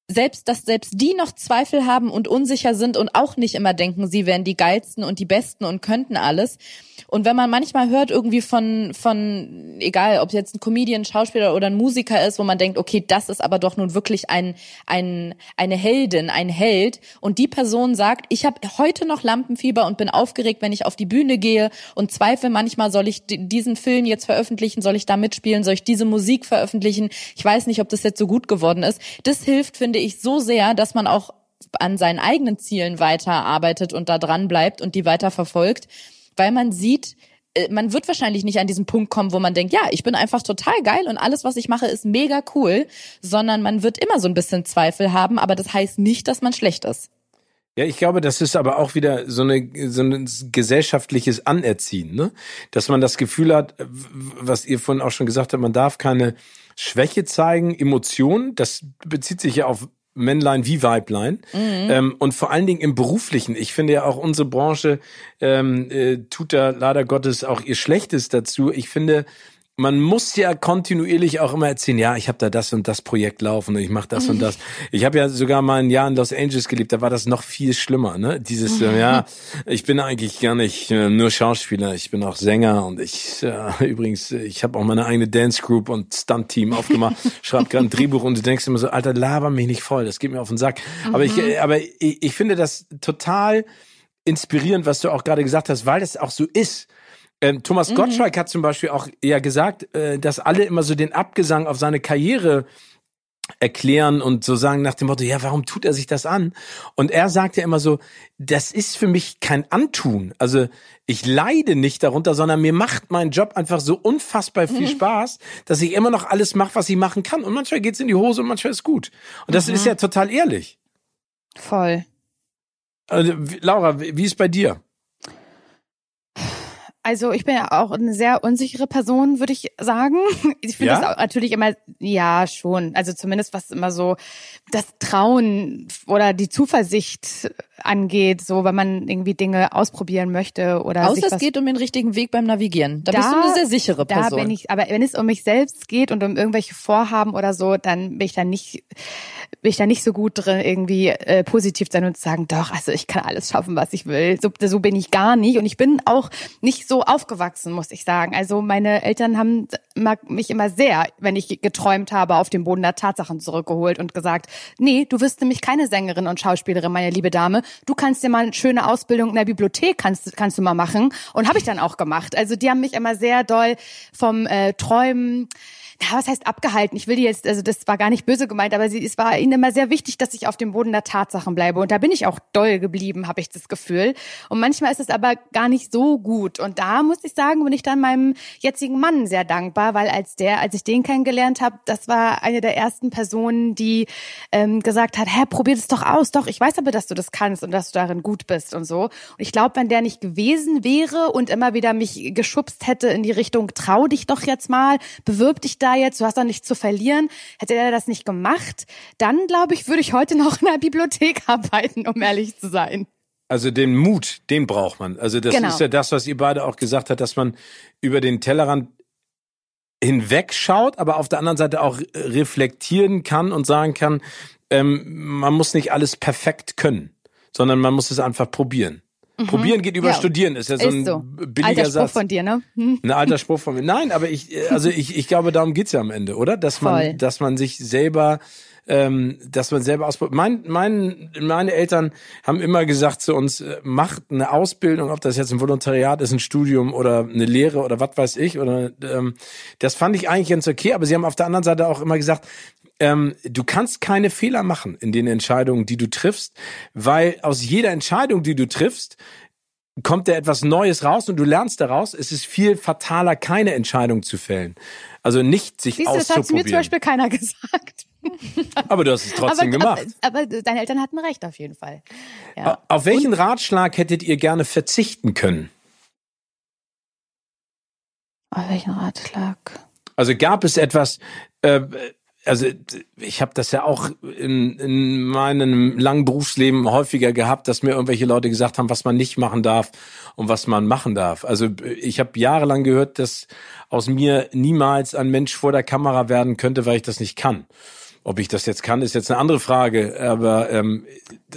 selbst, dass selbst die noch Zweifel haben und unsicher sind und auch nicht immer denken, sie wären die geilsten und die besten und könnten alles. Und wenn man manchmal hört irgendwie von, von, egal, ob es jetzt ein Comedian, Schauspieler oder ein Musiker ist, wo man denkt, okay, das ist aber doch nun wirklich ein, ein, eine Heldin, ein Held. Und die Person sagt, ich habe heute noch Lampenfieber und bin aufgeregt, wenn ich auf die Bühne gehe und zweifle manchmal, soll ich di- diesen Film jetzt veröffentlichen, soll ich da mitspielen, soll ich diese Musik veröffentlichen? Ich weiß nicht, ob das jetzt so gut geworden ist. Das hilft, finde ich, so sehr, dass man auch an seinen eigenen Zielen weiterarbeitet und da dran bleibt und die weiter verfolgt, weil man sieht, äh, man wird wahrscheinlich nicht an diesen Punkt kommen, wo man denkt, ja, ich bin einfach total geil und alles, was ich mache, ist mega cool, sondern man wird immer so ein bisschen Zweifel haben, aber das heißt nicht, dass man schlecht ist. Ja, ich glaube, das ist aber auch wieder so, eine, so ein gesellschaftliches Anerziehen, ne? Dass man das Gefühl hat, was ihr vorhin auch schon gesagt habt, man darf keine Schwäche zeigen, Emotionen, das bezieht sich ja auf Männlein wie Weiblein. Ähm, und vor allen Dingen im Beruflichen. Ich finde ja auch unsere Branche ähm, äh, tut da leider Gottes auch ihr Schlechtes dazu. Ich finde, man muss ja kontinuierlich auch immer erzählen, ja, ich habe da das und das Projekt laufen und ich mache das und das. Ich habe ja sogar mal ein Jahr in Los Angeles gelebt, da war das noch viel schlimmer, ne? Dieses, äh, ja, ich bin eigentlich gar nicht äh, nur Schauspieler, ich bin auch Sänger und ich, äh, übrigens, ich habe auch meine eigene Dance Group und Stunt-Team aufgemacht, schreibe gerade ein Drehbuch und du denkst immer so, Alter, laber mich nicht voll, das geht mir auf den Sack. Aber ich, aber ich, ich finde das total inspirierend, was du auch gerade gesagt hast, weil es auch so ist. Ähm, Thomas Mhm. Gottschalk hat zum Beispiel auch ja gesagt, äh, dass alle immer so den Abgesang auf seine Karriere erklären und so sagen nach dem Motto, ja, warum tut er sich das an? Und er sagt ja immer so, das ist für mich kein Antun. Also ich leide nicht darunter, sondern mir macht mein Job einfach so unfassbar viel Spaß, dass ich immer noch alles mache, was ich machen kann. Und manchmal geht's in die Hose und manchmal ist gut. Und das ist ja total ehrlich. Voll. Also, Laura, wie ist bei dir? Also ich bin ja auch eine sehr unsichere Person, würde ich sagen. Ich finde Ja? das auch natürlich immer, ja schon. Also zumindest was immer so das Trauen oder die Zuversicht angeht, so wenn man irgendwie Dinge ausprobieren möchte oder Außer sich es was geht um den richtigen Weg beim Navigieren. Da, bist du Da- eine sehr sichere Da Person. bin ich, aber wenn es um mich selbst geht und um irgendwelche Vorhaben oder so, dann bin ich da nicht, bin ich da nicht so gut drin, irgendwie äh, positiv sein und zu sagen, doch, also ich kann alles schaffen, was ich will. So, so bin ich gar nicht und ich bin auch nicht so aufgewachsen, muss ich sagen. Also meine Eltern haben mich immer sehr, wenn ich geträumt habe, auf den Boden der Tatsachen zurückgeholt und gesagt, nee, du wirst nämlich keine Sängerin und Schauspielerin, meine liebe Dame. Du kannst dir mal eine schöne Ausbildung in der Bibliothek kannst, kannst du mal machen und habe ich dann auch gemacht. Also die haben mich immer sehr doll vom äh, Träumen ja, was heißt abgehalten? Ich will die jetzt, also das war gar nicht böse gemeint, aber sie, es war ihnen immer sehr wichtig, dass ich auf dem Boden der Tatsachen bleibe. Und da bin ich auch doll geblieben, habe ich das Gefühl. Und manchmal ist es aber gar nicht so gut. Und da muss ich sagen, bin ich dann meinem jetzigen Mann sehr dankbar, weil als der, als ich den kennengelernt habe, das war eine der ersten Personen, die ähm, gesagt hat, hä, probier das doch aus. Doch, ich weiß aber, dass du das kannst und dass du darin gut bist und so. Und ich glaube, wenn der nicht gewesen wäre und immer wieder mich geschubst hätte in die Richtung, trau dich doch jetzt mal, bewirb dich da jetzt, du hast doch nichts zu verlieren, hätte er das nicht gemacht, dann glaube ich, würde ich heute noch in der Bibliothek arbeiten, um ehrlich zu sein. Also den Mut, den braucht man. Also das Genau. ist ja das, was ihr beide auch gesagt habt, dass man über den Tellerrand hinwegschaut, aber auf der anderen Seite auch reflektieren kann und sagen kann, ähm, man muss nicht alles perfekt können, sondern man muss es einfach probieren. Probieren geht über Ja. Studieren, ist ja so Ist ein so. billiger Alter Spruch Satz. von dir, ne? Hm. Ein alter Spruch von mir. Nein, aber ich, äh, also ich, ich glaube, darum geht's ja am Ende, oder? Dass man, Voll. dass man sich selber, ähm, dass man selber ausprobiert. Mein, mein, meine Eltern haben immer gesagt zu uns, äh, macht eine Ausbildung, ob das jetzt ein Volontariat ist, ein Studium oder eine Lehre oder was weiß ich. Oder ähm, das fand ich eigentlich ganz okay, aber sie haben auf der anderen Seite auch immer gesagt, ähm, du kannst keine Fehler machen in den Entscheidungen, die du triffst, weil aus jeder Entscheidung, die du triffst, kommt da etwas Neues raus und du lernst daraus. Es ist viel fataler, keine Entscheidung zu fällen. Also nicht sich Siehst du, das hat mir zum. Beispiel keiner gesagt. aber du hast es trotzdem aber, gemacht. Aber, aber deine Eltern hatten recht auf jeden Fall. Ja. Auf welchen Ratschlag hättet ihr gerne verzichten können? Auf welchen Ratschlag? Also gab es etwas, äh, also ich habe das ja auch in, in meinem langen Berufsleben häufiger gehabt, dass mir irgendwelche Leute gesagt haben, was man nicht machen darf und was man machen darf. Also ich habe jahrelang gehört, dass aus mir niemals ein Mensch vor der Kamera werden könnte, weil ich das nicht kann. Ob ich das jetzt kann, ist jetzt eine andere Frage. Aber ähm,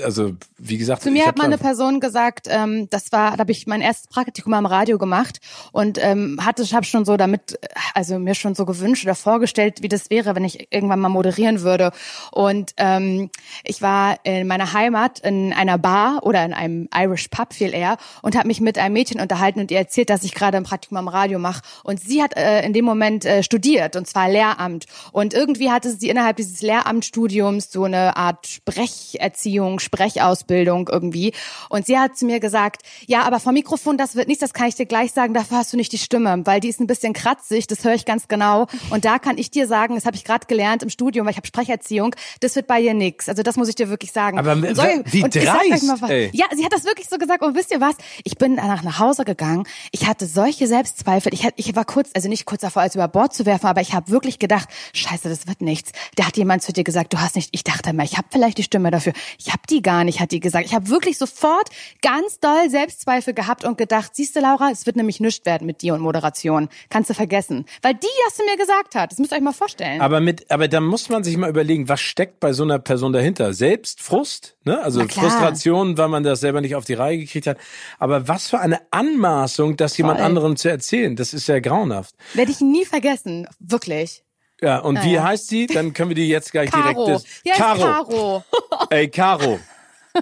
also wie gesagt, Zu mir hat mal eine Person gesagt, ähm, das war, da habe ich mein erstes Praktikum am Radio gemacht und ähm, hatte, habe schon so damit, also mir schon so gewünscht oder vorgestellt, wie das wäre, wenn ich irgendwann mal moderieren würde. Und ähm, ich war in meiner Heimat in einer Bar oder in einem Irish Pub viel eher und habe mich mit einem Mädchen unterhalten und ihr erzählt, dass ich gerade ein Praktikum am Radio mache. Und sie hat äh, in dem Moment äh, studiert und zwar Lehramt. Und irgendwie hatte sie innerhalb dieses Lehramtsstudiums so eine Art Sprecherziehung, Sprechausbildung irgendwie. Und sie hat zu mir gesagt, ja, aber vom Mikrofon, das wird nichts, das kann ich dir gleich sagen, dafür hast du nicht die Stimme, weil die ist ein bisschen kratzig, das höre ich ganz genau. Und da kann ich dir sagen, das habe ich gerade gelernt im Studium, weil ich habe Sprecherziehung, das wird bei ihr nix. Also das muss ich dir wirklich sagen. Aber Und solche- wie und dreist, mal was. ey. Ja, sie hat das wirklich so gesagt. Und wisst ihr was? Ich bin danach nach Hause gegangen. Ich hatte solche Selbstzweifel. Ich, hatte, ich war kurz, also nicht kurz davor, als über Bord zu werfen, aber ich habe wirklich gedacht, scheiße, das wird nichts. Da hat jemand zu dir gesagt, du hast nicht, ich dachte mal, ich habe vielleicht die Stimme dafür. Ich habe die gar nicht, hat die gesagt. Ich habe wirklich sofort ganz doll Selbstzweifel gehabt und gedacht, siehst du, Laura, es wird nämlich nichts werden mit dir und Moderation. Kannst du vergessen. Weil die das mir gesagt hat. Das müsst ihr euch mal vorstellen. Aber mit, aber da muss man sich mal überlegen, was steckt bei so einer Person dahinter? Selbstfrust, ne? Also. Frustration, weil man das selber nicht auf die Reihe gekriegt hat. Aber was für eine Anmaßung, das jemand Voll. anderem zu erzählen. Das ist ja grauenhaft. Werde ich nie vergessen. Wirklich. Ja, und wie ja. heißt sie? Dann können wir die jetzt gleich Caro. direkt. Ist Caro. Caro. Ey, Caro.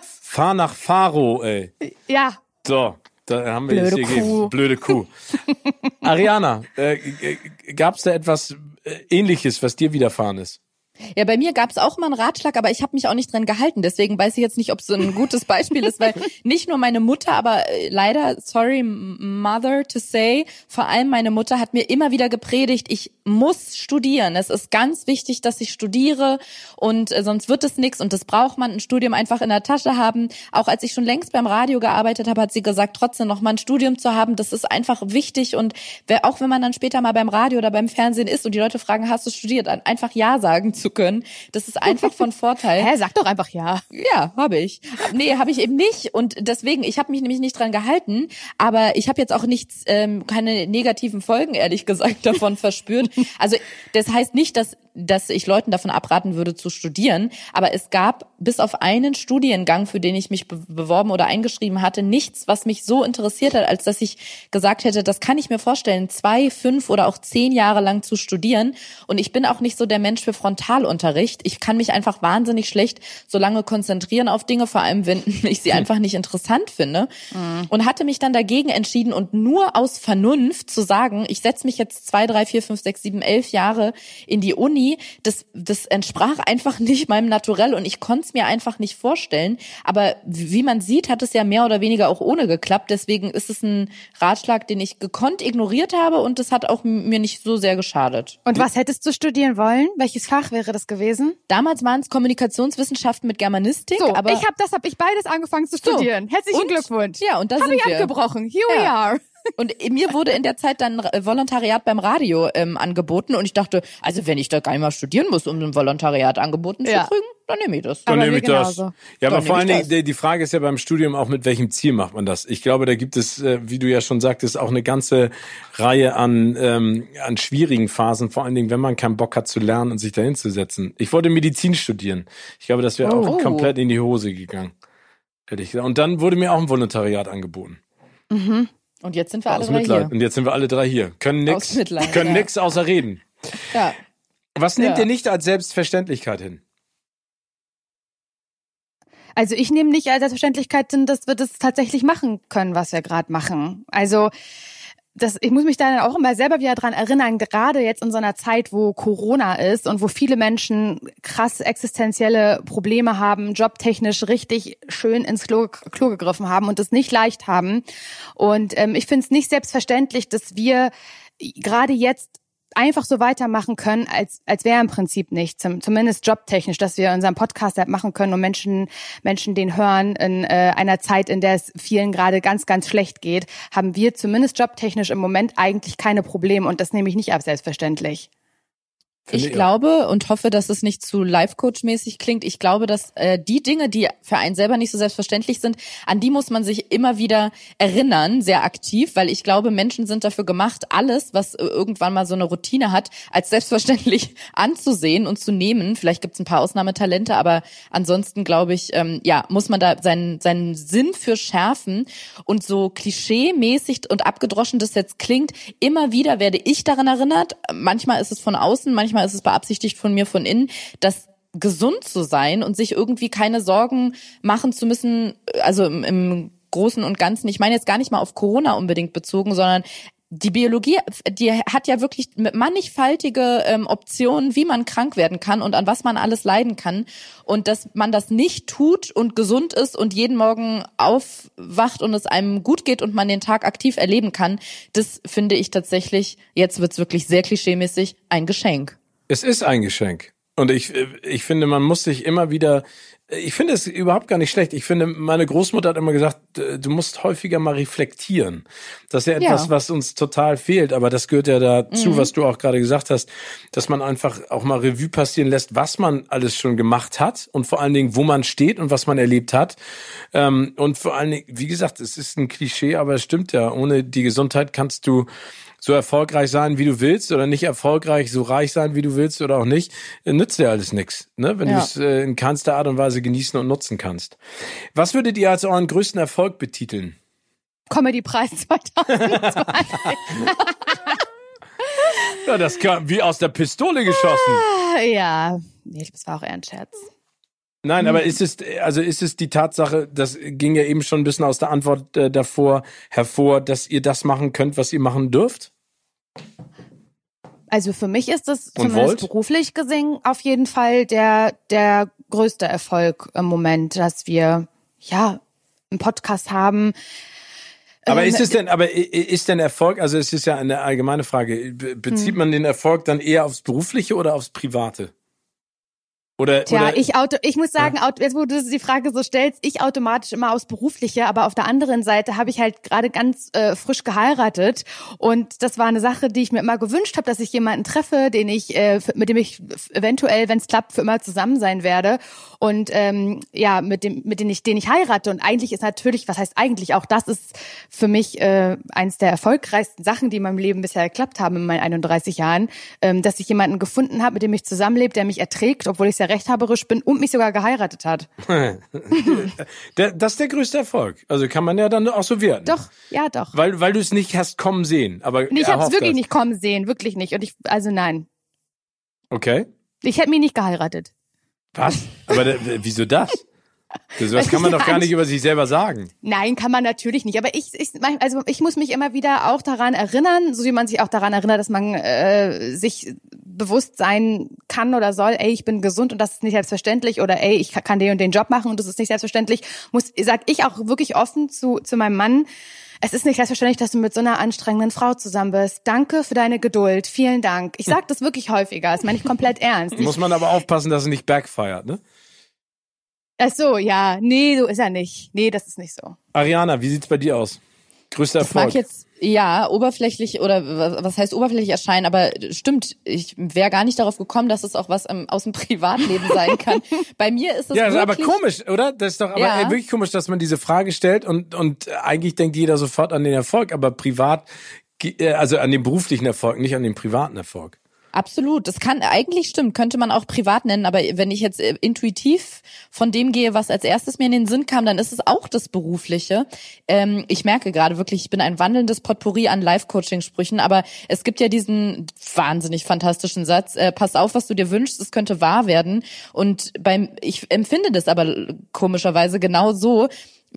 Fahr nach Faro, ey. Ja. So. Da haben wir Blöde jetzt hier Kuh. gegeben. Blöde Kuh. Ariana, äh, gab es da etwas äh, Ähnliches, was dir widerfahren ist? Ja, bei mir gab es auch mal einen Ratschlag, aber ich habe mich auch nicht dran gehalten. Deswegen weiß ich jetzt nicht, ob es so ein gutes Beispiel ist, weil nicht nur meine Mutter, aber äh, leider, sorry, mother to say, vor allem meine Mutter hat mir immer wieder gepredigt, ich muss studieren. Es ist ganz wichtig, dass ich studiere und äh, sonst wird es nichts und das braucht man, ein Studium einfach in der Tasche haben. Auch als ich schon längst beim Radio gearbeitet habe, hat sie gesagt, trotzdem noch mal ein Studium zu haben, das ist einfach wichtig und auch wenn man dann später mal beim Radio oder beim Fernsehen ist und die Leute fragen, hast du studiert, einfach Ja sagen zu können, das ist einfach von Vorteil. Hä, sag doch einfach ja. Ja, habe ich. Nee, habe ich eben nicht. Und deswegen, ich habe mich nämlich nicht dran gehalten, aber ich habe jetzt auch nichts, ähm, keine negativen Folgen, ehrlich gesagt, davon verspürt. Also das heißt nicht, dass dass ich Leuten davon abraten würde zu studieren, aber es gab bis auf einen Studiengang, für den ich mich be beworben oder eingeschrieben hatte, nichts, was mich so interessiert hat, als dass ich gesagt hätte, das kann ich mir vorstellen, zwei, fünf oder auch zehn Jahre lang zu studieren. Und ich bin auch nicht so der Mensch für Frontalunterricht. Ich kann mich einfach wahnsinnig schlecht so lange konzentrieren auf Dinge, vor allem wenn ich sie einfach nicht interessant finde. Und hatte mich dann dagegen entschieden und nur aus Vernunft zu sagen, ich setze mich jetzt zwei, drei, vier, fünf, sechs, sieben, elf Jahre in die Uni, das, das entsprach einfach nicht meinem Naturell und ich konnte es mir einfach nicht vorstellen. Aber wie man sieht, hat es ja mehr oder weniger auch ohne geklappt. Deswegen ist es ein Ratschlag, den ich gekonnt ignoriert habe und das hat auch mir nicht so sehr geschadet. Und was hättest du studieren wollen? Welches Fach wäre das gewesen? Damals waren es Kommunikationswissenschaften mit Germanistik, So, aber ich habe das habe ich beides angefangen zu studieren. Herzlichen Und- Glückwunsch. Ja, und da Habe sind ich wir. abgebrochen. Here we Ja. are. Und mir wurde in der Zeit dann äh, Volontariat beim Radio ähm, angeboten und ich dachte, also wenn ich da gar nicht mal studieren muss, um ein Volontariat angeboten Ja. zu kriegen, dann nehme ich das. Aber Dann nehme ich das. genauso. Ja, aber vor allen Dingen, die, Frage ist ja beim Studium auch, mit welchem Ziel macht man das? Ich glaube, da gibt es, äh, wie du ja schon sagtest, auch eine ganze Reihe an, ähm, an schwierigen Phasen, vor allen Dingen, wenn man keinen Bock hat zu lernen und sich dahin zu setzen. Ich wollte Medizin studieren. Ich glaube, das wäre auch Oh. komplett in die Hose gegangen. Hätte ich gesagt. Und dann wurde mir auch ein Volontariat angeboten. Und jetzt sind wir alle Aus drei Mitleid. hier. Und jetzt sind wir alle drei hier. Können nix, Mitleid, können ja. nix außer reden. Ja. Was nehmt Ja. ihr nicht als Selbstverständlichkeit hin? Also ich nehme nicht als Selbstverständlichkeit hin, dass wir das tatsächlich machen können, was wir gerade machen. Also das, ich muss mich da dann auch immer selber wieder dran erinnern, gerade jetzt in so einer Zeit, wo Corona ist und wo viele Menschen krass existenzielle Probleme haben, jobtechnisch richtig schön ins Klo, Klo gegriffen haben und es nicht leicht haben. Und ähm, ich finde es nicht selbstverständlich, dass wir gerade jetzt einfach so weitermachen können, als, als wäre im Prinzip nichts, zum, zumindest jobtechnisch, dass wir unseren Podcast halt machen können und Menschen, Menschen den hören in äh, einer Zeit, in der es vielen gerade ganz, ganz schlecht geht, haben wir zumindest jobtechnisch im Moment eigentlich keine Probleme und das nehme ich nicht ab selbstverständlich. Finde Ich ich glaube und hoffe, dass es nicht zu Life-Coach-mäßig klingt. Ich glaube, dass äh, die Dinge, die für einen selber nicht so selbstverständlich sind, an die muss man sich immer wieder erinnern, sehr aktiv, weil ich glaube, Menschen sind dafür gemacht, alles, was äh, irgendwann mal so eine Routine hat, als selbstverständlich anzusehen und zu nehmen. Vielleicht gibt es ein paar Ausnahmetalente, aber ansonsten glaube ich, ähm, ja, muss man da seinen, seinen Sinn für schärfen und so klischee-mäßig und abgedroschen das jetzt klingt, immer wieder werde ich daran erinnert, manchmal ist es von außen, manchmal ist es beabsichtigt von mir von innen, dass gesund zu sein und sich irgendwie keine Sorgen machen zu müssen, also im, im Großen und Ganzen. Ich meine jetzt gar nicht mal auf Corona unbedingt bezogen, sondern die Biologie, die hat ja wirklich mannigfaltige ähm, Optionen, wie man krank werden kann und an was man alles leiden kann. Und dass man das nicht tut und gesund ist und jeden Morgen aufwacht und es einem gut geht und man den Tag aktiv erleben kann, das finde ich tatsächlich, jetzt wird's wirklich sehr klischeemäßig, ein Geschenk. Es ist ein Geschenk. Und ich, ich finde, man muss sich immer wieder, ich finde es überhaupt gar nicht schlecht. Ich finde, meine Großmutter hat immer gesagt, du musst häufiger mal reflektieren. Das ist ja etwas, Ja. was uns total fehlt, aber das gehört ja dazu, Mhm. was du auch gerade gesagt hast, dass man einfach auch mal Revue passieren lässt, was man alles schon gemacht hat und vor allen Dingen, wo man steht und was man erlebt hat. Ähm, und vor allen Dingen, wie gesagt, es ist ein Klischee, aber es stimmt ja, ohne die Gesundheit kannst du so erfolgreich sein, wie du willst, oder nicht erfolgreich, so reich sein, wie du willst, oder auch nicht, äh, nützt dir alles nichts, ne? wenn Ja. du es äh, in keinster Art und Weise genießen und nutzen kannst. Was würdet ihr als euren größten Erfolg betiteln? Comedy-Preis 2020. Ja, das kam wie aus der Pistole geschossen. ja, nee, das war auch eher ein Scherz. Nein, aber ist es, also ist es die Tatsache, das ging ja eben schon ein bisschen aus der Antwort äh, davor hervor, dass ihr das machen könnt, was ihr machen dürft? Also für mich ist das Und zumindest wollt? beruflich gesehen auf jeden Fall der, der größte Erfolg im Moment, dass wir ja einen Podcast haben. Aber Ähm, ist es denn, aber ist denn Erfolg, also es ist ja eine allgemeine Frage, be- bezieht man den Erfolg dann eher aufs Berufliche oder aufs Private? Oder, Tja, oder ich auto, ich muss sagen, auto, jetzt wo du die Frage so stellst, ich automatisch immer aufs Berufliche, aber auf der anderen Seite habe ich halt gerade ganz äh, frisch geheiratet. Und das war eine Sache, die ich mir immer gewünscht habe, dass ich jemanden treffe, den ich, äh, mit dem ich eventuell, wenn es klappt, für immer zusammen sein werde. Und ähm, ja, mit dem, mit dem ich, den ich heirate. Und eigentlich ist natürlich, was heißt eigentlich, auch das ist für mich äh, eins der erfolgreichsten Sachen, die in meinem Leben bisher geklappt haben in meinen 31 Jahren, ähm, dass ich jemanden gefunden habe, mit dem ich zusammenlebe, der mich erträgt, obwohl ich sehr rechthaberisch bin und mich sogar geheiratet hat. das ist der größte Erfolg. Also kann man ja dann auch so werden. Doch, ja, doch. Weil, weil du es nicht hast kommen sehen. Aber ich habe es wirklich hast. nicht kommen sehen, wirklich nicht. Und ich, also nein, Okay. ich hätte mich nicht geheiratet. Was? Aber wieso das? Das, das kann man doch gar nicht über sich selber sagen. Nein, kann man natürlich nicht. Aber ich, ich, also ich muss mich immer wieder auch daran erinnern, so wie man sich auch daran erinnert, dass man äh, sich bewusst sein kann oder soll, ey, ich bin gesund und das ist nicht selbstverständlich oder ey, ich kann den und den Job machen und das ist nicht selbstverständlich. Muss, sag ich auch wirklich offen zu, zu meinem Mann. Es ist nicht selbstverständlich, dass du mit so einer anstrengenden Frau zusammen bist. Danke für deine Geduld. Vielen Dank. Ich sag das wirklich häufiger. Das meine ich komplett ernst. Muss man aber aufpassen, dass es nicht backfired, ne? Ach so, ja. Nee, so ist er nicht. Nee, das ist nicht so. Ariana, wie sieht's bei dir aus? Größter Das mag Erfolg. jetzt ja oberflächlich oder wa- was heißt oberflächlich erscheinen, aber stimmt, ich wäre gar nicht darauf gekommen, dass es auch was im, aus dem Privatleben sein kann. Bei mir ist es ja, ist aber wirklich, komisch, oder? Das ist doch aber Ja. äh, wirklich komisch, dass man diese Frage stellt und, und eigentlich denkt jeder sofort an den Erfolg, aber privat, äh, also an den beruflichen Erfolg, nicht an den privaten Erfolg. Absolut, das kann eigentlich stimmt, könnte man auch privat nennen, aber wenn ich jetzt äh, intuitiv von dem gehe, was als erstes mir in den Sinn kam, dann ist es auch das Berufliche. Ähm, ich merke gerade wirklich, ich bin ein wandelndes Potpourri an Life-Coaching-Sprüchen, aber es gibt ja diesen wahnsinnig fantastischen Satz, äh, pass auf, was du dir wünschst, es könnte wahr werden. Und beim, ich empfinde das aber komischerweise genau so,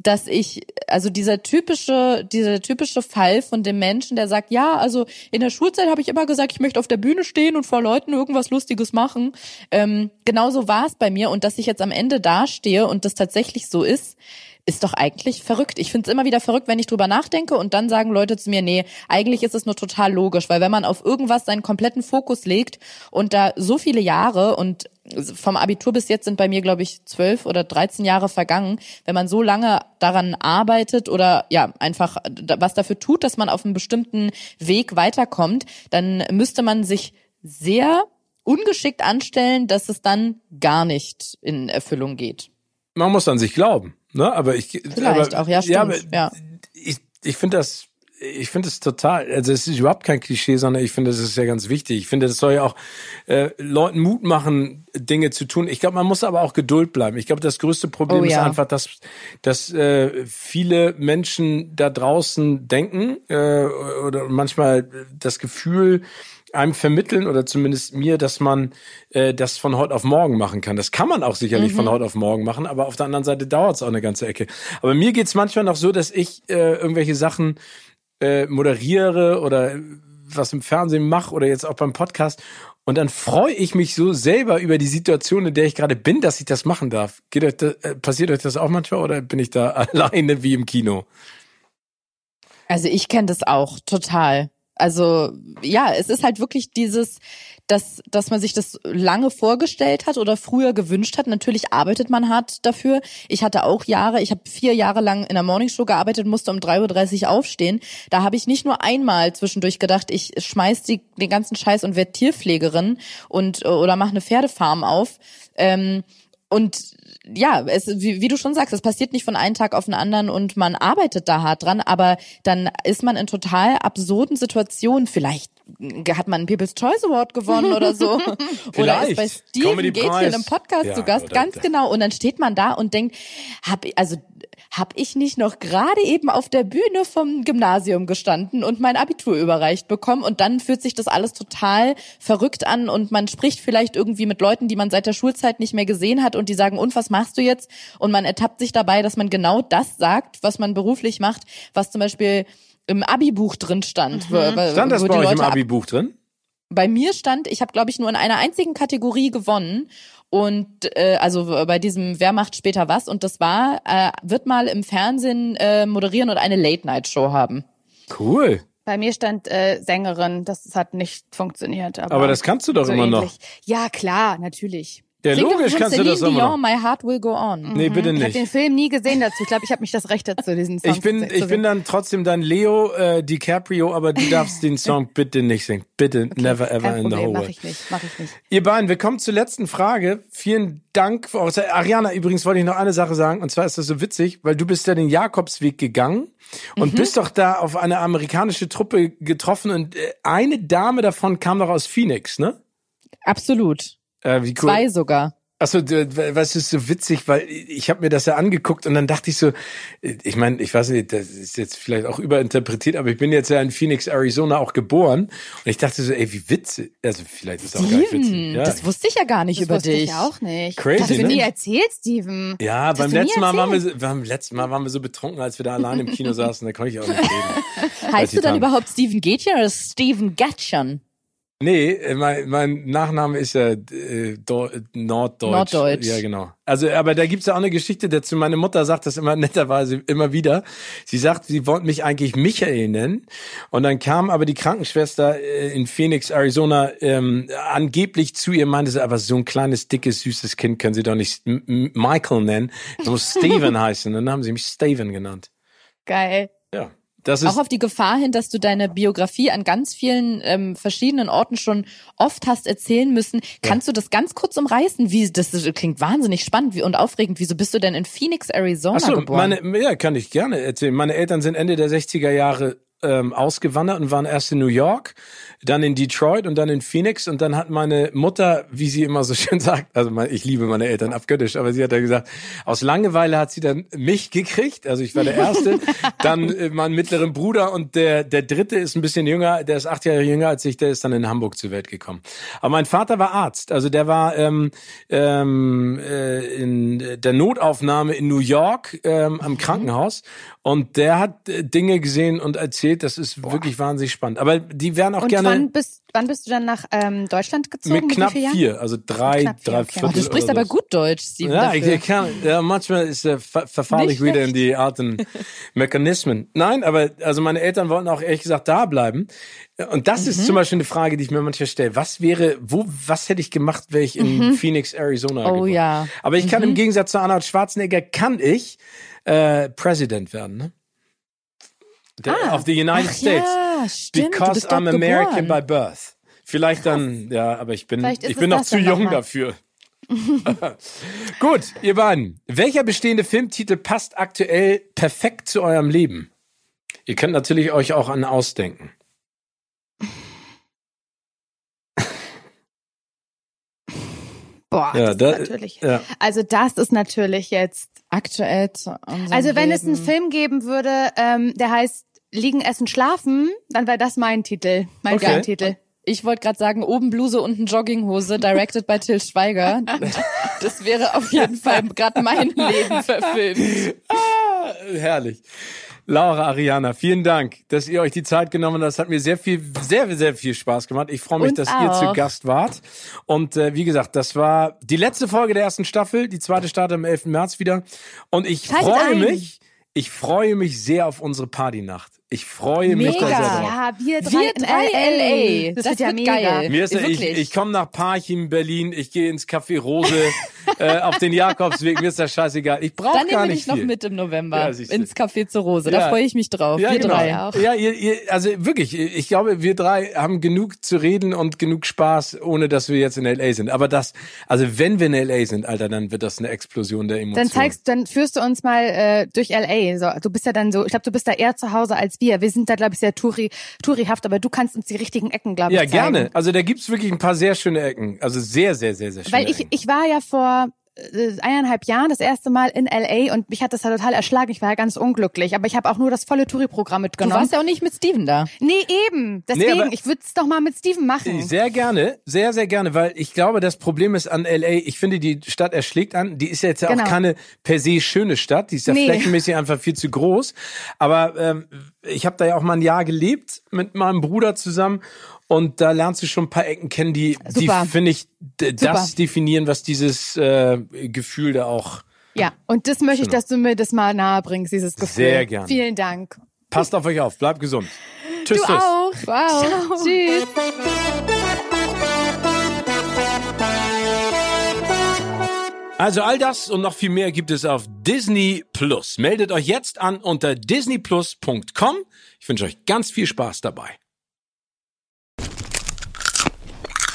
dass ich, also dieser typische, dieser typische Fall von dem Menschen, der sagt, ja, also in der Schulzeit habe ich immer gesagt, ich möchte auf der Bühne stehen und vor Leuten irgendwas Lustiges machen. Ähm, genauso war es bei mir und dass ich jetzt am Ende dastehe und das tatsächlich so ist, ist doch eigentlich verrückt. Ich finde es immer wieder verrückt, wenn ich drüber nachdenke und dann sagen Leute zu mir, nee, eigentlich ist es nur total logisch, weil wenn man auf irgendwas seinen kompletten Fokus legt und da so viele Jahre und vom Abitur bis jetzt sind bei mir, glaube ich, zwölf oder dreizehn Jahre vergangen, wenn man so lange daran arbeitet oder ja, einfach was dafür tut, dass man auf einem bestimmten Weg weiterkommt, dann müsste man sich sehr ungeschickt anstellen, dass es dann gar nicht in Erfüllung geht. Man muss an sich glauben, ne? Aber ich Vielleicht aber, auch, ja, stimmt, aber ja. ich ich finde das ich finde es total, also es ist überhaupt kein Klischee, sondern ich finde, das ist ja ganz wichtig. Ich finde, das soll ja auch äh, Leuten Mut machen, Dinge zu tun. Ich glaube, man muss aber auch Geduld bleiben. Ich glaube, das größte Problem Oh ist ja. einfach, dass, dass äh, viele Menschen da draußen denken äh, oder manchmal das Gefühl einem vermitteln oder zumindest mir, dass man äh, das von heute auf morgen machen kann. Das kann man auch sicherlich Mhm. von heute auf morgen machen, aber auf der anderen Seite dauert es auch eine ganze Ecke. Aber mir geht's manchmal noch so, dass ich äh, irgendwelche Sachen äh, moderiere oder was im Fernsehen mache oder jetzt auch beim Podcast. Und dann freue ich mich so selber über die Situation, in der ich gerade bin, dass ich das machen darf. Geht euch das, äh, passiert euch das auch manchmal oder bin ich da alleine wie im Kino? Also ich kenne das auch total. Also ja, es ist halt wirklich dieses, dass, dass man sich das lange vorgestellt hat oder früher gewünscht hat. Natürlich arbeitet man hart dafür. Ich hatte auch Jahre, ich habe vier Jahre lang in der Morningshow gearbeitet, musste um 3.30 Uhr aufstehen. Da habe ich nicht nur einmal zwischendurch gedacht, ich schmeiß die, den ganzen Scheiß und werde Tierpflegerin und oder mache eine Pferdefarm auf. Ähm, und ja, es, wie, wie du schon sagst, es passiert nicht von einem Tag auf den anderen und man arbeitet da hart dran, aber dann ist man in total absurden Situationen. Vielleicht hat man einen People's Choice Award gewonnen oder so. oder ist bei. Steven Comedy-Preis. Gätchen im Podcast Ja, zu Gast, ganz genau. Und dann steht man da und denkt, hab, ich- also hab ich nicht noch gerade eben auf der Bühne vom Gymnasium gestanden und mein Abitur überreicht bekommen und dann fühlt sich das alles total verrückt an und man spricht vielleicht irgendwie mit Leuten, die man seit der Schulzeit nicht mehr gesehen hat hat und die sagen, und was machst du jetzt? Und man ertappt sich dabei, dass man genau das sagt, was man beruflich macht, was zum Beispiel im Abi-Buch drin stand. Mhm. wo- Stand das wo bei euch im Abi-Buch drin? bei mir stand, ich habe glaube ich nur in einer einzigen Kategorie gewonnen und äh, also bei diesem Wer macht später was und das war äh, wird mal im Fernsehen äh, moderieren und eine Late Night Show haben. Cool. Bei mir stand äh, Sängerin, das hat nicht funktioniert. Aber, Aber das kannst du doch so immer noch. ähnlich. Ja, klar, natürlich. Ja, Sing logisch kannst du das Celine immer noch. Dion, My Heart Will Go On. Nee, bitte Ich habe den nicht. Film nie gesehen dazu. Ich glaube, ich habe nicht das Recht dazu, diesen Song Ich bin, zu, ich zu bin singen. dann trotzdem dann Leo äh, DiCaprio, aber du darfst den Song bitte nicht singen. Bitte, never ever Kein in the Problem, whole mach ich nicht, mach ich nicht. Ihr beiden, wir kommen zur letzten Frage. Vielen Dank für eure Zeit. Ariana, übrigens wollte ich noch eine Sache sagen, und zwar ist das so witzig, weil du bist ja den Jakobsweg gegangen und Mhm. bist doch da auf eine amerikanische Truppe getroffen und äh, eine Dame davon kam doch aus Phoenix, ne? Absolut. Äh, wie cool. Zwei sogar. Achso, was ist so witzig, weil ich habe mir das ja angeguckt und dann dachte ich so, ich meine, ich weiß nicht, das ist jetzt vielleicht auch überinterpretiert, aber ich bin jetzt ja in Phoenix, Arizona auch geboren und ich dachte so, ey, wie witzig, also vielleicht ist es auch gar nicht witzig. Steven, Ja, das wusste ich ja gar nicht Das über wusste dich. ich auch nicht. Crazy, das hast du ne? nie erzählt, Steven. ja Das beim letzten Mal waren wir, so, beim letzten Mal waren wir so betrunken, als wir da allein im Kino saßen, da konnte ich auch nicht reden. heißt du dann überhaupt Steven Gätchen oder Steven Gatchen? Nee, äh, mein, mein Nachname ist ja äh, Do Norddeutsch. Norddeutsch. Ja, genau. Also, aber da gibt's ja auch eine Geschichte dazu. Meine Mutter sagt das immer netterweise immer wieder. Sie sagt, sie wollte mich eigentlich Michael nennen. Und dann kam aber die Krankenschwester äh, in Phoenix, Arizona, ähm, angeblich zu ihr, meinte sie, aber so ein kleines, dickes, süßes Kind können sie doch nicht Michael nennen. Das muss Steven heißen. Und dann haben sie mich Steven genannt. Geil. Ja. Das ist Auch auf die Gefahr hin, dass du deine Biografie an ganz vielen ähm, verschiedenen Orten schon oft hast erzählen müssen. Kannst du das ganz kurz umreißen? Wie das klingt wahnsinnig spannend und aufregend. Wieso bist du denn in Phoenix, Arizona Ach so, geboren? meine, ja, kann ich gerne erzählen. Meine Eltern sind Ende der 60er Jahre ähm, ausgewandert und waren erst in New York, dann in Detroit und dann in Phoenix und dann hat meine Mutter, wie sie immer so schön sagt, also ich liebe meine Eltern abgöttisch, aber sie hat ja gesagt, aus Langeweile hat sie dann mich gekriegt, also ich war der Erste, dann äh, meinen mittleren Bruder und der, der Dritte ist ein bisschen jünger, der ist acht Jahre jünger als ich, der ist dann in Hamburg zur Welt gekommen. Aber mein Vater war Arzt, also der war ähm, ähm, äh, in der Notaufnahme in New York ähm, am Krankenhaus und der hat äh, Dinge gesehen und erzählt, das ist wirklich wahnsinnig spannend. Aber die wären auch Und gerne wann bist, wann bist du dann nach ähm, Deutschland gezogen? mit knapp Jahren? vier, also drei, vier, drei okay. Viertel. Oh, du sprichst aber gut Deutsch, Steven. Ja, ich, dafür. ich kann, ja, manchmal ist äh, ver verfalle ich wieder in die alten Mechanismen. Nein, aber also meine Eltern wollten auch ehrlich gesagt da bleiben. Und das Mhm. ist zum Beispiel eine Frage, die ich mir manchmal stelle. Was wäre, wo, was hätte ich gemacht, wäre ich in Phoenix, Arizona Mhm. Oh geboren? ja. Aber ich kann im Gegensatz zu Arnold Schwarzenegger, kann ich äh, President werden, ne? Der, Ah. of the United States. ja, stimmt. Because I'm American geboren. by birth. Vielleicht dann, ja, aber ich bin, ich bin noch zu jung noch dafür. Gut, ihr beiden. Welcher bestehende Filmtitel passt aktuell perfekt zu eurem Leben? Ihr könnt natürlich euch auch an ausdenken. Boah, Ja, das da- ist natürlich. ja. Also das ist natürlich jetzt. Aktuell zu Also wenn es einen Leben. Film geben würde, ähm, der heißt Liegen, Essen, Schlafen, dann wäre das mein Titel, mein Okay. Filmtitel. Ich wollte gerade sagen, oben Bluse, unten Jogginghose, directed by Till Schweiger. Das wäre auf jeden Fall gerade mein Leben verfilmt. Ah, herrlich. Laura, Ariana, vielen Dank, dass ihr euch die Zeit genommen habt. Das hat mir sehr viel, sehr, sehr viel Spaß gemacht. Ich freue mich, Uns dass ihr auch. zu Gast wart. Und äh, wie gesagt, das war die letzte Folge der ersten Staffel. Die zweite startet am 11. März wieder. Und ich Schaltet freue ein. mich, ich freue mich sehr auf unsere Partynacht. Ich freue mich da Mega. sehr drauf. Ja, wir drei, Wir in drei LA. Das, Das wird ja mega. geil. Mir ist ja, ich, Wirklich. ich komme nach Parchim, Berlin, ich gehe ins Café Rose, äh, auf den Jakobsweg, mir ist das scheißegal. Ich brauche Dann gar nicht noch viel. mit im November Ja, ins Café zur Rose. Ja. Da freue ich mich drauf. Ja, wir genau. drei. auch. Ja, ihr, ihr, also wirklich, ich glaube, wir drei haben genug zu reden und genug Spaß, ohne dass wir jetzt in LA sind. Aber das, also wenn wir in LA sind, Alter, dann wird das eine Explosion der Emotionen. Dann zeigst, dann führst du uns mal äh, durch LA. So, du bist ja dann so, ich glaube, du bist da eher zu Hause als wir. Wir sind da, glaube ich, sehr Touri, Tourihaft, aber du kannst uns die richtigen Ecken, glaube ich, Ja, zeigen. gerne. Also da gibt's wirklich ein paar sehr schöne Ecken. Also sehr, sehr, sehr, sehr schöne Weil ich, Ecken. ich war ja vor eineinhalb Jahren das erste Mal in LA und mich hat das ja total erschlagen. Ich war ja ganz unglücklich, aber ich habe auch nur das volle Touri-Programm Du mitgenommen. warst ja auch nicht mit Steven da. nee, eben. Deswegen, aber- ich würde es doch mal mit Steven machen. Sehr gerne, sehr, sehr gerne, weil ich glaube, das Problem ist an LA, ich finde, die Stadt erschlägt an. Die ist jetzt ja Genau. auch keine per se schöne Stadt, die ist ja Nee. flächenmäßig einfach viel zu groß. Aber ähm, ich habe da ja auch mal ein Jahr gelebt mit meinem Bruder zusammen. Und da lernst du schon ein paar Ecken kennen, die, die finde ich, das Super. definieren, was dieses äh, Gefühl da auch. Ja, und das möchte ich, dass du mir das mal nahe bringst, dieses Gefühl. Sehr gerne. Vielen Dank. Passt auf euch auf, bleibt gesund. Tschüss, Du tschüss. auch. Wow. Tschüss. Also all das und noch viel mehr gibt es auf Disney Plus. Meldet euch jetzt an unter disneyplus.com. Ich wünsche euch ganz viel Spaß dabei.